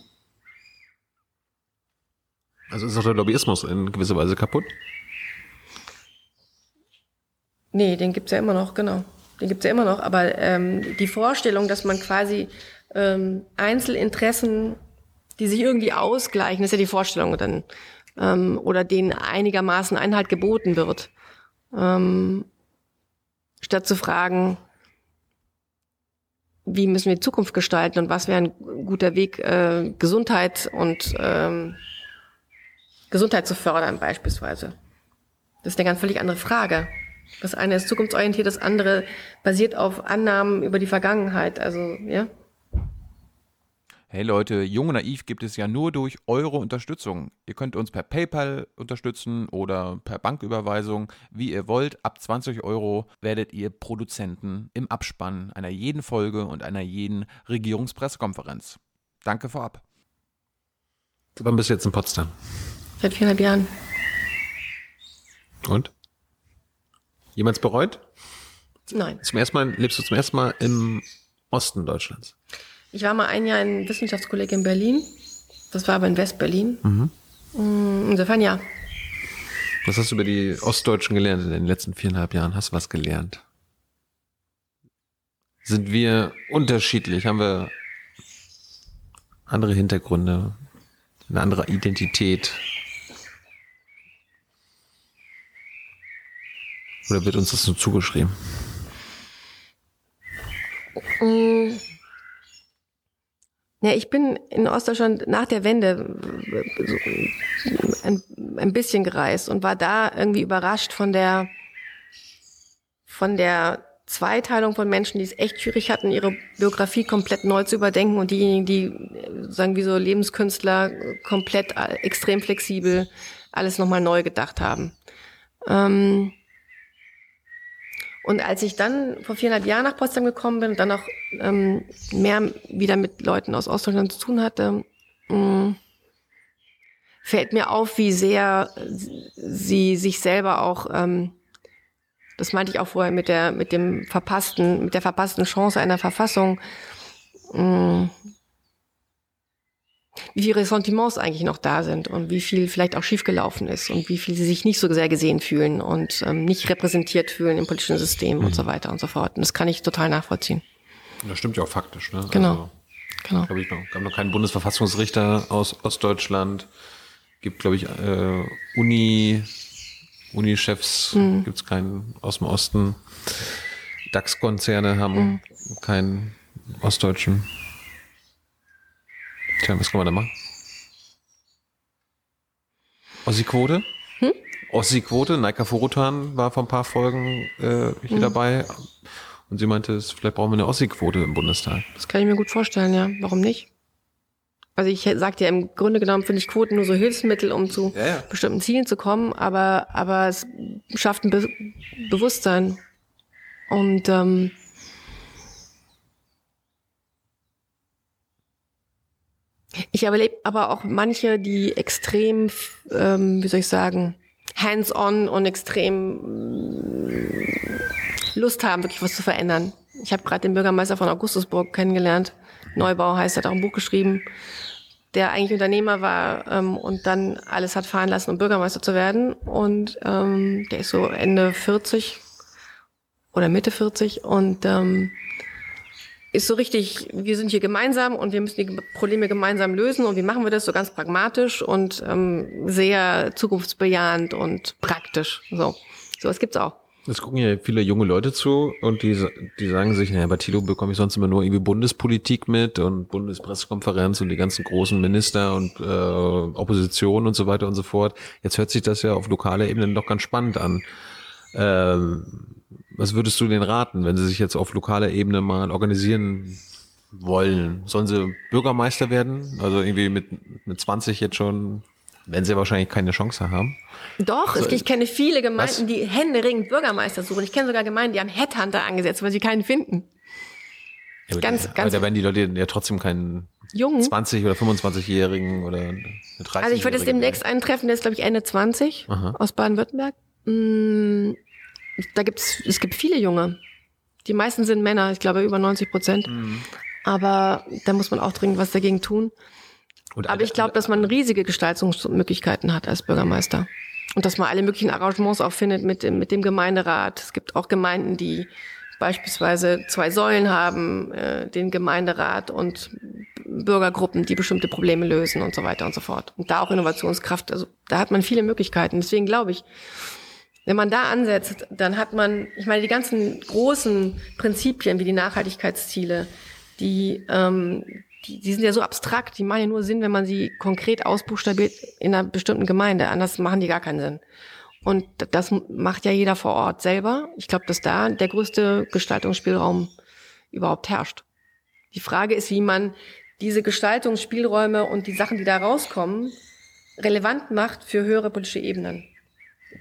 Also ist auch der Lobbyismus in gewisser Weise kaputt? Nee, den gibt's ja immer noch, genau. Den gibt's ja immer noch. Aber ähm, die Vorstellung, dass man quasi ähm, Einzelinteressen, die sich irgendwie ausgleichen, ist ja die Vorstellung dann, ähm, oder denen einigermaßen Einhalt geboten wird. Ähm, statt zu fragen, wie müssen wir Zukunft gestalten und was wäre ein guter Weg, äh, Gesundheit und ähm, Gesundheit zu fördern beispielsweise. Das ist eine ganz völlig andere Frage. Das eine ist zukunftsorientiert, das andere basiert auf Annahmen über die Vergangenheit. Also, ja. Hey Leute, Jung und Naiv gibt es ja nur durch eure Unterstützung. Ihr könnt uns per PayPal unterstützen oder per Banküberweisung, wie ihr wollt. Ab 20 Euro werdet ihr Produzenten im Abspann einer jeden Folge und einer jeden Regierungspressekonferenz. Danke vorab. Wann bist du jetzt in Potsdam? Seit viereinhalb Jahren. Und? Jemals bereut? Nein. Zum ersten Mal, lebst du zum ersten Mal im Osten Deutschlands? Ich war mal ein Jahr in Wissenschaftskolleg in Berlin. Das war aber in Westberlin. Mhm. Mm, insofern ja. Was hast du über die Ostdeutschen gelernt in den letzten viereinhalb Jahren? Hast du was gelernt? Sind wir unterschiedlich? Haben wir andere Hintergründe? Eine andere Identität? Oder wird uns das nur zugeschrieben? Mm. Ja, ich bin in Ostdeutschland nach der Wende ein, ein bisschen gereist und war da irgendwie überrascht von der, von der Zweiteilung von Menschen, die es echt schwierig hatten, ihre Biografie komplett neu zu überdenken und diejenigen, die, sagen wir so, Lebenskünstler komplett extrem flexibel alles nochmal neu gedacht haben. Ähm, und als ich dann vor viereinhalb Jahren nach Potsdam gekommen bin und dann auch ähm, mehr wieder mit Leuten aus Ostdeutschland zu tun hatte, ähm, fällt mir auf, wie sehr sie sich selber auch, ähm, das meinte ich auch vorher mit der, mit dem verpassten, mit der verpassten Chance einer Verfassung, ähm, wie viele Ressentiments eigentlich noch da sind und wie viel vielleicht auch schiefgelaufen ist und wie viel sie sich nicht so sehr gesehen fühlen und ähm, nicht repräsentiert fühlen im politischen System mhm. und so weiter und so fort. Und das kann ich total nachvollziehen. Das stimmt ja auch faktisch. Ne? Genau. Also, genau. Glaube ich noch. Gab noch keinen Bundesverfassungsrichter aus Ostdeutschland. Gibt, glaube ich, äh, Uni, Uni-Chefs mhm. gibt es keinen aus dem Osten. DAX-Konzerne haben mhm. keinen Ostdeutschen. Tja, was kann man da machen? Ossi-Quote? Hm? Ossi-Quote, Naika Forutan war vor ein paar Folgen äh, hier hm. dabei. Und sie meinte, vielleicht brauchen wir eine Ossi-Quote im Bundestag. Das kann ich mir gut vorstellen, ja. Warum nicht? Also ich sagte ja, im Grunde genommen finde ich Quoten nur so Hilfsmittel, um zu ja, ja. bestimmten Zielen zu kommen, aber, aber es schafft ein Be Bewusstsein. Und ähm, Ich erlebe aber auch manche, die extrem, ähm, wie soll ich sagen, hands-on und extrem äh, Lust haben, wirklich was zu verändern. Ich habe gerade den Bürgermeister von Augustusburg kennengelernt. Neubau heißt, hat auch ein Buch geschrieben, der eigentlich Unternehmer war ähm, und dann alles hat fahren lassen, um Bürgermeister zu werden. Und ähm, der ist so Ende 40 oder Mitte 40 und ähm, ist so richtig, wir sind hier gemeinsam und wir müssen die Probleme gemeinsam lösen. Und wie machen wir das? So ganz pragmatisch und ähm, sehr zukunftsbejahend und praktisch. So, so was gibt's auch. Es gucken ja viele junge Leute zu und die, die sagen sich, naja, bei Tilo bekomme ich sonst immer nur irgendwie Bundespolitik mit und Bundespressekonferenz und die ganzen großen Minister und äh, Opposition und so weiter und so fort. Jetzt hört sich das ja auf lokaler Ebene doch ganz spannend an. Ähm, was würdest du denen raten, wenn sie sich jetzt auf lokaler Ebene mal organisieren wollen? Sollen sie Bürgermeister werden? Also irgendwie mit, mit 20 jetzt schon wenn sie wahrscheinlich keine Chance haben. Doch, also, ich kenne viele Gemeinden, was? die händeringend Bürgermeister suchen. Ich kenne sogar Gemeinden, die haben Headhunter angesetzt, weil sie keinen finden. Ja, ganz, ganz. Aber da werden die Leute ja trotzdem keinen Jungen. 20 oder 25-Jährigen oder 30 Also ich würde jetzt demnächst einen treffen, der ist glaube ich Ende 20 Aha. aus Baden-Württemberg. Da gibt's, es gibt viele Junge. Die meisten sind Männer, ich glaube über 90 Prozent. Mhm. Aber da muss man auch dringend was dagegen tun. Und Aber ich glaube, dass man riesige Gestaltungsmöglichkeiten hat als Bürgermeister. Und dass man alle möglichen Arrangements auch findet mit dem, mit dem Gemeinderat. Es gibt auch Gemeinden, die beispielsweise zwei Säulen haben, äh, den Gemeinderat und Bürgergruppen, die bestimmte Probleme lösen und so weiter und so fort. Und da auch Innovationskraft. Also da hat man viele Möglichkeiten. Deswegen glaube ich, wenn man da ansetzt, dann hat man, ich meine, die ganzen großen Prinzipien wie die Nachhaltigkeitsziele, die, ähm, die, die sind ja so abstrakt, die machen ja nur Sinn, wenn man sie konkret ausbuchstabiert in einer bestimmten Gemeinde. Anders machen die gar keinen Sinn. Und das macht ja jeder vor Ort selber. Ich glaube, dass da der größte Gestaltungsspielraum überhaupt herrscht. Die Frage ist, wie man diese Gestaltungsspielräume und die Sachen, die da rauskommen, relevant macht für höhere politische Ebenen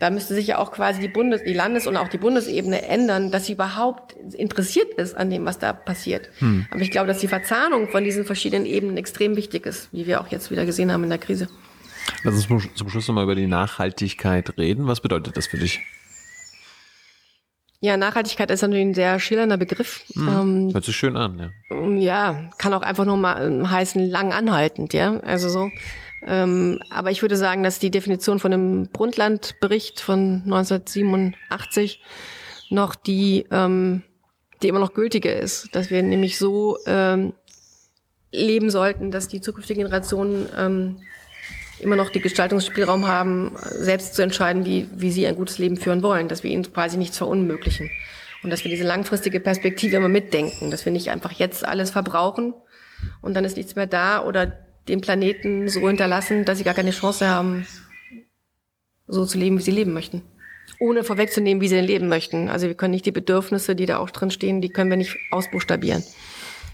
da müsste sich ja auch quasi die Bundes-, die Landes- und auch die Bundesebene ändern, dass sie überhaupt interessiert ist an dem, was da passiert. Hm. Aber ich glaube, dass die Verzahnung von diesen verschiedenen Ebenen extrem wichtig ist, wie wir auch jetzt wieder gesehen haben in der Krise. Lass uns zum Schluss nochmal über die Nachhaltigkeit reden. Was bedeutet das für dich? Ja, Nachhaltigkeit ist natürlich ein sehr schillernder Begriff. Mhm. Ähm, Hört sich schön an, ja. Ja, kann auch einfach nur mal heißen, lang anhaltend, ja. Also so. Ähm, aber ich würde sagen, dass die Definition von dem Brundtland-Bericht von 1987 noch die, ähm, die immer noch gültige ist, dass wir nämlich so ähm, leben sollten, dass die zukünftigen Generationen ähm, immer noch die Gestaltungsspielraum haben, selbst zu entscheiden, wie, wie sie ein gutes Leben führen wollen, dass wir ihnen quasi nichts verunmöglichen. Und dass wir diese langfristige Perspektive immer mitdenken, dass wir nicht einfach jetzt alles verbrauchen und dann ist nichts mehr da oder den Planeten so hinterlassen, dass sie gar keine Chance haben, so zu leben, wie sie leben möchten. Ohne vorwegzunehmen, wie sie leben möchten. Also wir können nicht die Bedürfnisse, die da auch drin stehen, die können wir nicht ausbuchstabieren.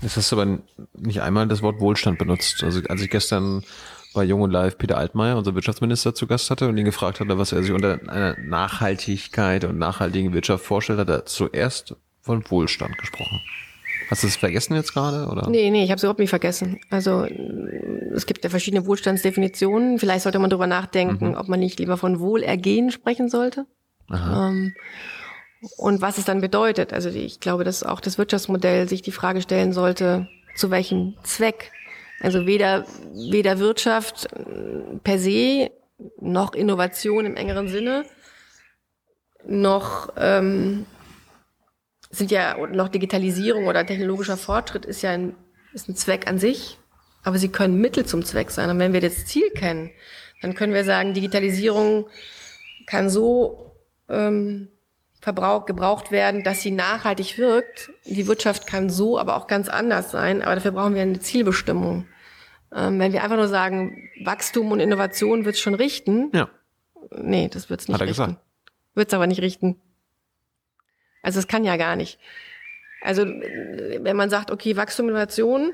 Jetzt hast du aber nicht einmal das Wort Wohlstand benutzt. Also als ich gestern bei Jung und Live Peter Altmaier, unser Wirtschaftsminister, zu Gast hatte und ihn gefragt hatte, was er sich unter einer Nachhaltigkeit und nachhaltigen Wirtschaft vorstellt, hat er zuerst von Wohlstand gesprochen. Hast du es vergessen jetzt gerade? Oder? Nee, nee, ich habe es überhaupt nicht vergessen. Also es gibt ja verschiedene Wohlstandsdefinitionen. Vielleicht sollte man darüber nachdenken, mhm. ob man nicht lieber von Wohlergehen sprechen sollte. Ähm, und was es dann bedeutet. Also ich glaube, dass auch das Wirtschaftsmodell sich die Frage stellen sollte, zu welchem Zweck. Also weder, weder Wirtschaft äh, per se, noch Innovation im engeren Sinne, noch ähm, sind ja noch Digitalisierung oder technologischer Fortschritt ist ja ein, ist ein Zweck an sich, aber sie können Mittel zum Zweck sein. Und wenn wir das Ziel kennen, dann können wir sagen, Digitalisierung kann so ähm, verbraucht, gebraucht werden, dass sie nachhaltig wirkt. Die Wirtschaft kann so, aber auch ganz anders sein. Aber dafür brauchen wir eine Zielbestimmung. Ähm, wenn wir einfach nur sagen, Wachstum und Innovation wird schon richten, ja. nee, das wird's nicht Hat er richten. Gesagt. Wird's aber nicht richten. Also es kann ja gar nicht. Also wenn man sagt, okay, Wachstum, Innovation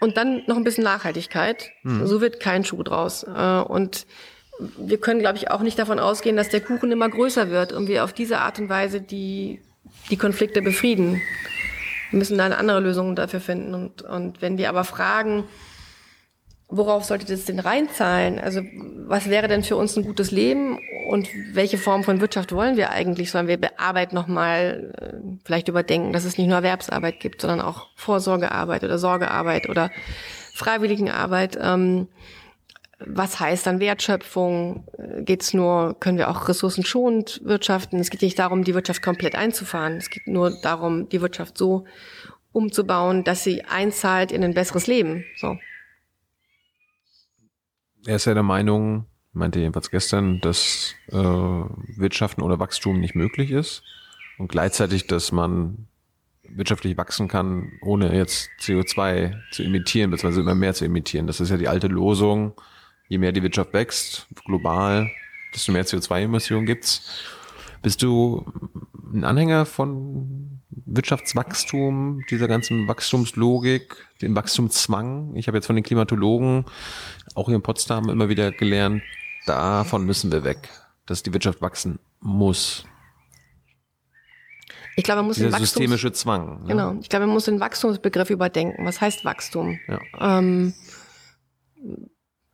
und dann noch ein bisschen Nachhaltigkeit, mhm. so wird kein Schuh draus. Äh, und wir können, glaube ich, auch nicht davon ausgehen, dass der Kuchen immer größer wird und wir auf diese Art und Weise die, die Konflikte befrieden. Wir müssen da eine andere Lösung dafür finden. Und, und wenn wir aber fragen, worauf sollte das denn reinzahlen? Also was wäre denn für uns ein gutes Leben und welche Form von Wirtschaft wollen wir eigentlich? Sollen wir Arbeit nochmal äh, vielleicht überdenken, dass es nicht nur Erwerbsarbeit gibt, sondern auch Vorsorgearbeit oder Sorgearbeit oder Freiwilligenarbeit? Ähm, was heißt dann Wertschöpfung? Geht es nur, können wir auch ressourcenschonend wirtschaften? Es geht nicht darum, die Wirtschaft komplett einzufahren. Es geht nur darum, die Wirtschaft so umzubauen, dass sie einzahlt in ein besseres Leben. So. Er ist ja der Meinung, meinte jedenfalls gestern, dass äh, Wirtschaften oder Wachstum nicht möglich ist und gleichzeitig, dass man wirtschaftlich wachsen kann, ohne jetzt CO2 zu emittieren, beziehungsweise immer mehr zu emittieren. Das ist ja die alte Losung, je mehr die Wirtschaft wächst, global, desto mehr CO2-Emissionen gibt's. Bist du ein Anhänger von Wirtschaftswachstum, dieser ganzen Wachstumslogik, dem Wachstumszwang? Ich habe jetzt von den Klimatologen, auch hier in Potsdam, immer wieder gelernt, davon müssen wir weg, dass die Wirtschaft wachsen muss. Ich glaube, man muss Dieser den Wachstums systemische Zwang. Ne? Genau. Ich glaube, man muss den Wachstumsbegriff überdenken. Was heißt Wachstum? Ja. Ähm,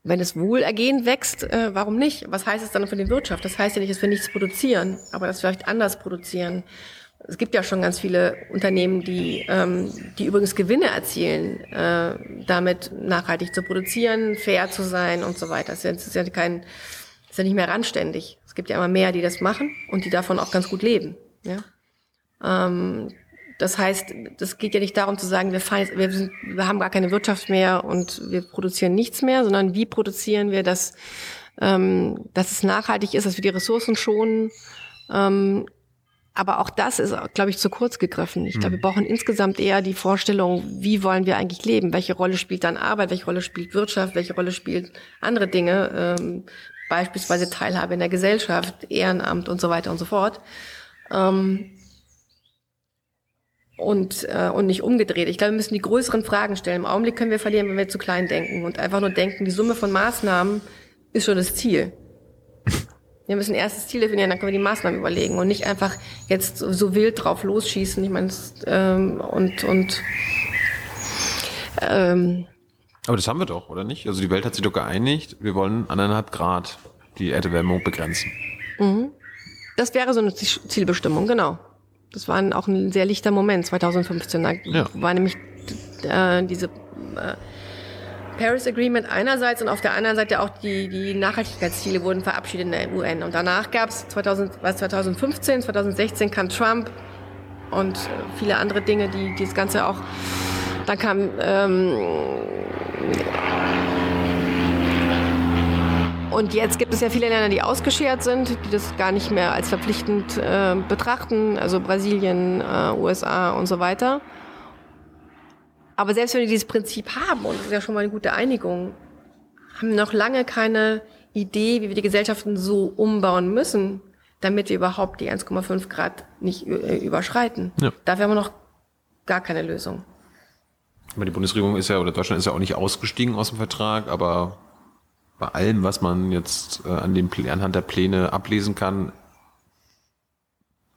wenn es Wohlergehen wächst, äh, warum nicht? Was heißt es dann für die Wirtschaft? Das heißt ja nicht, dass wir nichts produzieren, aber dass wir vielleicht anders produzieren. Es gibt ja schon ganz viele Unternehmen, die, ähm, die übrigens Gewinne erzielen, äh, damit nachhaltig zu produzieren, fair zu sein und so weiter. Das ist ja, kein, ist ja nicht mehr randständig. Es gibt ja immer mehr, die das machen und die davon auch ganz gut leben. Ja. Ähm, das heißt, das geht ja nicht darum zu sagen, wir, fahren jetzt, wir, sind, wir haben gar keine Wirtschaft mehr und wir produzieren nichts mehr, sondern wie produzieren wir das, ähm, dass es nachhaltig ist, dass wir die Ressourcen schonen. Ähm, aber auch das ist, glaube ich, zu kurz gegriffen. Ich glaube, wir brauchen insgesamt eher die Vorstellung, wie wollen wir eigentlich leben? Welche Rolle spielt dann Arbeit? Welche Rolle spielt Wirtschaft? Welche Rolle spielt andere Dinge? Ähm, beispielsweise Teilhabe in der Gesellschaft, Ehrenamt und so weiter und so fort. Ähm, und, äh, und nicht umgedreht. Ich glaube, wir müssen die größeren Fragen stellen. Im Augenblick können wir verlieren, wenn wir zu klein denken und einfach nur denken, die Summe von Maßnahmen ist schon das Ziel. Wir müssen erst das Ziel definieren, dann können wir die Maßnahmen überlegen und nicht einfach jetzt so, wild drauf losschießen. Ich meine, ähm, und und ähm, Aber das haben wir doch, oder nicht? Also die Welt hat sich doch geeinigt, wir wollen anderthalb Grad die Erderwärmung begrenzen. das wäre so eine Ziel- Zielbestimmung, genau. Das war ein- auch ein sehr lichter Moment 2015. Da Ja. war nämlich äh, diese äh, Paris Agreement einerseits und auf der anderen Seite auch die, die Nachhaltigkeitsziele wurden verabschiedet in der UN. Und danach gab es 2015, 2016 kam Trump und äh, viele andere Dinge, die, die das Ganze auch, dann kam ähm, und jetzt gibt es ja viele Länder, die ausgeschert sind, die das gar nicht mehr als verpflichtend äh, betrachten, also Brasilien, äh, USA und so weiter. Aber selbst wenn wir dieses Prinzip haben, und das ist ja schon mal eine gute Einigung, haben wir noch lange keine Idee, wie wir die Gesellschaften so umbauen müssen, damit wir überhaupt die 1,5 Grad nicht äh, überschreiten. Ja. Dafür haben wir noch gar keine Lösung. Aber die Bundesregierung ist ja, oder Deutschland ist ja auch nicht ausgestiegen aus dem Vertrag, aber bei allem, was man jetzt äh, an den, anhand der Pläne ablesen kann,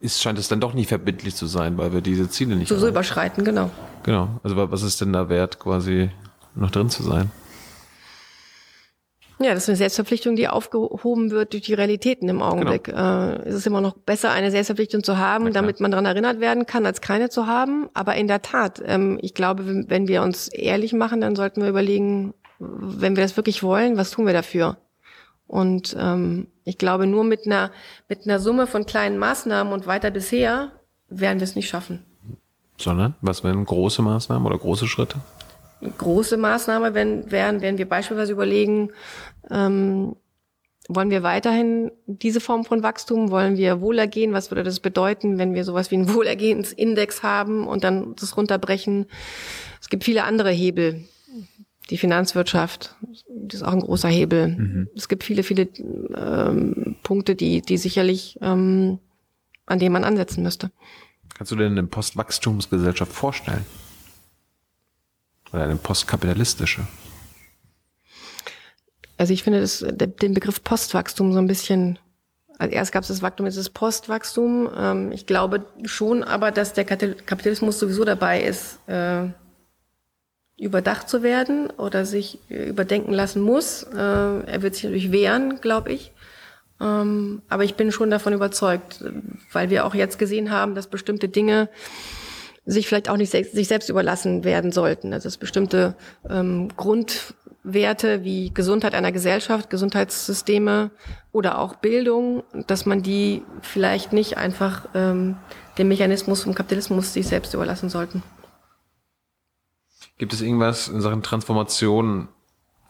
ist, scheint es dann doch nicht verbindlich zu sein, weil wir diese Ziele nicht So, so überschreiten, genau. Genau. Also wa- was ist denn da wert, quasi noch drin zu sein? Ja, das ist eine Selbstverpflichtung, die aufgehoben wird durch die Realitäten im Augenblick. Äh, es ist immer noch besser, eine Selbstverpflichtung zu haben, damit man daran erinnert werden kann, als keine zu haben. Aber in der Tat, ähm, ich glaube, wenn wir uns ehrlich machen, dann sollten wir überlegen, wenn wir das wirklich wollen, was tun wir dafür? Und ähm, ich glaube, nur mit einer, mit einer Summe von kleinen Maßnahmen und weiter bisher werden wir es nicht schaffen. Sondern, was wären große Maßnahmen oder große Schritte? große Maßnahme wenn, wären, wenn wir beispielsweise überlegen, ähm, wollen wir weiterhin diese Form von Wachstum? Wollen wir Wohlergehen? Was würde das bedeuten, wenn wir sowas wie einen Wohlergehensindex haben und dann das runterbrechen? Es gibt viele andere Hebel. Die Finanzwirtschaft, das ist auch ein großer Hebel. Es gibt viele, viele ähm, Punkte, die, die sicherlich, ähm, an denen man ansetzen müsste. Kannst du dir eine Postwachstumsgesellschaft vorstellen? Oder eine postkapitalistische? Also ich finde das, den Begriff Postwachstum so ein bisschen, als erst gab es das Wachstum, jetzt ist es Postwachstum. Ähm, ich glaube schon aber, dass der Kapital- Kapitalismus sowieso dabei ist, äh, überdacht zu werden oder sich äh, überdenken lassen muss. Äh, er wird sich natürlich wehren, glaube ich. Ähm, aber ich bin schon davon überzeugt, weil wir auch jetzt gesehen haben, dass bestimmte Dinge sich vielleicht auch nicht sich selbst überlassen werden sollten. Also dass bestimmte ähm, Grundwerte wie Gesundheit einer Gesellschaft, Gesundheitssysteme oder auch Bildung, dass man die vielleicht nicht einfach ähm, dem Mechanismus vom Kapitalismus sich selbst überlassen sollten. Gibt es irgendwas in Sachen Transformation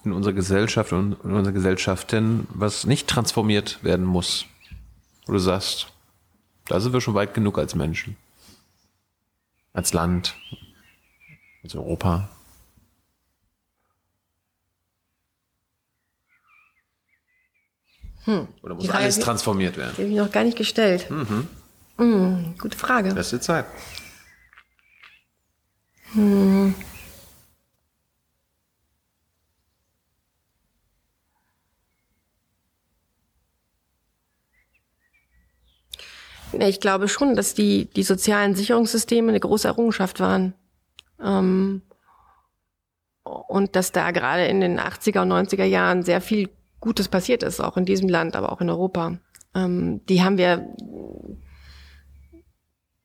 in unserer Gesellschaft und in unserer Gesellschaften, was nicht transformiert werden muss? Wo du sagst, da sind wir schon weit genug als Menschen. Als Land. Als Europa. Oder muss alles transformiert werden? Die habe ich noch gar nicht gestellt. Mhm. gute Frage. Die Zeit. Ja, ich glaube schon, dass die, die sozialen Sicherungssysteme eine große Errungenschaft waren. Ähm, und dass da gerade in den 80er und 90er Jahren sehr viel Gutes passiert ist, auch in diesem Land, aber auch in Europa. Ähm, die haben wir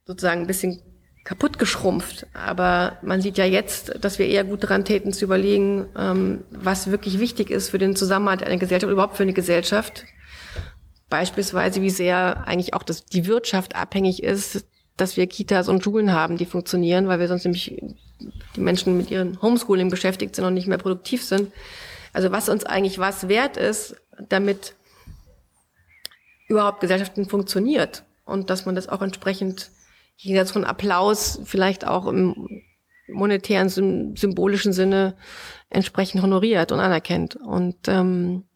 sozusagen ein bisschen kaputt geschrumpft. Aber man sieht ja jetzt, dass wir eher gut daran täten zu überlegen, ähm, was wirklich wichtig ist für den Zusammenhalt einer Gesellschaft, überhaupt für eine Gesellschaft. Beispielsweise, wie sehr eigentlich auch das, die Wirtschaft abhängig ist, dass wir Kitas und Schulen haben, die funktionieren, weil wir sonst nämlich die Menschen mit ihrem Homeschooling beschäftigt sind und nicht mehr produktiv sind. Also was uns eigentlich was wert ist, damit überhaupt Gesellschaften funktioniert und dass man das auch entsprechend jenseits von Applaus vielleicht auch im monetären, sym- symbolischen Sinne entsprechend honoriert und anerkennt. Und ähm,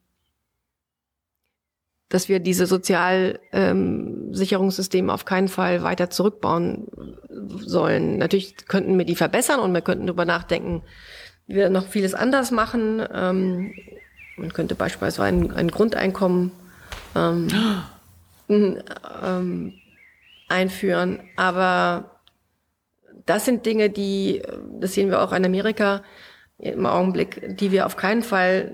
dass wir diese Sozialsicherungssysteme auf keinen Fall weiter zurückbauen sollen. Natürlich könnten wir die verbessern und wir könnten darüber nachdenken, wie wir noch vieles anders machen. Ähm, man könnte beispielsweise ein, ein Grundeinkommen ähm, ähm, einführen. Aber das sind Dinge, die, das sehen wir auch in Amerika im Augenblick, die wir auf keinen Fall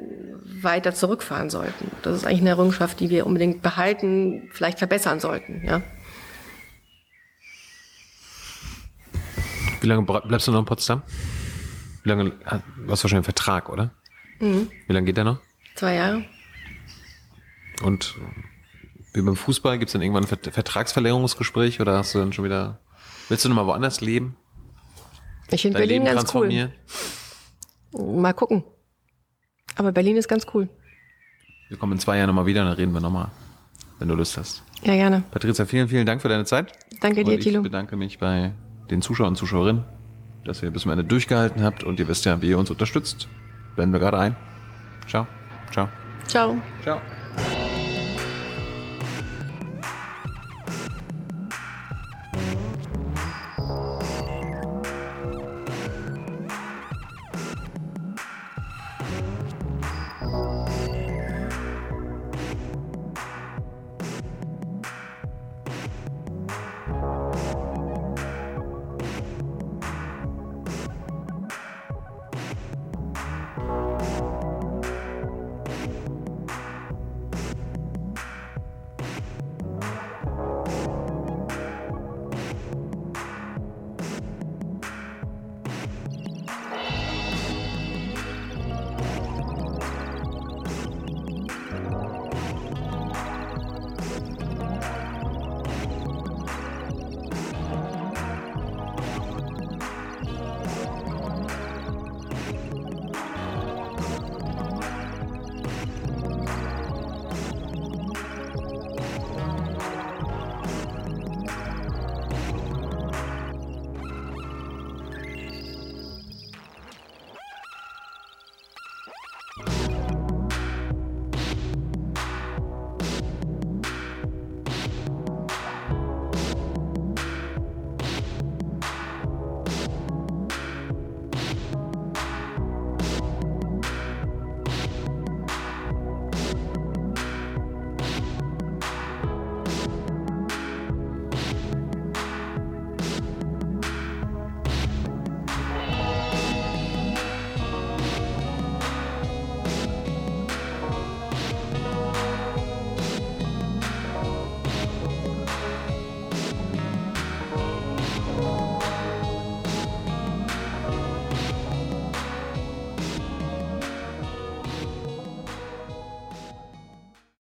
weiter zurückfahren sollten. Das ist eigentlich eine Errungenschaft, die wir unbedingt behalten, vielleicht verbessern sollten, ja. Wie lange bleibst du noch in Potsdam? Wie lange, ah, du hast wahrscheinlich einen Vertrag, oder? Wie lange geht der noch? Zwei Jahre. Und wie beim Fußball, gibt es dann irgendwann ein Vert- Vertragsverlängerungsgespräch oder hast du dann schon wieder, willst du nochmal woanders leben? Ich finde Berlin Leben ganz cool. Mal gucken. Aber Berlin ist ganz cool. Wir kommen in zwei Jahren nochmal wieder, dann reden wir nochmal, wenn du Lust hast. Ja, gerne. Patricia, vielen, vielen Dank für deine Zeit. Danke dir, und ich Thilo. bedanke mich bei den Zuschauern und Zuschauerinnen, dass ihr bis zum Ende durchgehalten habt und ihr wisst ja, wie ihr uns unterstützt. Blenden wir gerade ein. Ciao. Ciao. Ciao. Ciao.